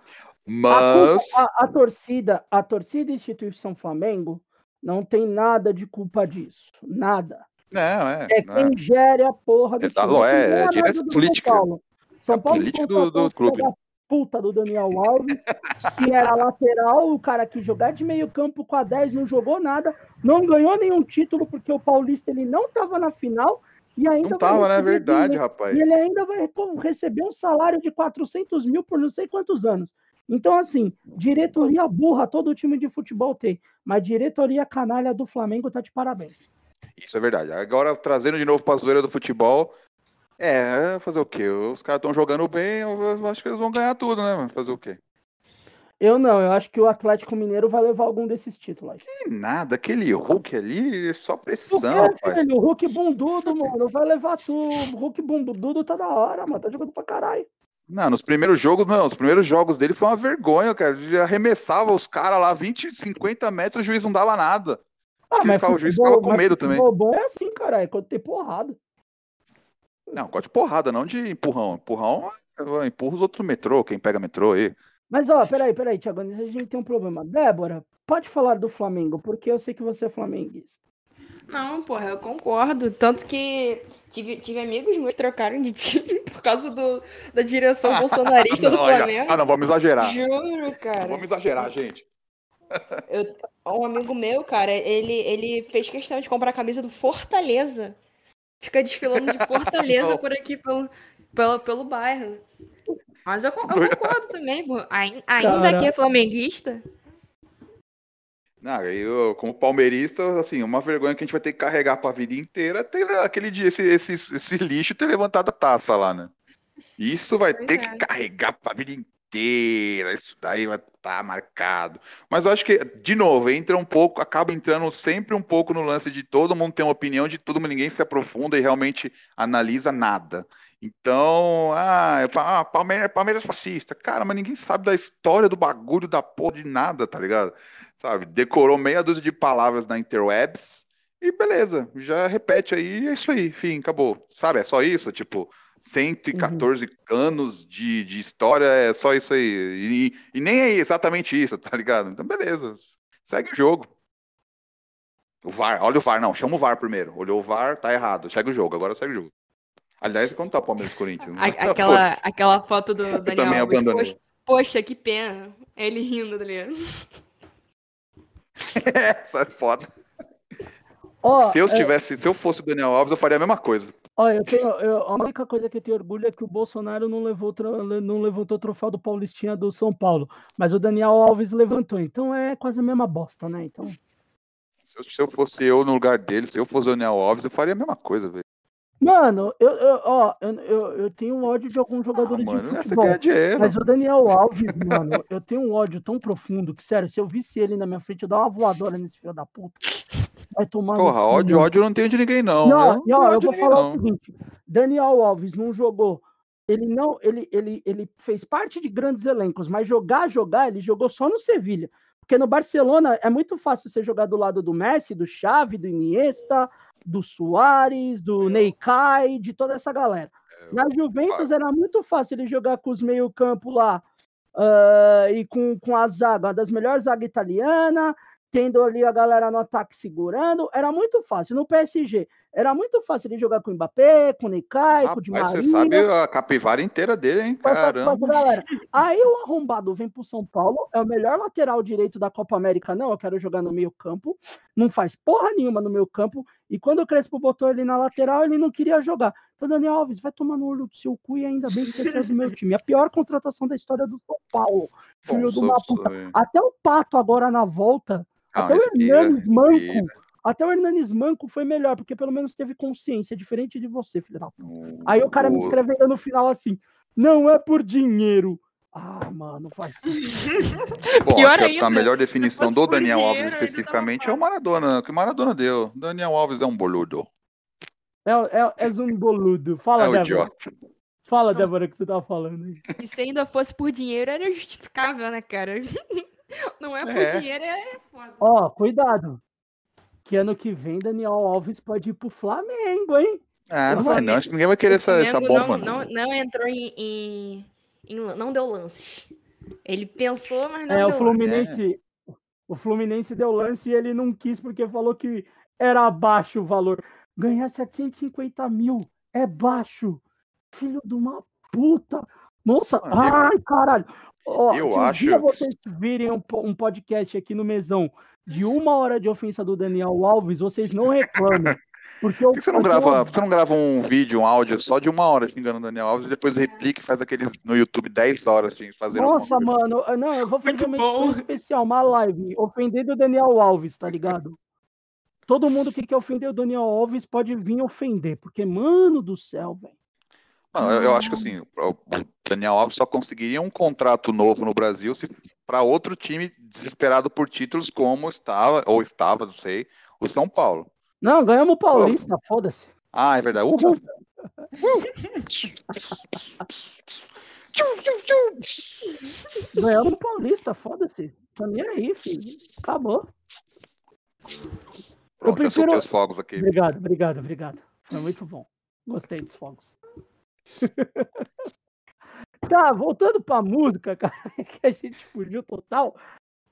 Mas a, a, a torcida, a torcida e instituição Flamengo não tem nada de culpa disso, nada. Não, é. É não quem gere a porra do Exato, time. é, é direção política. São Paulo. São É Paulo política do- do clube. Puta do Daniel Alves, que era lateral, o cara que jogar de meio campo com a 10 não jogou nada, não ganhou nenhum título porque o Paulista ele não tava na final e ainda Não tava, né? Verdade, dinheiro. rapaz. E ele ainda vai receber um salário de 400 mil por não sei quantos anos. Então, assim, diretoria burra todo time de futebol tem, mas diretoria canalha do Flamengo tá de parabéns. Isso é verdade. Agora, trazendo de novo pra zoeira do futebol, é, fazer o quê? Os caras estão jogando bem, eu acho que eles vão ganhar tudo, né? Fazer o quê? Eu não, eu acho que o Atlético Mineiro vai levar algum desses títulos. Que nada, aquele Hulk ali, é só O pressão, rapaz. filho? O Hulk bundudo, mano, vai levar tudo. O Hulk bundudo tá da hora, mano, tá jogando pra caralho. Não, nos primeiros jogos, não, os primeiros jogos dele foi uma vergonha, cara. Ele arremessava os caras lá 20, 50 metros, o juiz não dava nada. Ah, mas ficava- o juiz ficava com medo também. futebol bom é assim, cara, é quando tem porrada. Não, gosto de porrada, não de empurrão. Empurrão, eu empurro os outros metrô, quem pega metrô aí. Mas, ó, peraí, peraí, Thiago, a gente tem um problema. Débora, pode falar do Flamengo, porque eu sei que você é flamenguista. Não, porra, eu concordo. Tanto que tive, tive amigos meus que trocaram de time por causa do, da direção bolsonarista do Não, já- Flamengo. Ah, não, vamos exagerar. Juro, cara. vamos exagerar, gente. Eu- um amigo meu, cara, ele, ele fez questão de comprar a camisa do Fortaleza. Fica desfilando de Fortaleza por aqui pelo, pelo, pelo bairro. Mas eu, eu concordo também, pô. Ainda Cara. que é flamenguista. Não, eu, como palmeirista, assim, uma vergonha que a gente vai ter que carregar pra vida inteira ter aquele dia, esse, esse, esse lixo ter levantado a taça lá, né? Isso vai Pois ter é. que carregar pra vida inteira. Isso daí vai estar marcado. Mas eu acho que, de novo, entra um pouco, acaba entrando sempre um pouco no lance de todo mundo ter uma opinião, de todo mundo, ninguém se aprofunda e realmente analisa nada. Então, ah, é ah, Palmeiras, Palmeiras fascista. Cara, mas ninguém sabe da história do bagulho, da porra de nada, tá ligado? Sabe? Decorou meia dúzia de palavras na interwebs e beleza, já repete aí, é isso aí, fim, acabou. Sabe? É só isso, tipo, 114 anos de, de história, é só isso aí. E, e nem é exatamente isso, tá ligado? Então, beleza, segue o jogo. O VAR, olha o VAR, não, chama o VAR primeiro. Olhou o VAR, tá errado, segue o jogo, agora segue o jogo. Aliás, quando tá o Palmeiras Corinthians? A- aquela, aquela foto do Eu Daniel também Alves. abandonei. Poxa, poxa, que pena. Ele rindo, tá ligado? Essa é foda. Ó, Se eu é, tivesse, se eu fosse o Daniel Alves, eu faria a mesma coisa. ó, eu tenho, eu- a única coisa que eu tenho orgulho é que o Bolsonaro não, levou, não levantou o troféu do Paulistinha do São Paulo, mas o Daniel Alves levantou, então é quase a mesma bosta, né? Então, Se eu, se eu fosse eu no lugar dele, se eu fosse o Daniel Alves, eu faria a mesma coisa, velho. mano, eu, eu, ó, eu, eu, tenho ódio de alguns Ah, jogadores mano, de futebol. Mas o Daniel Alves, mano, eu tenho um ódio tão profundo que, sério, se eu visse ele na minha frente, eu dava uma voadora nesse filho da puta. Vai tomar. Porra, ódio, ódio eu não tenho de ninguém, não. Não, Eu ó, tenho eu vou falar o não. seguinte: Daniel Alves não jogou. Ele não, ele, ele, ele fez parte de grandes elencos, mas jogar, jogar, ele jogou só no Sevilha. Porque no Barcelona é muito fácil você jogar do lado do Messi, do Xavi, do Iniesta, do Soares, do Neykai, de toda essa galera. Na Juventus era muito fácil ele jogar com os meio-campo lá ah, e com, com a zaga, uma das melhores zaga italiana, tendo ali a galera no ataque segurando. Era muito fácil. No PSG, era muito fácil ele jogar com o Mbappé, com o Neykai, com o Di Maria. você sabe a capivara inteira dele, hein? Caramba. Aí o arrombado vem pro São Paulo, é o melhor lateral direito da Copa América. Não, eu quero jogar no meio campo. Não faz porra nenhuma no meio campo. E quando o Crespo botou ele na lateral, ele não queria jogar. Então, Daniel Alves, vai tomar no olho do seu cu e ainda bem que você saiu do meu time. A pior contratação da história do São Paulo. Bom, Filho de sou- uma puta. Até o Pato agora na volta, Não, até o Hernanes Manco, respira. até o Hernanes Manco foi melhor, porque pelo menos teve consciência, diferente de você, filho da puta. Aí o cara me escrevendo no final assim: não é por dinheiro. Ah, mano, faz Bom, Pior acho que a- ainda, a melhor definição do Daniel Alves dinheiro, tava especificamente é o. Maradona, que o Maradona deu. Daniel Alves é um boludo. É, é, és um boludo. Fala, É um Débora. idiota. Fala, Débora, o que você tava falando aí. E se ainda fosse por dinheiro, era justificável, né, cara? Não é por É. dinheiro, é foda. Ó, cuidado. Que ano que vem Daniel Alves pode ir pro Flamengo, hein? Ah, não vai não. Flamengo- Acho que ninguém vai querer essa, essa bomba. não, não, não entrou em, em- em- Não deu lance. Ele pensou, mas não É, deu o lance. Fluminense. O Fluminense deu lance e ele não quis porque falou que era baixo o valor. Ganhar 750 mil é baixo. Filho de uma puta. Nossa, ai, caralho. Ó, eu se um acho- dia vocês virem um, um podcast aqui no Mesão de uma hora de ofensa do Daniel Alves, vocês não reclamem. Porque Por que você não grava, você não grava um vídeo, um áudio só de uma hora xingando o Daniel Alves e depois replica e faz aqueles no YouTube 10 horas assim, fazendo Nossa, mano, eu- não, eu vou fazer Muito uma edição especial, uma live, ofendendo o Daniel Alves, tá ligado? Todo mundo que quer ofender o Daniel Alves pode vir ofender, porque, mano do céu, velho. Mano, eu, eu acho que assim, o Daniel Alves só conseguiria um contrato novo no Brasil se para outro time desesperado por títulos como estava, ou estava, não sei, o São Paulo. Não, ganhamos o Paulista, foda-se. Ah, é verdade. Uhul. Ganhamos o Paulista, foda-se. Tô nem aí, filho. Acabou. Pronto, já prefiro- soltei os fogos aqui. Obrigado, obrigado, obrigado. Foi muito bom. Gostei dos fogos. tá, voltando pra música, cara, que a gente fugiu total.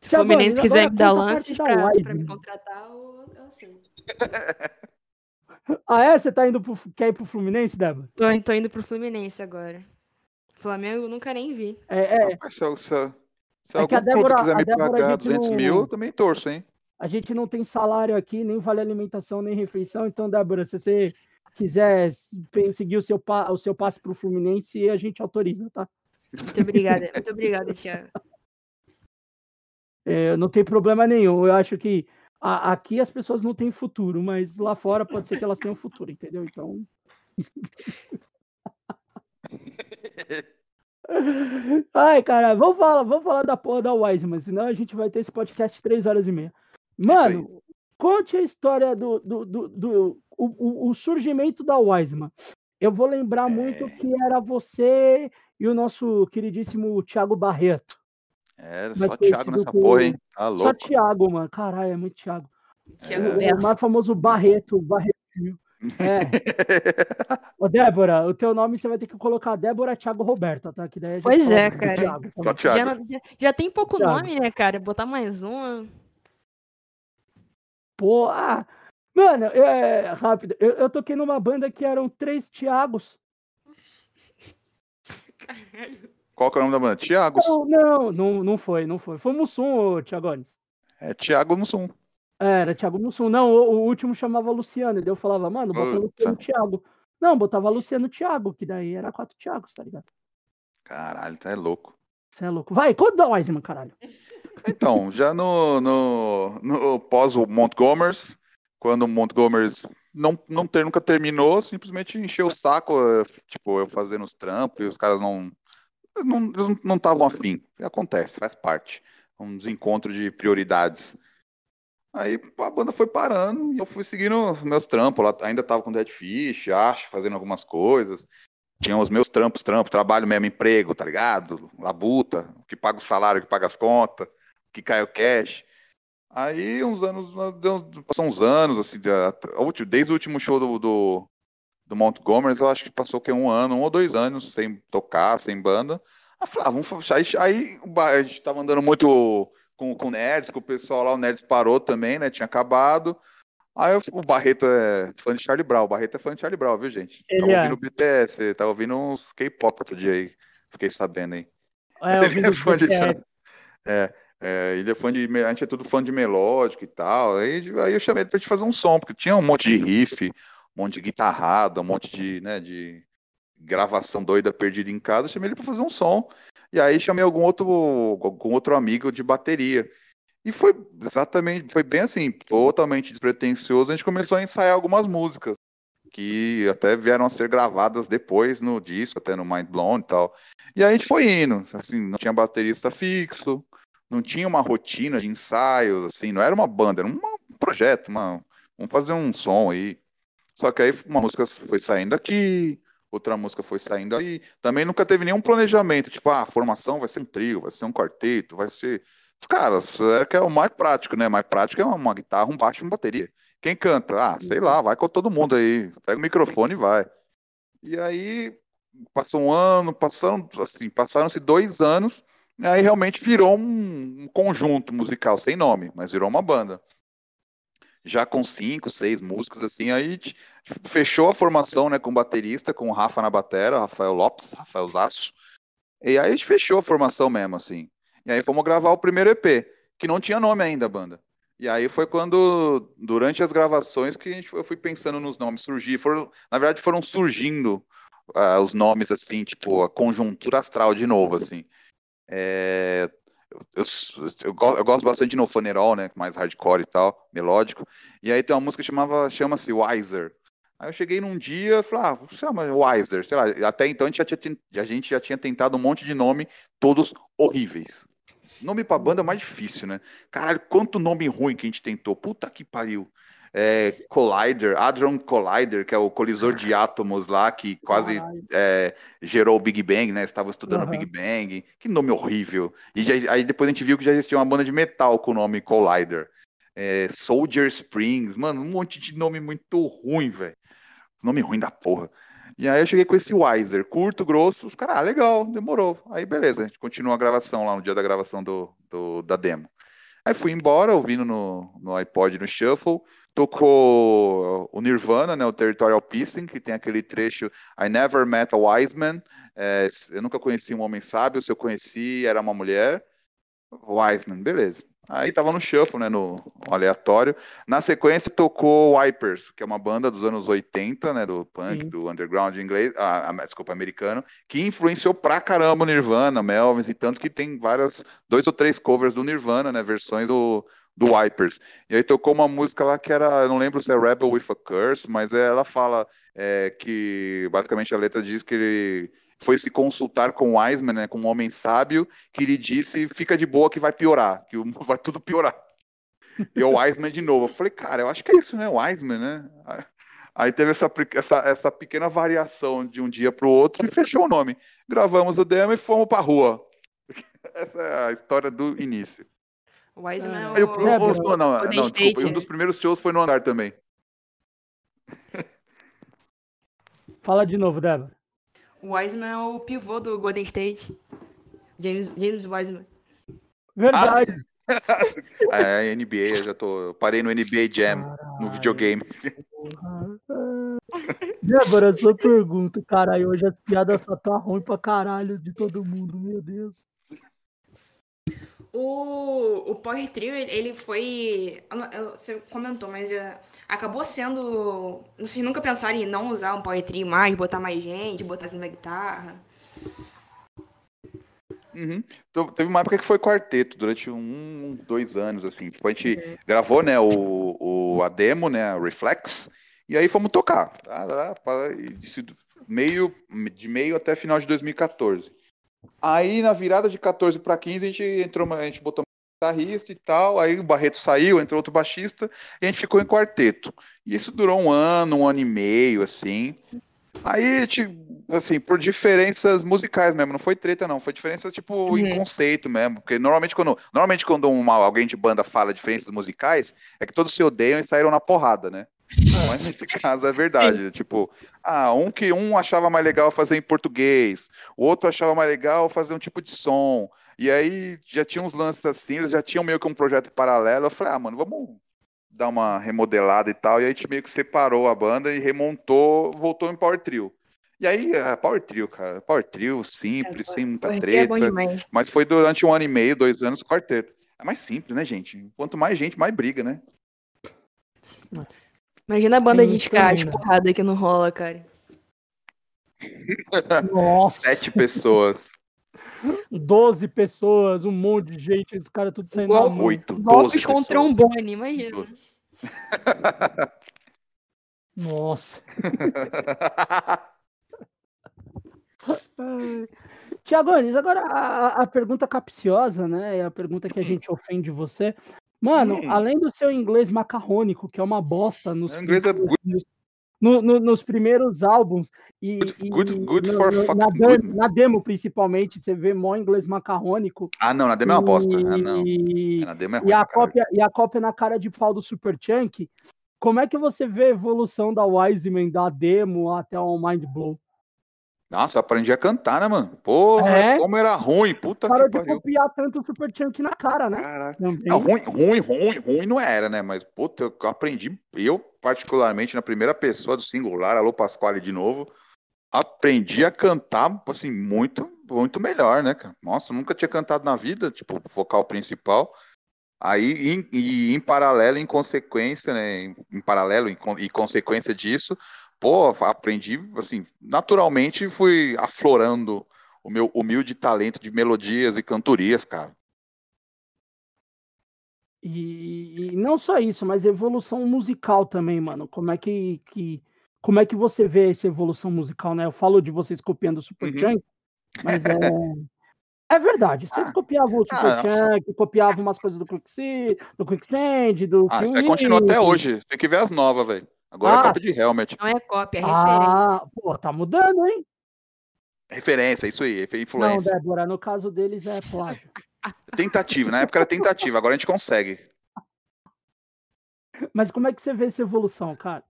Se o Fluminense agora quiser me dar lances pra, pra me contratar, eu, eu sei. Ah, é? Você tá indo pro, quer ir pro Fluminense, Débora? Tô, tô indo pro Fluminense agora. Flamengo eu nunca nem vi. É, é, se, se, se É algum a Débora- quiser a me Débora, pagar gente 200 não- mil, eu também torço, hein? a gente não tem salário aqui, nem vale alimentação, nem refeição. Então, Débora, se você quiser seguir o seu, pa- o seu passe pro Fluminense, a gente autoriza, tá? Muito obrigada, muito obrigada, Thiago. É, não tem problema nenhum. Eu acho que a- aqui as pessoas não têm futuro, mas lá fora pode ser que elas tenham futuro, entendeu? Então. Ai, cara, vamos falar, vamos falar da porra da Wiseman, senão a gente vai ter esse podcast três horas e meia. Mano, conte a história do, do, do, do- o, o- o surgimento da Wiseman. Eu vou lembrar muito É. que era você e o nosso queridíssimo Thiago Barreto. É, Mas só Thiago nessa porra, hein? Tá Só louco. Thiago, mano. Caralho, é muito Thiago. É. O, mais famoso Barreto, Barretinho. É. Ô, Débora, o teu nome você vai ter que colocar Débora Thiago Roberta, tá? Que daí a gente Pois é, cara. Thiago, tá Só? Já, já, já tem pouco Thiago. nome, né, cara? Botar mais um. Pô, ah, mano, é, rápido. Eu, eu toquei numa banda que eram três Thiagos. Qual que é o nome da banda? Thiago. Não, não, não, não foi, não foi. Foi Mussum, ô, Thiagones. É Thiago Mussum. É, era Thiago Mussum. Não, o, o último chamava Luciano. E daí eu falava, mano, bota Puta. Luciano Thiago. Não, botava Luciano Thiago, que daí era quatro Thiagos, tá ligado? Caralho, tá é louco. Você é louco. Vai, conta da Wiseman, caralho. Então, já no, no, no pós o Montgomery's, quando o Montgomery's não, não ter, nunca terminou, simplesmente encheu o saco, eh, tipo, eu fazendo os trampos e os caras não não eles não estavam afim. Acontece, faz parte. Um desencontro de prioridades. Aí a banda foi parando e eu fui seguindo meus trampos. Lá, ainda tava com Dead Fish, acho, fazendo algumas coisas. Tinha os meus trampos, trampo, trabalho mesmo, emprego, tá ligado? Labuta, que paga o salário, que paga as contas, que cai o cash. Aí, uns anos, passou uns anos, assim, desde o último show do, do, do Montgomery, eu acho que passou o quê? um ano, um ou dois anos sem tocar, sem banda. Aí, falei, ah, vamos, aí, aí a gente tava andando muito com, com o Nerds, com o pessoal lá, o Nerds parou também, né? Tinha acabado. Aí eu- o Barreto é fã de Charlie Brown, o Barreto é fã de Charlie Brown, viu, gente? Ele Tava é. ouvindo BTS, tava ouvindo uns K-pop outro dia aí, fiquei sabendo aí. É, Mas ele é fã de BTS. É, é, ele é fã de. A gente é tudo fã de melódico e tal. Aí, aí eu chamei ele pra gente fazer um som, porque tinha um monte de riff, um monte de guitarrada, um monte de, né, de gravação doida perdida em casa. Eu chamei ele pra fazer um som. E aí chamei algum outro, algum outro amigo de bateria. E foi exatamente, foi bem assim, totalmente despretensioso. A gente começou a ensaiar algumas músicas. que até vieram a ser gravadas depois no disco, até no Mind Blown e tal. E aí a gente foi indo, assim, não tinha baterista fixo, não tinha uma rotina de ensaios, assim, não era uma banda, era um projeto, uma, vamos fazer um som aí. Só que aí uma música foi saindo aqui, outra música foi saindo aí. Também nunca teve nenhum planejamento, tipo, ah, a formação vai ser um trio, vai ser um quarteto, vai ser. Cara, é que é o mais prático, né? Mais prático é uma guitarra, um baixo e uma bateria. Quem canta? Ah, sei lá, vai com todo mundo aí. Pega o microfone e vai. E aí, passou um ano, passaram, assim, passaram-se dois anos, aí realmente virou um, conjunto musical, sem nome, mas virou uma banda. Já com cinco, seis músicas, assim, aí fechou a formação, né, com baterista, com o Rafa na batera, Rafael Lopes, Rafael Zaço, e aí a gente fechou a formação mesmo, assim, e aí fomos gravar o primeiro EP, que não tinha nome ainda a banda, e aí foi quando, durante as gravações, que a gente, eu fui pensando nos nomes, surgir, foram, na verdade foram surgindo uh, os nomes, assim, tipo, a conjuntura astral de novo, assim. É, eu, eu, eu, gosto bastante de Funeral, né, mais hardcore e tal, melódico, e aí tem uma música que chamava, chama-se Wiser, Aí eu cheguei num dia e falei, ah, chama Wiser, sei lá, até então a gente, tinha, a gente já tinha tentado um monte de nome, todos horríveis. Nome pra banda é mais difícil, né? Caralho, quanto nome ruim que a gente tentou. Puta que pariu. É, Collider, Hadron Collider, que é o colisor de átomos lá, que quase é, gerou o Big Bang, né? Estava estudando o uhum. Big Bang. Que nome horrível. E já, aí depois a gente viu que já existia uma banda de metal com o nome Collider. É, Soldier Springs, mano, um monte de nome muito ruim, velho. Nome ruim da porra. E aí eu cheguei com esse Wiser, curto, grosso, os caras, ah, legal, demorou. Aí beleza, a gente continua a gravação lá no dia da gravação do, do da demo. Aí fui embora, ouvindo no, no iPod, no Shuffle, tocou o Nirvana, né, o Territorial Pissing, que tem aquele trecho I never met a wise man, é, eu nunca conheci um homem sábio, se eu conheci era uma mulher, Wiseman, beleza. Aí tava no shuffle, né, no, no, aleatório. Na sequência tocou Wipers, que é uma banda dos anos 80, né, do punk, do underground inglês, ah, ah, desculpa, americano, que influenciou pra caramba o Nirvana, Melvins, e tanto que tem várias, dois ou três covers do Nirvana, né, versões do, do Wipers. E aí tocou uma música lá que era, não lembro se é Rebel with a Curse, mas ela fala é, que, basicamente a letra diz que ele foi se consultar com o Wiseman, né, com um homem sábio, que lhe disse: fica de boa que vai piorar, que vai tudo piorar. E o Wiseman de novo. Eu falei, cara, eu acho que é isso, né? O Wiseman, né? Aí teve essa, essa, essa pequena variação de um dia para o outro e fechou o nome. Gravamos o demo e fomos para rua. Essa é a história do início. O Wiseman é o... o, o, não, não, desculpa, um dos primeiros shows foi no andar também. Fala de novo, Débora. O Wiseman é o pivô do Golden State. James, James Wiseman. Verdade. Ah, é, NBA, eu já tô. Eu parei no NBA Jam, Caralho. no videogame. Débora, sua pergunta, caralho. Hoje as piadas só tá ruim pra caralho de todo mundo, meu Deus. O, o Power Trio, ele foi. Você comentou, mas é, acabou sendo. Vocês nunca pensaram em não usar um Power Trio mais, botar mais gente, botar assim na guitarra? Uhum. Então, teve uma época que foi quarteto, durante um, dois anos, assim. Tipo, a gente uhum. gravou, né, o, o, a demo, né, a Reflex, e aí fomos tocar. Tá, tá, meio, de meio até final de 2014. Aí, na virada de 14 para 15, a gente entrou, a gente botou guitarrista e tal, aí o Barreto saiu, entrou outro baixista, e a gente ficou em quarteto. E isso durou um ano, um ano e meio, assim. Aí a gente, assim, por diferenças musicais mesmo, não foi treta não, foi diferença tipo uhum. em conceito mesmo, porque normalmente quando, normalmente quando uma, alguém de banda fala diferenças musicais, é que todos se odeiam e saíram na porrada, né? Mas nesse caso é verdade. Sim. Tipo, ah, um que um achava mais legal fazer em português, o outro achava mais legal fazer um tipo de som. E aí já tinha uns lances assim, eles já tinham meio que um projeto paralelo. Eu falei, ah, mano, vamos dar uma remodelada e tal. E aí a gente meio que separou a banda e remontou, voltou em Power Trio. E aí, é, Power Trio, cara. Power Trio, simples, é, sem muita é treta. É mas foi durante um ano e meio, dois anos, quarteto. É mais simples, né, gente? Quanto mais gente, mais briga, né? Imagina a banda de ska de porrada que não rola, cara. Nossa. Sete pessoas. Doze pessoas, um monte de gente, os caras tudo saindo Igual, Oito, Golpes com trombone, imagina. Nossa. Tiago agora a, a, pergunta capciosa, né? É a pergunta que a gente ofende você. Mano, hum. além do seu inglês macarrônico, que é uma bosta nos, é inglês é nos, no, no, nos primeiros álbuns e, good, good, good no, na, demo, na, demo, principalmente, você vê mó inglês macarrônico. Ah, não, na demo é uma bosta. Ah, não. E, é, demo é ruim, e, a cópia, e a cópia na cara de pau do Super Chunk. Como é que você vê a evolução da Wiseman, da demo até o Mind Blow? Nossa, aprendi a cantar, né, mano? Porra, é? como era ruim, puta Parou que pariu. de copiar tanto o Super Chunk na cara, né? Caraca. Não, ruim, ruim, ruim, ruim não era, né? Mas, puta, eu aprendi, eu particularmente na primeira pessoa do singular, alô Pasquale de novo, aprendi a cantar, assim, muito, muito melhor, né, cara? Nossa, nunca tinha cantado na vida, tipo, vocal principal. Aí, em, e em paralelo, em consequência, né, em, em paralelo e consequência disso, pô, aprendi, assim, naturalmente fui aflorando o meu humilde talento de melodias e cantorias, cara. E, e, não só isso, mas evolução musical também, mano. Como é que, que como é que você vê essa evolução musical, né? Eu falo de vocês copiando o Super uhum. mas é é verdade. Vocês ah, copiavam o Super ah, copiavam umas coisas do Quicksand, do Quicksand, do Ah, continua até hoje. Tem que ver as novas, velho. Agora é ah, é cópia de Helmet. Não é cópia, é referência. Ah, pô, tá mudando, hein? Referência, isso aí, influência. Não, Débora, no caso deles é plágio. Tentativa, na época era tentativa, agora a gente consegue. Mas como é que você vê essa evolução, cara?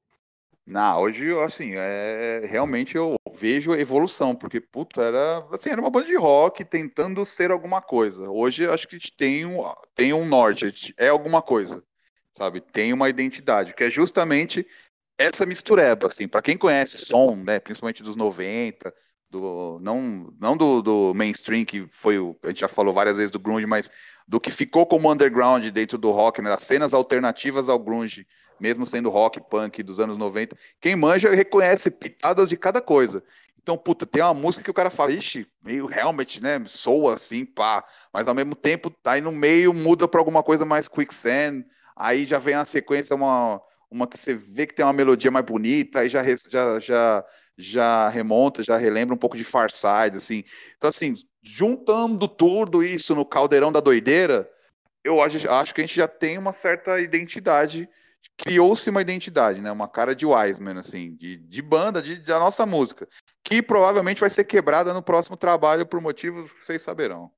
Não, hoje, assim, é, realmente eu vejo evolução, porque, puta, era, assim, era uma banda de rock tentando ser alguma coisa. Hoje, acho que a gente tem um, tem um norte, é alguma coisa, sabe? Tem uma identidade, que é justamente essa mistureba, assim, para quem conhece som, né, principalmente dos 90, do não não do, do, mainstream que foi o a gente já falou várias vezes do grunge, mas do que ficou como underground dentro do rock, né, as cenas alternativas ao grunge, mesmo sendo rock punk dos anos 90. Quem manja reconhece pitadas de cada coisa. Então, puta, tem uma música que o cara fala, ixi, meio helmet, né? Soa assim, pá. Mas ao mesmo tempo, aí no meio muda para alguma coisa mais quicksand. Aí já vem a sequência, uma, uma que você vê que tem uma melodia mais bonita, aí já, já, já, já remonta, já relembra um pouco de Far Side, assim. Então, assim, juntando tudo isso no caldeirão da doideira, eu acho, acho que a gente já tem uma certa identidade, criou-se uma identidade, né? Uma cara de Wiseman, assim, de, de banda, de, da nossa música, que provavelmente vai ser quebrada no próximo trabalho por motivos que vocês saberão.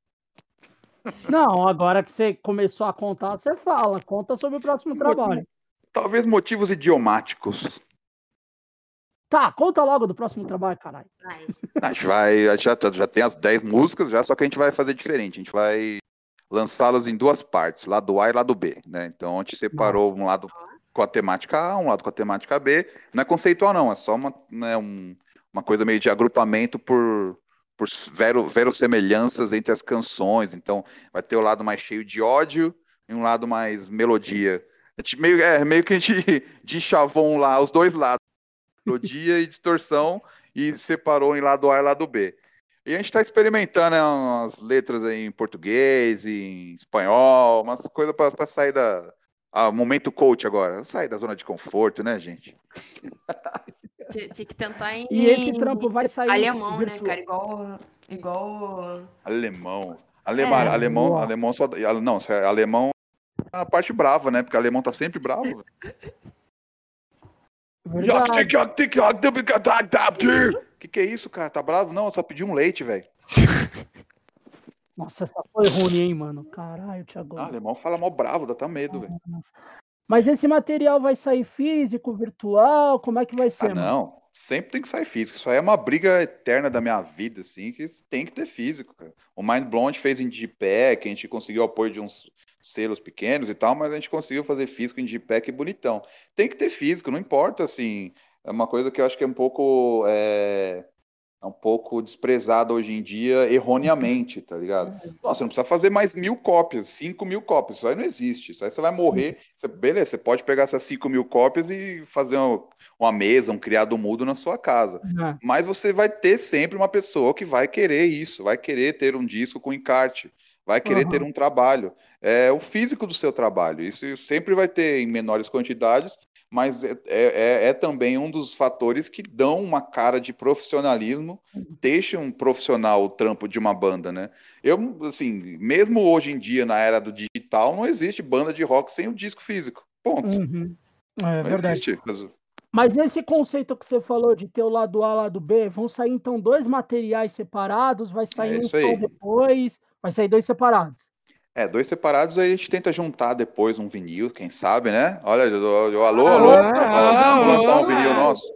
Não, agora que você começou a contar, você fala. Conta sobre o próximo trabalho. Talvez motivos idiomáticos. Tá, conta logo do próximo trabalho, caralho. A gente vai. A gente já, já tem as 10 músicas, já, só que a gente vai fazer diferente. A gente vai lançá-las em duas partes, lado A e lado B. Né? Então a gente separou Nossa. um lado com a temática A, um lado com a temática B. Não é conceitual, não, é só uma, né, um, uma coisa meio de agrupamento por, por vero, verossemelhanças entre as canções. Então, vai ter o lado mais cheio de ódio e um lado mais melodia. Meio, é, meio que a gente de chavão lá, os dois lados, melodia e distorção, e separou em lado A e lado B. E a gente está experimentando né, umas letras em português, em espanhol, umas coisas para sair da. Ah, momento coach agora. Sair da zona de conforto, né, gente? Tinha que tentar em. E esse trampo vai sair. Alemão, né, cara? Igual. Igual. Alemão. Alemão, é, alemão, alemão só. Não, é alemão a parte brava, né? Porque alemão tá sempre bravo. O que, que é isso, cara? Tá bravo? Não, eu só pedi um leite, velho. Nossa, essa foi ruim, hein, mano? Caralho, Thiago. Ah, alemão fala mal bravo, dá até medo, velho. Mas esse material vai sair físico, virtual? Como é que vai ser? Ah, não, sempre tem que sair físico. Isso aí é uma briga eterna da minha vida, assim, que tem que ter físico, cara. O Mind Blonde fez em Digipack, a gente conseguiu o apoio de uns selos pequenos e tal, mas a gente conseguiu fazer físico em Digipack bonitão. Tem que ter físico, não importa, assim. É uma coisa que eu acho que é um pouco. É é um pouco desprezada hoje em dia erroneamente, tá ligado? Nossa, você não precisa fazer mais mil cópias, cinco mil cópias, isso aí não existe, isso aí você vai morrer. Você, beleza, você pode pegar essas cinco mil cópias e fazer uma, uma mesa, um criado mudo na sua casa. Uhum. Mas você vai ter sempre uma pessoa que vai querer isso, vai querer ter um disco com encarte, vai querer Aham. ter um trabalho. É o físico do seu trabalho. Isso sempre vai ter em menores quantidades, mas é, é- é também um dos fatores que dão uma cara de profissionalismo, deixam um profissional o trampo de uma banda, né? Eu, assim, mesmo hoje em dia, na era do digital, não existe banda de rock sem o disco físico. Ponto. Uhum. É Não verdade. existe. Mas- Mas nesse conceito que você falou de ter o lado A e o lado B, vão sair então dois materiais separados, vai sair É um aí. depois, vai sair dois separados. É, dois separados, aí a gente tenta juntar depois um vinil, quem sabe, né? Olha, eu- eu- alô, Ah, alô, opa, Ah, vamos lançar um ah, vinil ah. nosso.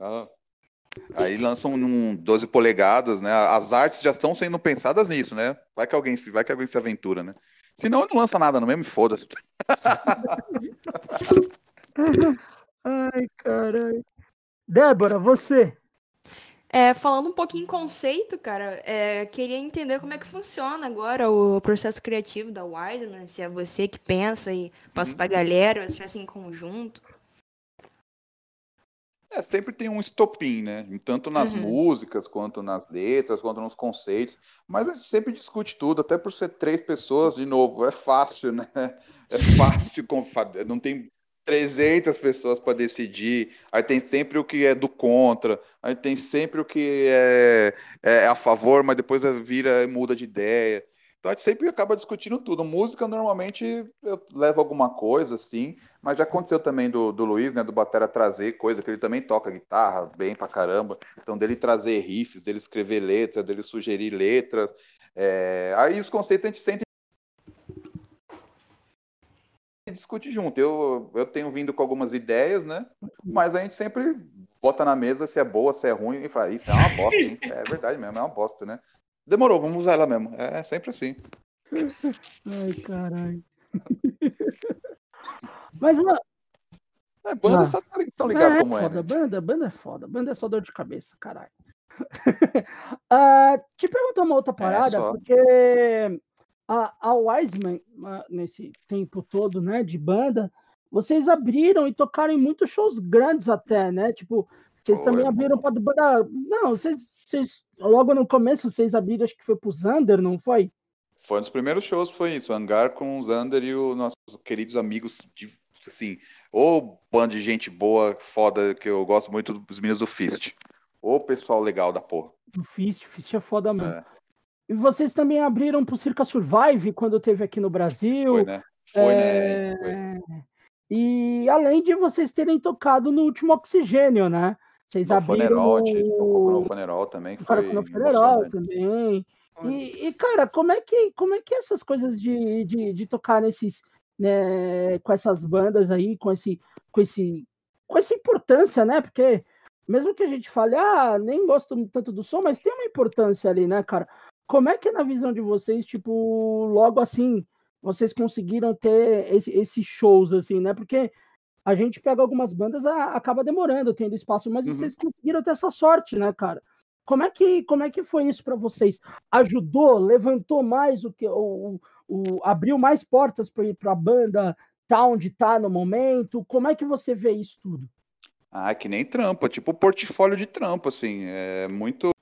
Ah. Aí lançam um 12 polegadas, né? As artes já estão sendo pensadas nisso, né? Vai que alguém se, vai que alguém se aventura, né? Senão não lança nada, não mesmo, foda-se. Ai, caralho. Débora, você. É, falando um pouquinho em conceito, cara, é, queria entender como é que funciona agora o processo criativo da Wiseman, se é você que pensa e passa pra galera, se é assim em conjunto. É, sempre tem um estopim, né? Tanto nas Uhum. músicas, quanto nas letras, quanto nos conceitos. Mas a gente sempre discute tudo, até por ser três pessoas, de novo, é fácil, né? É fácil, não tem 300 pessoas para decidir. Aí tem sempre o que é do contra, aí tem sempre o que é, é a favor, mas depois vira e muda de ideia. Então a gente sempre acaba discutindo tudo. Música, normalmente, eu levo alguma coisa, assim, mas já aconteceu também do, do Luiz, né, do Batera trazer coisa, que ele também toca guitarra bem pra caramba. Então, dele trazer riffs, dele escrever letras, dele sugerir letras. É, Aí os conceitos a gente e discute junto. Eu, eu tenho vindo com algumas ideias, né? Mas a gente sempre bota na mesa se é boa, se é ruim, e fala, isso é uma bosta, hein? É verdade mesmo, é uma bosta, né? Demorou, vamos usar ela mesmo. É sempre assim. Ai, caralho. Mas, mano, É, banda Ah. só tá lig- tão ligado é, como é, foda. né? Banda, banda é foda. Banda é só dor de cabeça, caralho. Ah, te perguntar uma outra parada, É, porque a, a Wiseman, nesse tempo todo, né, de banda, vocês abriram e tocaram em muitos shows grandes até, né? Tipo, vocês também abriram para banda. Não, vocês, vocês. Logo no começo, vocês abriram, acho que foi pro Zander, não foi? Foi um dos primeiros shows, foi isso. Hangar com o Zander e os nossos queridos amigos de, assim, ou bando de gente boa, foda, que eu gosto muito dos meninos do Fist. Ô pessoal legal da porra. Do Fist, Fist é foda mesmo. É, E vocês também abriram pro Circa Survive quando teve aqui no Brasil. foi, né? Foi, né? É, Foi. E além de vocês terem tocado no último Oxigênio, né? Vocês No abriram Funeral, a gente tocou no Funeral também, foi no Funeral emocionante. também. E, e, cara, como é que como é que essas coisas de, de, de tocar nesses né, com essas bandas aí, com esse com esse com essa importância, né? Porque mesmo que a gente fale, ah, nem gosto tanto do som, mas tem uma importância ali, né, cara? Como é que na visão de vocês, tipo, logo assim, vocês conseguiram ter esse- esses shows assim, né? Porque a gente pega algumas bandas, a- acaba demorando, tendo espaço, mas Uhum. vocês conseguiram ter essa sorte, né, cara? Como é que, como é que foi isso para vocês? Ajudou, levantou mais o que o, o abriu mais portas para a banda tá onde tá no momento? Como é que você vê isso tudo? Ah, que nem trampo, é tipo portfólio de trampo, assim, é muito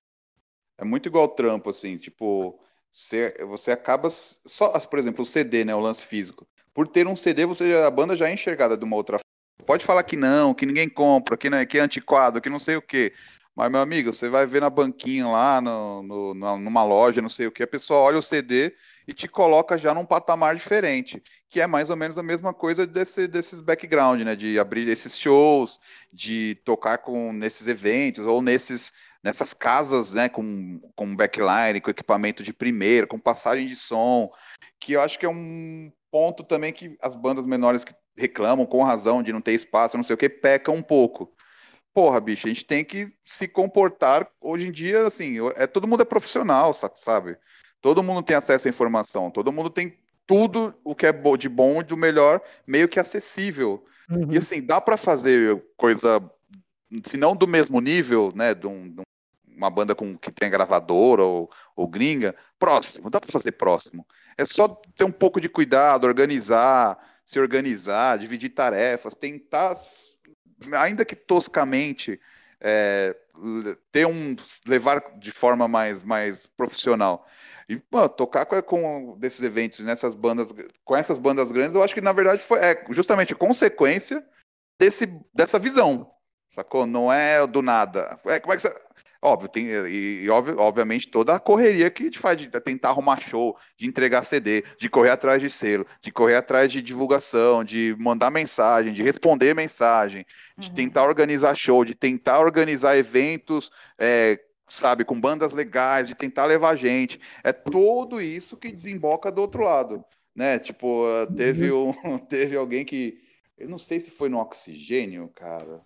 é muito igual trampo, assim, tipo, você, você acaba só, por exemplo, o CD, né, o lance físico. Por ter um CD, você a banda já é enxergada de uma outra. Pode falar que não, que ninguém compra, que, não é- que é antiquado, que não sei o quê. Mas, meu amigo, você vai ver na banquinha lá, no, no- numa loja, não sei o que, a pessoa olha o CD e te coloca já num patamar diferente, que é mais ou menos a mesma coisa desse, desses background, né? De abrir esses shows, de tocar com nesses eventos ou nesses nessas casas, né? Com, com backline, com equipamento de primeira, com passagem de som, que eu acho que é um ponto também que as bandas menores que reclamam com razão de não ter espaço, não sei o que, pecam um pouco. Porra, bicho, a gente tem que se comportar hoje em dia, assim, é, todo mundo é profissional, sa- sabe? Todo mundo tem acesso à informação, todo mundo tem tudo o que é de bom e do melhor meio que acessível. E assim, dá pra fazer coisa, se não do mesmo nível, né, de, um- de um- uma banda com, que tem gravadora ou, ou gringa, próximo, dá pra fazer próximo. É só ter um pouco de cuidado, organizar, se organizar, dividir tarefas, tentar, ainda que toscamente, é, ter um levar de forma mais, mais profissional. E, pô, tocar com, com desses eventos, nessas bandas, com essas bandas grandes, eu acho que na verdade foi é, justamente consequência desse, dessa visão, sacou? Não é do nada. É, como é que você... Óbvio, tem, e, e obviamente toda a correria que a gente faz de tentar arrumar show, de entregar CD, de correr atrás de selo, de correr atrás de divulgação, de mandar mensagem, de responder mensagem, de uhum. tentar organizar show, de tentar organizar eventos, é, sabe, com bandas legais, de tentar levar gente. É tudo isso que desemboca do outro lado, né? Tipo, teve, uhum. um, teve alguém que. Eu não sei se foi no oxigênio, cara.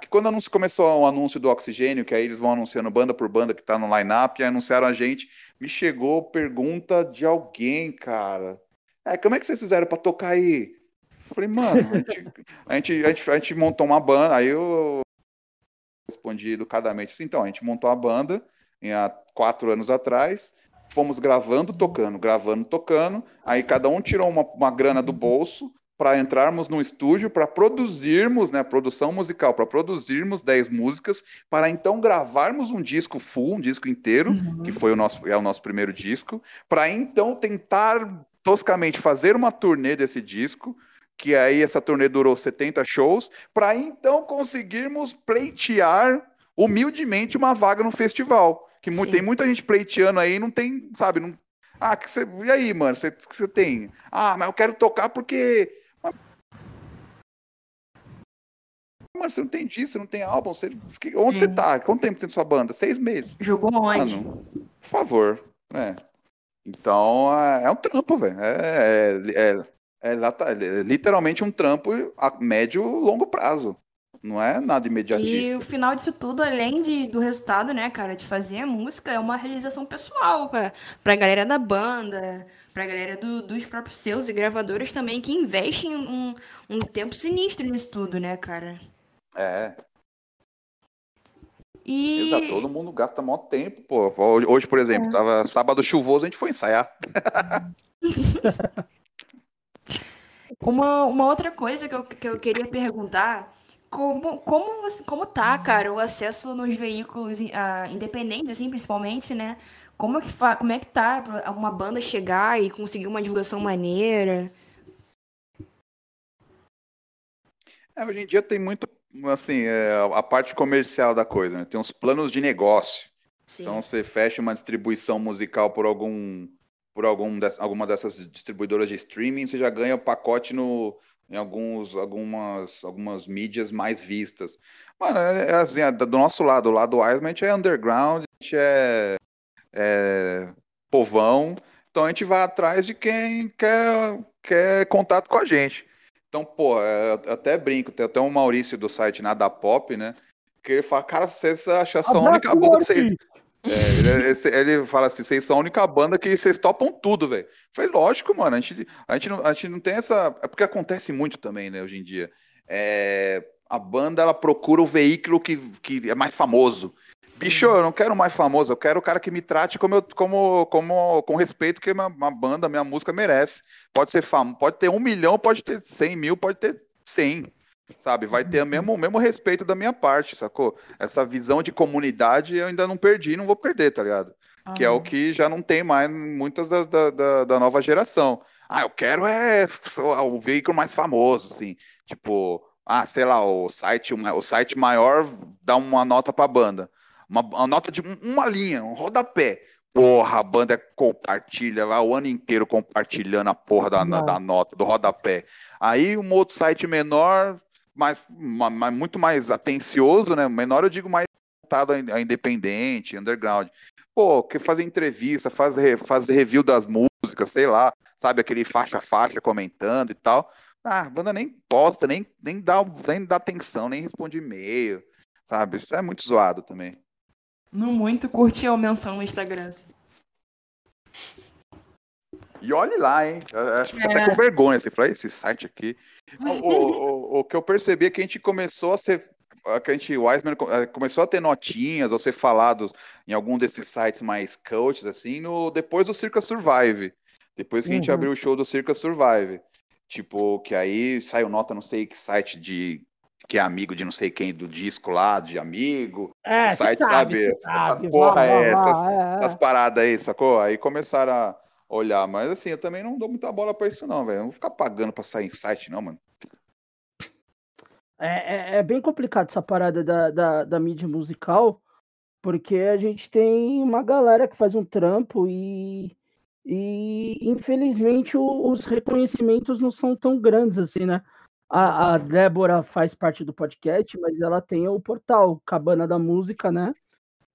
Que quando anúncio, começou o anúncio do oxigênio, que aí eles vão anunciando banda por banda que tá no line-up, e anunciaram a gente, me chegou pergunta de alguém, cara. É, como é que vocês fizeram para tocar aí? Falei, mano, a gente, a gente, a, gente, a, gente, montou uma banda, aí eu respondi educadamente assim, então, a gente montou a banda há quatro anos atrás, fomos gravando, tocando, gravando, tocando, aí cada um tirou uma, uma grana do bolso, para entrarmos no estúdio, para produzirmos, né, produção musical, para produzirmos 10 músicas, para então gravarmos um disco full, um disco inteiro, uhum. que foi o nosso, é o nosso primeiro disco, para então tentar toscamente fazer uma turnê desse disco, que aí essa turnê durou 70 shows, para então conseguirmos pleitear humildemente uma vaga no festival. Que Sim. tem muita gente pleiteando aí, não tem, sabe, não, ah, que você, e aí, mano, você, que você tem? Ah, mas eu quero tocar porque Mano, você não tem disco, você não tem álbum. Você... Onde Sim. você tá? Quanto tempo tem sua banda? Seis meses. Jogou onde? Mano, por favor. É. Então, é, é um trampo, velho. É, é, é, é, literalmente um trampo a médio longo prazo. Não é nada imediatista. E o final disso tudo, além de, do resultado, né, cara, de fazer a música, é uma realização pessoal pra, pra galera da banda, pra galera do, dos próprios seus e gravadores também, que investem um, um tempo sinistro nisso tudo, né, cara? É. E... Exato, todo mundo gasta maior tempo, pô. Hoje, por exemplo, é. tava sábado chuvoso, a gente foi ensaiar. uma, uma outra coisa que eu, que eu queria perguntar, como, como, como tá, cara, o acesso nos veículos uh, independentes, assim, principalmente, né? Como é, que fa como é que tá uma banda chegar e conseguir uma divulgação maneira? É, hoje em dia tem muito assim, é, a parte comercial da coisa, né? Tem uns planos de negócio. Sim. Então você fecha uma distribuição musical por algum por algum alguma dessas distribuidoras de streaming, você já ganha o pacote no, em alguns, algumas, algumas mídias mais vistas. Mano, é, é assim, é, do nosso lado, o lado Wiseman, a gente é underground, a gente é, é povão, então a gente vai atrás de quem quer, quer contato com a gente. Então, pô, é, eu até brinco, tem até um Maurício do site Nada Pop, né? Que ele fala, cara, vocês acham a única banda que vocês. É, ele, ele, fala assim: vocês são a única banda que vocês topam tudo, velho. Foi lógico, mano. A gente, a, gente não, a gente não tem essa. É porque acontece muito também, né, hoje em dia. É, a banda ela procura o veículo que, que é mais famoso. Bicho, eu não quero mais famoso, eu quero o cara que me trate como, eu, como, como com respeito que uma, uma banda, minha música merece. Pode ser famoso, pode ter um milhão, pode ter cem mil, pode ter cem, sabe? Vai ter o mesmo, o mesmo respeito da minha parte, sacou? Essa visão de comunidade eu ainda não perdi, não vou perder, tá ligado? Que é o que já não tem mais muitas da, da, da, da nova geração. Ah, eu quero é o veículo mais famoso, assim. Tipo, ah, sei lá, o site, o site maior dá uma nota pra banda. Uma, uma nota de uma linha, um rodapé. Porra, a banda compartilha, vai o ano inteiro compartilhando a porra da, da nota, do rodapé. Aí um outro site menor, mas, mas muito mais atencioso, né? Menor eu digo mais voltado a independente, underground. Pô, que fazer entrevista, fazer, fazer review das músicas, sei lá, sabe, aquele faixa-faixa comentando e tal. Ah, a banda nem posta, nem, nem, dá, nem dá atenção, nem responde e-mail, sabe? Isso é muito zoado também. No muito, curte a menção no Instagram. E olhe lá, hein? Eu acho que é. até com vergonha. Você fala, esse site aqui. o, o, o, que eu percebi é que a gente começou a ser. Que a gente, o Wiseman eh, começou a ter notinhas ou ser falado em algum desses sites mais coaches, assim, no, depois do Circa Survive. Depois que uhum. a gente uhum. abriu o show do Circa Survive. Tipo, que aí saiu nota, não sei que site de que é amigo de não sei quem do disco lá, de amigo. É, site, sabe, sabe? sabe, essas porra, é, vá, essas, é, essas paradas aí, sacou? Aí começaram a olhar. Mas assim, eu também não dou muita bola pra isso, não, velho. Não vou ficar pagando pra sair em site, não, mano. É, é, é bem complicado essa parada da, da, da mídia musical, porque a gente tem uma galera que faz um trampo e, e infelizmente os reconhecimentos não são tão grandes assim, né? A, a Débora faz parte do podcast, mas ela tem o portal Cabana da Música, né?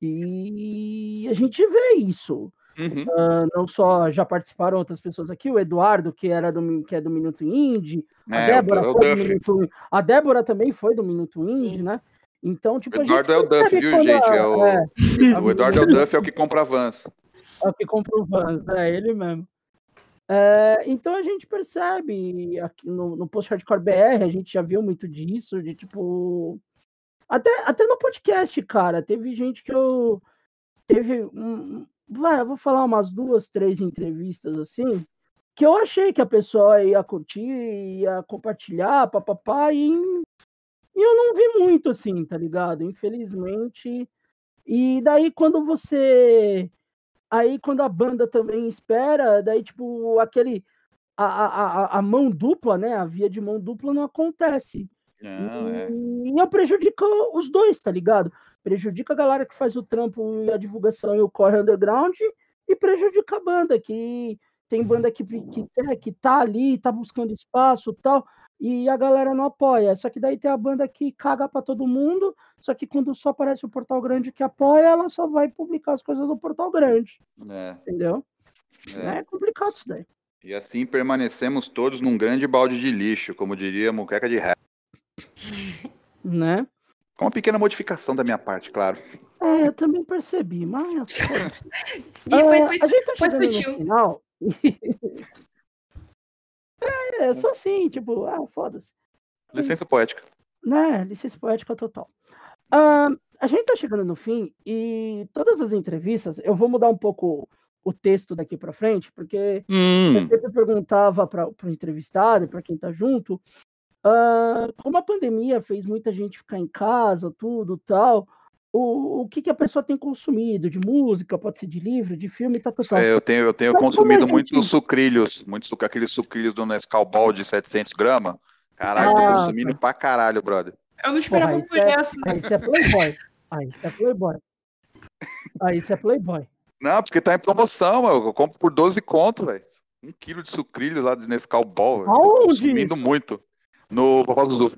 E a gente vê isso. Uhum. Ah, não só já participaram outras pessoas aqui, o Eduardo, que era do, que é do Minuto Indie, a É, Débora o, o foi do. Minuto A Débora também foi do Minuto Indie, né? Então, tipo, O a gente Eduardo é o Duff, viu, quando gente? a- É o, é, o Eduardo é o Duff, é o que compra Vans. é o que compra o Vans, é ele mesmo. É, então a gente percebe aqui no, no Post Hardcore BR, a gente já viu muito disso, de tipo. Até, até no podcast, cara, teve gente que eu. Teve. Um, vai, eu vou falar umas duas, três entrevistas assim, que eu achei que a pessoa ia curtir, ia compartilhar, papapá, e, e eu não vi muito assim, tá ligado? Infelizmente. E daí quando você Aí quando a banda também espera, daí tipo aquele a, a, a- mão dupla, né? A via de mão dupla não acontece. Não, é. E prejudica os dois, tá ligado? Prejudica a galera que faz o trampo e a divulgação e o corre underground e prejudica a banda, que tem banda que, que, é, que tá ali, tá buscando espaço e tal, e a galera não apoia. Só que daí tem a banda que caga pra todo mundo, só que quando só aparece o Portal Grande que apoia, ela só vai publicar as coisas do Portal Grande, é, entendeu? é. É, complicado isso daí. E assim permanecemos todos num grande balde de lixo, como diria a muqueca de rap. Né? Com uma pequena modificação da minha parte, claro. É, eu também percebi, mas. E foi, foi, a gente tá foi chegando no sutil. final. é, só assim, tipo, ah, foda-se. Licença poética. Né, licença poética total. Ah, a gente tá chegando no fim e todas as entrevistas, eu vou mudar um pouco o texto daqui para frente, porque eu Hum, sempre perguntava para o entrevistado e para quem tá junto, ah, como a pandemia fez muita gente ficar em casa, tudo tal, o, o que, que a pessoa tem consumido de música, pode ser de livro, de filme, tá, tá, tá. é, eu tenho, eu tenho Mas consumido gente- muitos sucrilhos, muitos suc- aqueles sucrilhos do Nescau Ball de 700 gramas. Caralho, tô Ah, consumindo pra caralho, brother. Eu não esperava Porra, por é- essa. Aí isso é Playboy. Aí isso é Playboy. Aí isso é Playboy. Não, porque tá em promoção, mano. eu compro por 12 conto, velho. Um quilo de sucrilho lá de Nescau Ball, Aonde consumindo isso? muito. No Vovó Zuzu.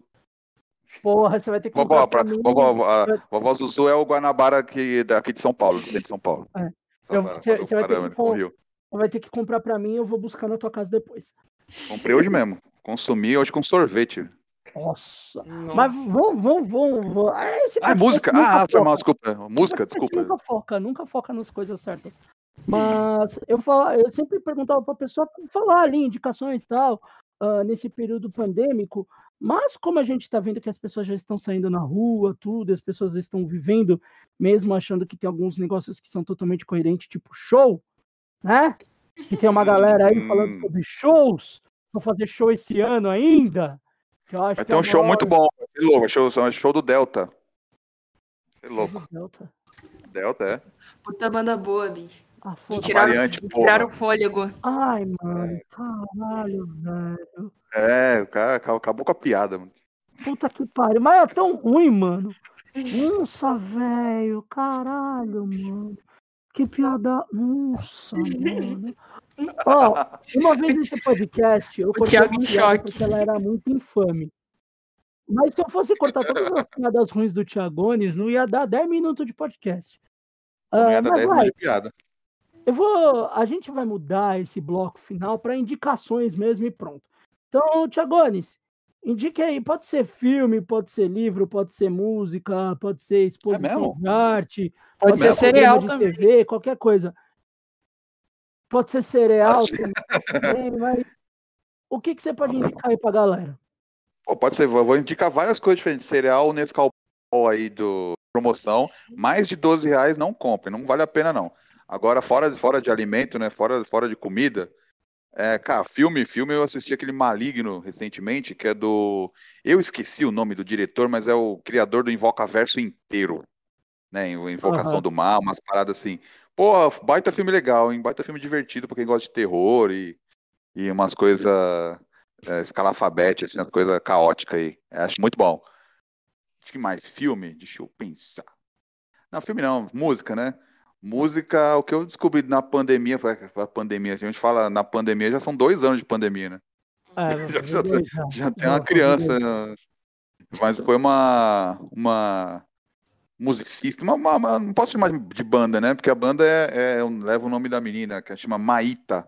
Porra, você vai ter que Vovó, comprar pra vovó, a, Vovó Zuzu é o Guanabara aqui, daqui de São Paulo, do centro de São Paulo. É. Eu- pra você- você vai ter que com vai ter que comprar pra mim, eu vou buscar na tua casa depois. Comprei hoje mesmo. Consumi hoje com sorvete. Nossa. Nossa. Mas vamos, vamos, vamos. Ah, esse Ah, é música? Ah, foi mal, desculpa. Música, desculpa. Nunca foca, nunca foca nas coisas certas. Mas eu, fala, eu sempre perguntava pra pessoa falar ali, indicações e tal, ah, nesse período pandêmico. Mas como a gente está vendo que as pessoas já estão saindo na rua, tudo, as pessoas estão vivendo, mesmo achando que tem alguns negócios que são totalmente coerentes, tipo show, né? Que tem uma galera aí falando Hum. sobre shows. Vou fazer show esse ano ainda. que eu acho Vai que ter é um show muito bom. Ser louco. Show, show do Delta. É louco. Delta. Delta, é. Puta banda boa, bicho. Ah, E foda-se. tiraram, variante, tiraram o fôlego. Ai, mano, caralho, velho. É, o cara acabou com a piada, mano. Puta que pariu. Mas é tão ruim, mano. Nossa, velho. Caralho, mano. Que piada. Nossa, mano. Ó, uma vez nesse podcast, eu cortei uma piada choque. porque ela era muito infame. Mas se eu fosse cortar todas as piadas ruins do Thiagones, não ia dar 10 minutos de podcast. Não Ah, ia dar mas 10 vai, minutos de piada. Eu vou. A gente vai mudar esse bloco final para indicações mesmo e pronto. Então, Tiagones, indique aí. Pode ser filme, pode ser livro, pode ser música, pode ser exposição É de arte, Pode ser mesmo? cereal de também. TV, qualquer coisa. Pode ser cereal também, mas o que, que você pode indicar aí pra galera? Pô, pode ser, vou vou indicar várias coisas diferentes. Cereal Nescau aí do promoção, mais de 12 reais não compre, não vale a pena não. Agora, fora, fora de alimento, né? Fora, fora de comida, É, cara, filme, filme, eu assisti aquele Maligno recentemente, que é do. Eu esqueci o nome do diretor, mas é o criador do Invocaverso inteiro. Né? Invocação Aham. do Mal, umas paradas assim. Pô, baita filme legal, hein? Baita filme divertido pra quem gosta de terror e, e umas coisas é, escalafabete, assim, umas coisas caóticas aí. Eu acho muito bom. Acho que mais filme? Deixa eu pensar. Não, filme não, música, né? Música, o que eu descobri na pandemia, foi a pandemia, a gente fala na pandemia, já são dois anos de pandemia, né? É, Já, já- já. tem uma criança, né? mas foi uma, uma musicista, uma, uma- uma- não posso chamar de banda, né? Porque a banda é, é- leva o nome da menina, que chama Maíta.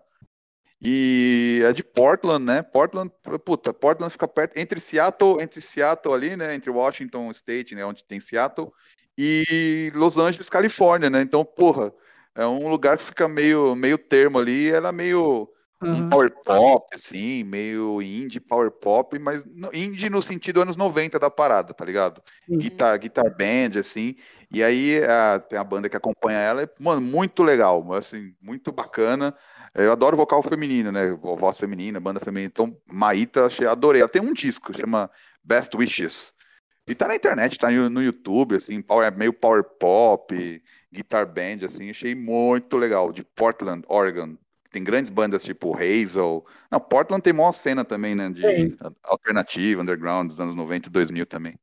E é de Portland, né? Portland, puta, Portland fica perto entre Seattle, entre Seattle ali, né? Entre Washington State, né? Onde tem Seattle, e Los Angeles, Califórnia, né? Então, porra, é um lugar que fica meio, meio termo ali. Ela é meio um Aham. power pop, assim, meio indie power pop, mas indie no sentido anos 90 da parada, tá ligado? Sim. Guitar, guitar band, assim, e aí a- tem a banda que acompanha ela, e, mano, muito legal, assim, muito bacana. Eu adoro vocal feminino, né? Voz feminina, banda feminina. Então, Maíta, achei, adorei. Ela tem um disco, chama Best Wishes. E tá na internet, tá no YouTube, assim, power- meio power pop, guitar band, assim, achei muito legal, de Portland, Oregon. Tem grandes bandas tipo Hazel. Não, Portland tem maior cena também, né? De Tem. alternativa, underground, dos anos 90 e 2000 também.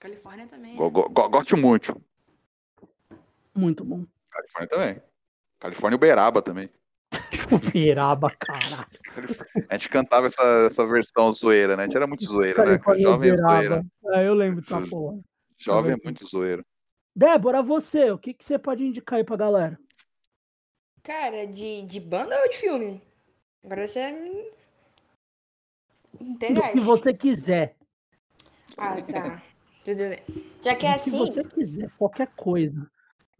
Califórnia também. Go- né? go- go- Gosto muito. Muito bom. Califórnia também. Califórnia e Uberaba também. Piraba, caralho. A gente cantava essa, essa versão zoeira, né? A gente era muito zoeira, né? Califórnia Jovem é zoeira. Uberaba. É, eu lembro dessa porra. Jovem é muito zoeiro. Débora, você, o que, que você pode indicar aí pra galera? Cara, de, de banda ou de filme? Agora você me Do pegaste. que você quiser. Ah, tá. Tudo bem. Já que é assim. que você quiser, qualquer coisa.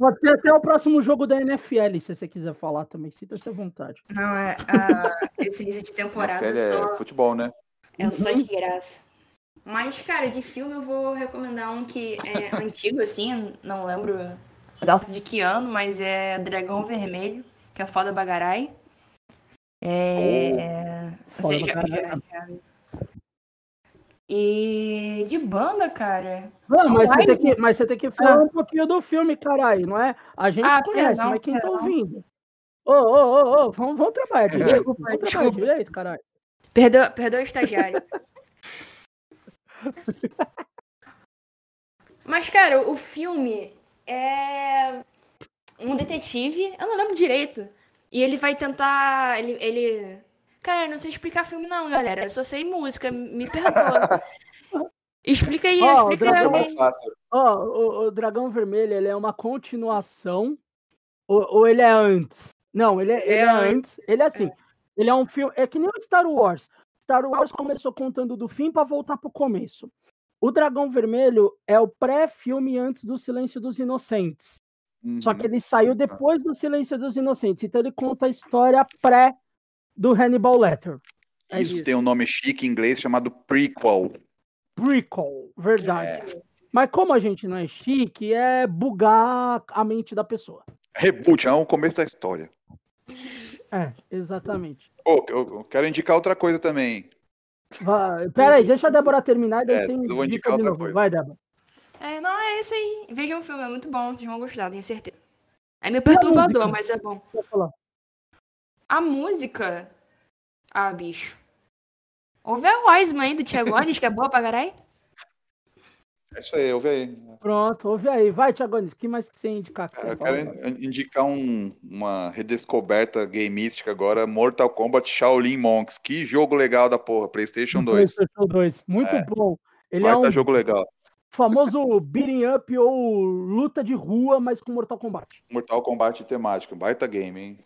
Pode ser até o próximo jogo da NFL, se você quiser falar também. Sinta-se à vontade. Não, é. ah, esse início de temporada NFL é só, futebol, né? é só Uhum. de graça. Mas, cara, de filme eu vou recomendar um que é antigo, assim, não lembro a data de que ano, mas é Dragão Vermelho, que é foda bagarai. É. Foda Você já- Bagarai. E de banda, cara. Não, mas, você tem que, mas você tem que falar um pouquinho do filme, caralho, não é? A gente Ah, conhece, perdão, mas quem tá perdão. ouvindo? Ô, ô, ô, ô, vamos, vamos trabalhar direito. Desculpa, Vamos trabalhar desculpa. direito, caralho. Perdoa, perdoa o estagiário. Mas, cara, o filme é um detetive, eu não lembro direito. E ele vai tentar. Ele. ele... Cara, não sei explicar filme, não, galera. Eu só sei música, me perdoa. Explica aí, Ó, o explica aí. Dragão- É. Ó, o, o Dragão Vermelho, ele é uma continuação ou, ou ele é antes? Não, ele é, ele é antes. Ele é assim, ele é um filme, é que nem o Star Wars. Star Wars começou contando do fim para voltar pro começo. O Dragão Vermelho é o pré-filme antes do Silêncio dos Inocentes. Só Uhum. que ele saiu depois do Silêncio dos Inocentes. Então ele conta a história pré do Hannibal Lecter. É Isso isso. tem um nome chique em inglês chamado prequel. Prequel, verdade. Mas como a gente não é chique, é bugar a mente da pessoa. Reboot, é o começo da história. É, exatamente. Pô, eu quero indicar outra coisa também. Vai, pera aí, deixa a Débora terminar e daí É, você indica indicar de outra novo. coisa. Vai, Débora. É, não, é isso aí. Vejam o filme, é muito bom, vocês vão gostar, tenho certeza. É meio perturbador, música? mas é bom. A música. Ah, bicho. Ouve a Wiseman aí do Thiago Anis, que é boa pra caralho. É isso aí, ouve aí. Pronto, ouve aí. Vai, Thiagones, o que mais que você indicar? Que eu quero in- indicar um- uma redescoberta gameística agora, Mortal Kombat Shaolin Monks. Que jogo legal da porra, PlayStation 2. PlayStation 2. Muito É. bom. Ele Baita é um jogo legal. famoso beating up ou luta de rua, mas com Mortal Kombat. Mortal Kombat temático, baita game, hein?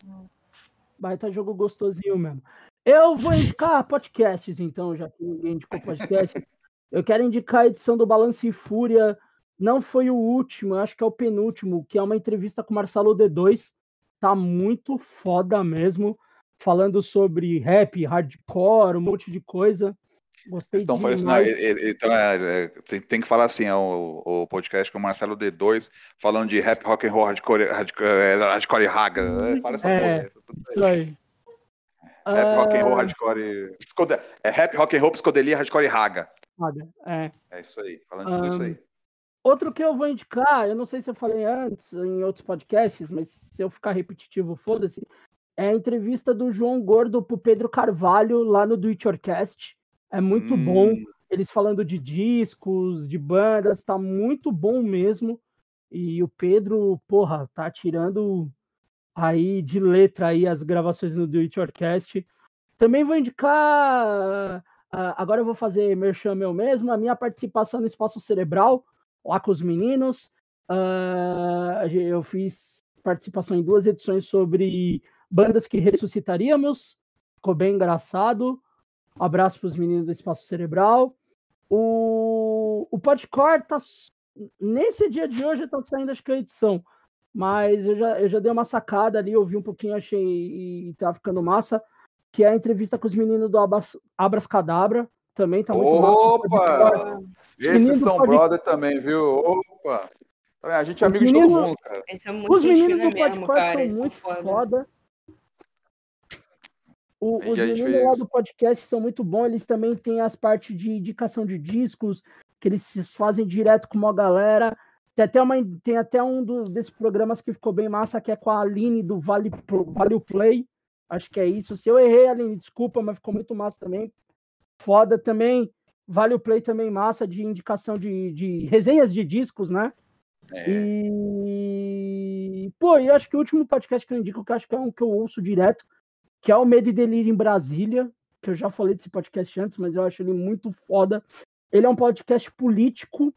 Baita jogo gostosinho mesmo. Eu vou indicar podcasts, então, já que ninguém indicou podcast. Eu quero indicar a edição do Balance e Fúria. Não foi o último, acho que é o penúltimo, que é uma entrevista com o Marcelo D2. Tá muito foda mesmo. Falando sobre rap, hardcore, um monte de coisa. Gostei Então, demais. não, e- e- então é, é, tem, tem que falar assim, é o, o podcast com o Marcelo D2, falando de rap, rock and roll, hardcore, hardcore, é, hardcore e raga. É, fala essa É. porra. Isso aí. Rap, rock and roll, Ah, hardcore. Psicode- É rap, rock and roll, psicodelia, hardcore e raga. É. É isso aí. Falando de tudo isso aí. Outro que eu vou indicar, eu não sei se eu falei antes em outros podcasts, mas se eu ficar repetitivo, foda-se. É a entrevista do João Gordo pro Pedro Carvalho lá no Do It Yourcast. É muito Hum, bom. Eles falando de discos, de bandas, tá muito bom mesmo. E o Pedro, porra, tá tirando aí de letra aí as gravações no Do It Yourcast. Também vou indicar, ah, agora eu vou fazer merchan meu mesmo, a minha participação no Espaço Cerebral, lá com os meninos. Ah, eu fiz participação em duas edições sobre bandas que ressuscitaríamos. Ficou bem engraçado. Abraço para os meninos do Espaço Cerebral. O, o Podcore tá. Nesse dia de hoje tá saindo, acho que a edição. Mas eu já, eu já dei uma sacada ali, ouvi um pouquinho, achei e, e tá ficando massa. Que é a entrevista com os meninos do Abras, Abras Cadabra. Também tá muito massa. Opa! Esses são podem- brother também, viu? Opa! A gente é amigo de todo mundo, cara. Esse é muito Os meninos do mesmo, podcast cara. são muito foda. foda. O- os meninos lá do podcast são muito bons. Eles também têm as partes de indicação de discos, que eles fazem direto com uma galera. Tem até, uma, tem até um dos, desses programas que ficou bem massa, que é com a Aline do Vale, vale Play. Acho que é isso. Se eu errei, Aline, desculpa, mas ficou muito massa também. Foda também. Vale o Play também massa de indicação de, de resenhas de discos, né? É. E, pô, eu acho que o último podcast que eu indico, que eu acho que é um que eu ouço direto, que é o Medo e Delírio em Brasília, que eu já falei desse podcast antes, mas eu acho ele muito foda. Ele é um podcast político,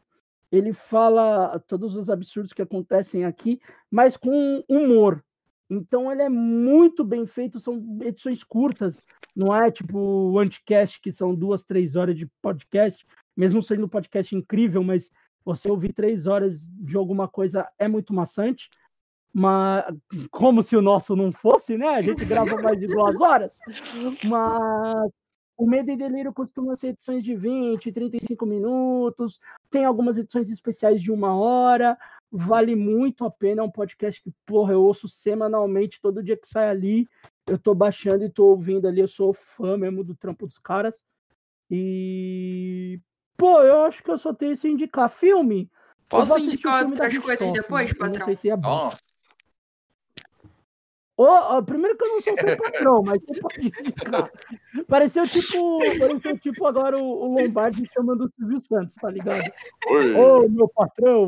ele fala todos os absurdos que acontecem aqui, mas com humor. Então ele é muito bem feito, são edições curtas, não é tipo o Anticast, que são duas, três horas de podcast, mesmo sendo um podcast incrível, mas você ouvir três horas de alguma coisa é muito maçante. Mas como se o nosso não fosse, né? A gente grava mais de duas horas. Mas o Medo e Delírio costuma ser edições de 20, 35 minutos. Tem algumas edições especiais de uma hora. Vale muito a pena. É um podcast que, porra, eu ouço semanalmente, todo dia que sai ali. Eu tô baixando e tô ouvindo ali. Eu sou fã mesmo do trampo dos caras. E. Pô, eu acho que eu só tenho isso a indicar. Filme. Posso indicar outras coisas depois, patrão? sei se é bom. Nossa, Ô, ó, primeiro que eu não sou seu patrão, mas você pode indicar. Pareceu tipo, pareceu tipo agora o, o Lombardi chamando o Silvio Santos, tá ligado? oi. Ô, meu patrão.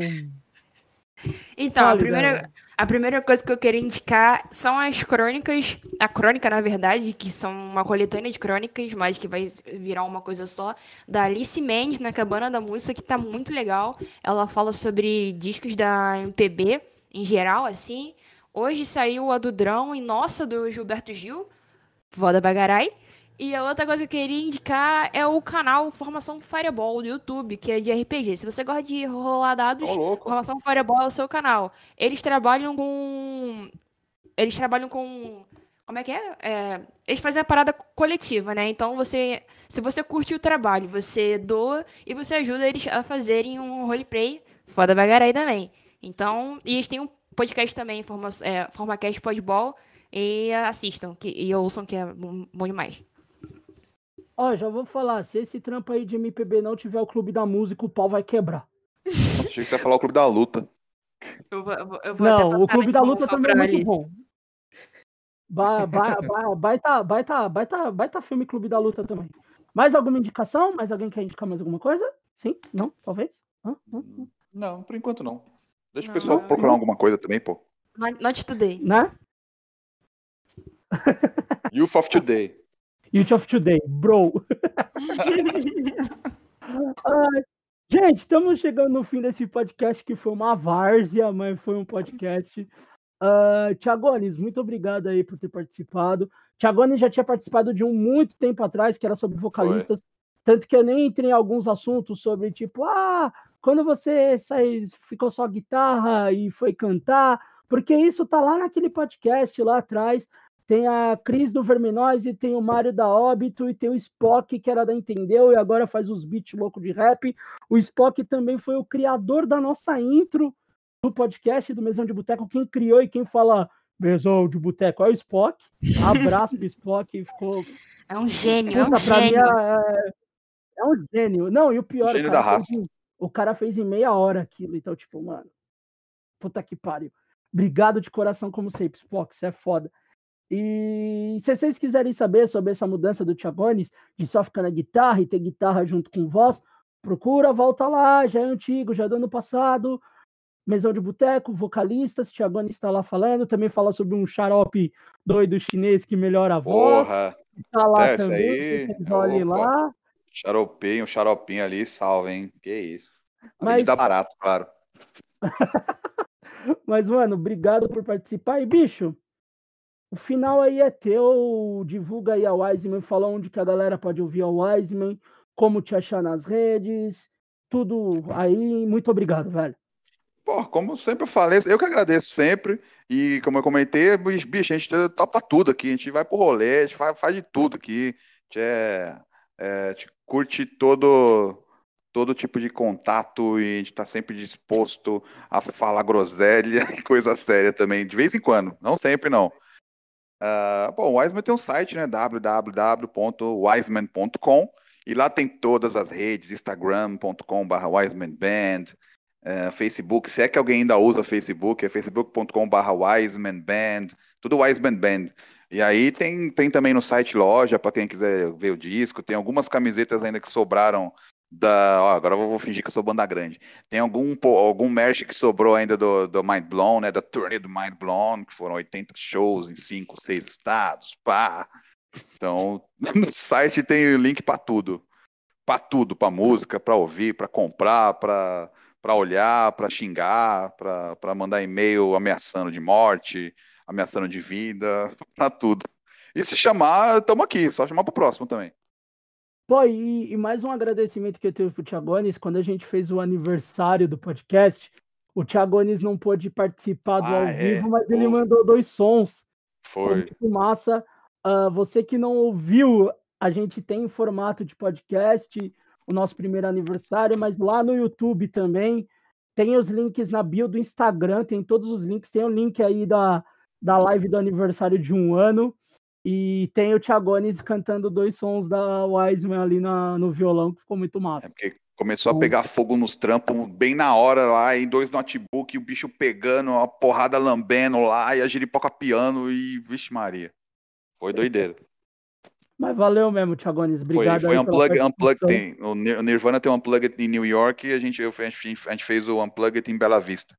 Então, a primeira, Débora. a primeira coisa que eu queria indicar são as crônicas, a crônica, na verdade, que são uma coletânea de crônicas, mas que vai virar uma coisa só, da Alice Mendes na Cabana da Música, que tá muito legal. Ela fala sobre discos da MPB em geral, assim. Hoje saiu a do Drão e Nossa, do Gilberto Gil, Voda Bagarai. E a outra coisa que eu queria indicar é o canal Formação Fireball do YouTube, que é de RPG. Se você gosta de rolar dados, louco. Formação Fireball é o seu canal. Eles trabalham com. Eles trabalham com. Como é que é? É, Eles fazem a parada coletiva, né? Então você. Se você curte o trabalho, você doa e você ajuda eles a fazerem um roleplay foda bagarai também. Então. E eles têm um podcast também, Forma, é, FormaCast Podball. E assistam, que, e ouçam, que é bom bom demais. Ó, já vou falar, se esse trampo aí de MPB não tiver o Clube da Música, o pau vai quebrar. Achei que você ia falar o clube da luta. Eu vou, eu vou- eu vou Não, o Clube da Luta também é muito bom. Ba- ba- ba- Baita, baita, baita, baita filme Clube da Luta também. Mais alguma indicação? Mais alguém quer indicar mais alguma coisa? Sim? Não? Talvez? Hã? Hã? Hã? Não, por enquanto não. Deixa o Não. pessoal procurar alguma coisa também, pô. Not, not today. Né? Youth of Today. Youth of Today, bro. Ai, gente, estamos chegando no fim desse podcast que foi uma várzea, mas foi um podcast. Uh, Tiagones, muito obrigado aí por ter participado. Tiagones já tinha participado de um muito tempo atrás, que era sobre vocalistas, tanto que eu nem entrei em alguns assuntos sobre, tipo, ah, quando você sai, ficou só guitarra e foi cantar, porque isso tá lá naquele podcast lá atrás. Tem a Cris do Verminose, tem o Mário da Óbito e tem o Spock, que era da Entendeu e agora faz os beats loucos de rap. O Spock também foi o criador da nossa intro do podcast do Mesão de Boteco. Quem criou e quem fala Beijão de boteco. É o Spock. Abraço pro Spock. Ficou. É um gênio, é um Puta, pra mim gênio. é, é um gênio. Não, e o pior, Gênio o cara, da raça. em, o cara fez em meia hora aquilo. Então, tipo, mano. Puta que pariu. Obrigado de coração, como sempre, Spock. Você é foda. E se vocês quiserem saber sobre essa mudança do Thiagones, de só ficar na guitarra e ter guitarra junto com voz, procura, volta lá, já é antigo, já é do ano passado. Mesão de Boteco, vocalistas, Thiagones está lá falando, também fala sobre um xarope doido chinês que melhora a voz, Porra, tá lá é, também, aí, vocês olhem lá. Xaropinho, xaropinho ali, salve, hein? Que isso. Mas- dar barato, claro. Mas, mano, obrigado por participar. E, bicho, o final aí é teu. Divulga aí a Wiseman, fala onde que a galera pode ouvir a Wiseman, como te achar nas redes, tudo aí. Muito obrigado, velho. Pô, como eu sempre falei, eu que agradeço sempre. E como eu comentei, bicho, bicho, a gente topa tudo aqui. A gente vai pro rolê, a gente faz, faz de tudo aqui. A gente, é, é, curte todo, todo tipo de contato e a gente tá sempre disposto a falar groselha e coisa séria também, de vez em quando. Não sempre, não. Ah, bom, o Wiseman tem um site, né? www.wiseman.com e lá tem todas as redes, instagram.com.br wisemanband, eh, Facebook, se é que alguém ainda usa Facebook, é facebook.com.br wisemanband, tudo Wiseman Band. E aí tem, tem também no site loja, para quem quiser ver o disco, tem algumas camisetas ainda que sobraram da... Ó, agora eu vou fingir que eu sou banda grande. Tem algum, algum merch que sobrou ainda do, do Mind Blown, né? Da turnê do Mind Blown, que foram 80 shows em 5, 6 estados, pá. Então, no site tem link para tudo. Para tudo, para música, para ouvir, para comprar, para olhar, para xingar, para mandar e-mail ameaçando de morte, ameaçando de vida, para tudo. E se chamar, estamos aqui, só chamar pro próximo também. Pô, e, e mais um agradecimento que eu tenho pro Thiagones, quando a gente fez o aniversário do podcast, o Thiagones não pôde participar do Ah, ao é. vivo, mas ele mandou dois sons. Foi Foi. muito massa. Ah, você que não ouviu, a gente tem em formato de podcast o nosso primeiro aniversário, mas lá no YouTube também tem os links na bio do Instagram, tem todos os links, tem o link aí da, da live do aniversário de um ano. E tem o Thiagones cantando dois sons da Wiseman ali na, no violão, que ficou muito É massa. porque começou a pegar fogo nos trampos bem na hora lá, em dois notebook, o bicho pegando, a porrada lambendo lá, e a giripoca piano, e vixe Maria. Foi doideira. Mas valeu mesmo, Thiagones. Foi, Obrigado foi Unplugged, Unplugged participação. tem, o Nir- o Nirvana tem um Unplugged em New York e a gente, eu- a gente, a gente fez o Unplugged em Bela Vista.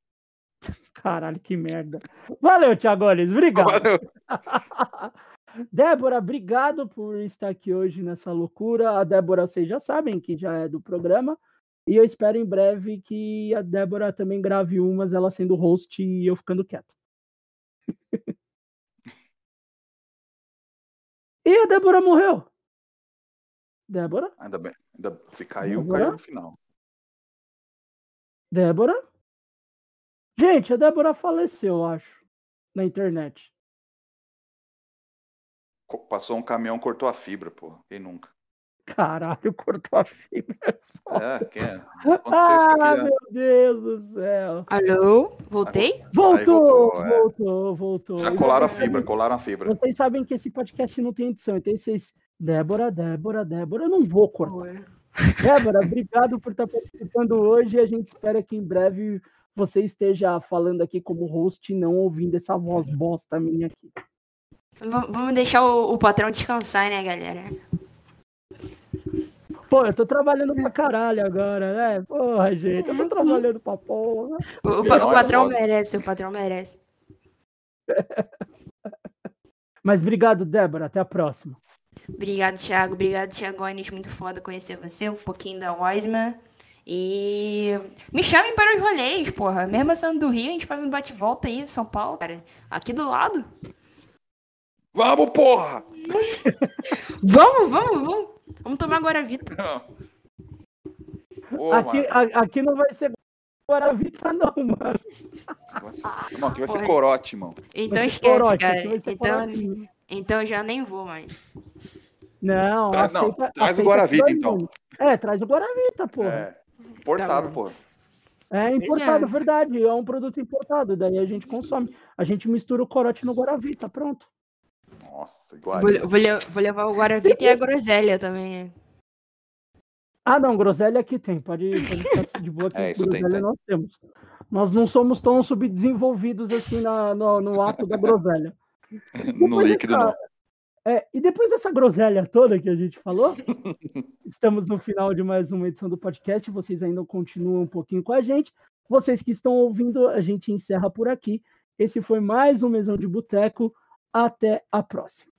Caralho, que merda. Valeu, Thiagones. Obrigado. Valeu. Débora, obrigado por estar aqui hoje nessa loucura. A Débora, vocês já sabem que já é do programa. E eu espero em breve que a Débora também grave umas, ela sendo host e eu ficando quieto. e a Débora morreu. Débora? Ainda bem, ainda, se caiu, Débora? caiu no final. Débora? Gente, a Débora faleceu, eu acho, na internet. Passou um caminhão, cortou a fibra, pô. Quem nunca? Caralho, cortou a fibra. É, quem é? Isso Ah, já. meu Deus do céu. Alô? Voltei? Voltou, voltou, é. voltou, voltou. Já colaram a fibra, colaram a fibra. Vocês sabem que esse podcast não tem edição, então vocês. Débora, Débora, Débora, eu não vou cortar. Débora, obrigado por estar participando hoje e a gente espera que em breve você esteja falando aqui como host e não ouvindo essa voz bosta minha aqui. V- Vamos deixar o, o patrão descansar, né, galera? Pô, eu tô trabalhando pra caralho agora, né? Porra, gente, eu tô trabalhando pra porra. O, o Não, pa- o patrão merece, o patrão merece. Mas obrigado, Débora. Até a próxima. Obrigado, Thiago. Obrigado, Thiagones. Muito foda conhecer você, um pouquinho da Wiseman. E me chamem para os rolês, porra. Mesmo sendo do Rio, a gente faz um bate-volta aí, São Paulo, cara. Aqui do lado. Vamos, porra! Vamos, vamos, vamos. Vamos tomar Guaravita. Pô, Aqui, a- aqui não vai ser Guaravita, não, mano. Vai ser- Não, aqui vai ser Porra. corote, mano. Então Vai ser esquece, corote, cara. aqui vai ser Então, então eu já nem vou, mano. Não, Tra- não, aceita, traz o aceita Guaravita, dois então. É, traz o Guaravita, porra. É. Portável, bom. porra. É importado, é. verdade. É um produto importado. Daí a gente consome. A gente mistura o corote no Guaravita, pronto. Nossa, igual. Vou, vou, vou, levar o Guaravita e a groselha também. Ah, não, groselha aqui tem. Pode, pode ficar de boa que é, groselha tem, nós temos. Nós não somos tão subdesenvolvidos assim na, no, no ato da groselha. no líquido, não. É, e depois dessa groselha toda que a gente falou, estamos no final de mais uma edição do podcast. Vocês ainda continuam um pouquinho com a gente. Vocês que estão ouvindo, a gente encerra por aqui. Esse foi mais um Mesão de Boteco. Até a próxima.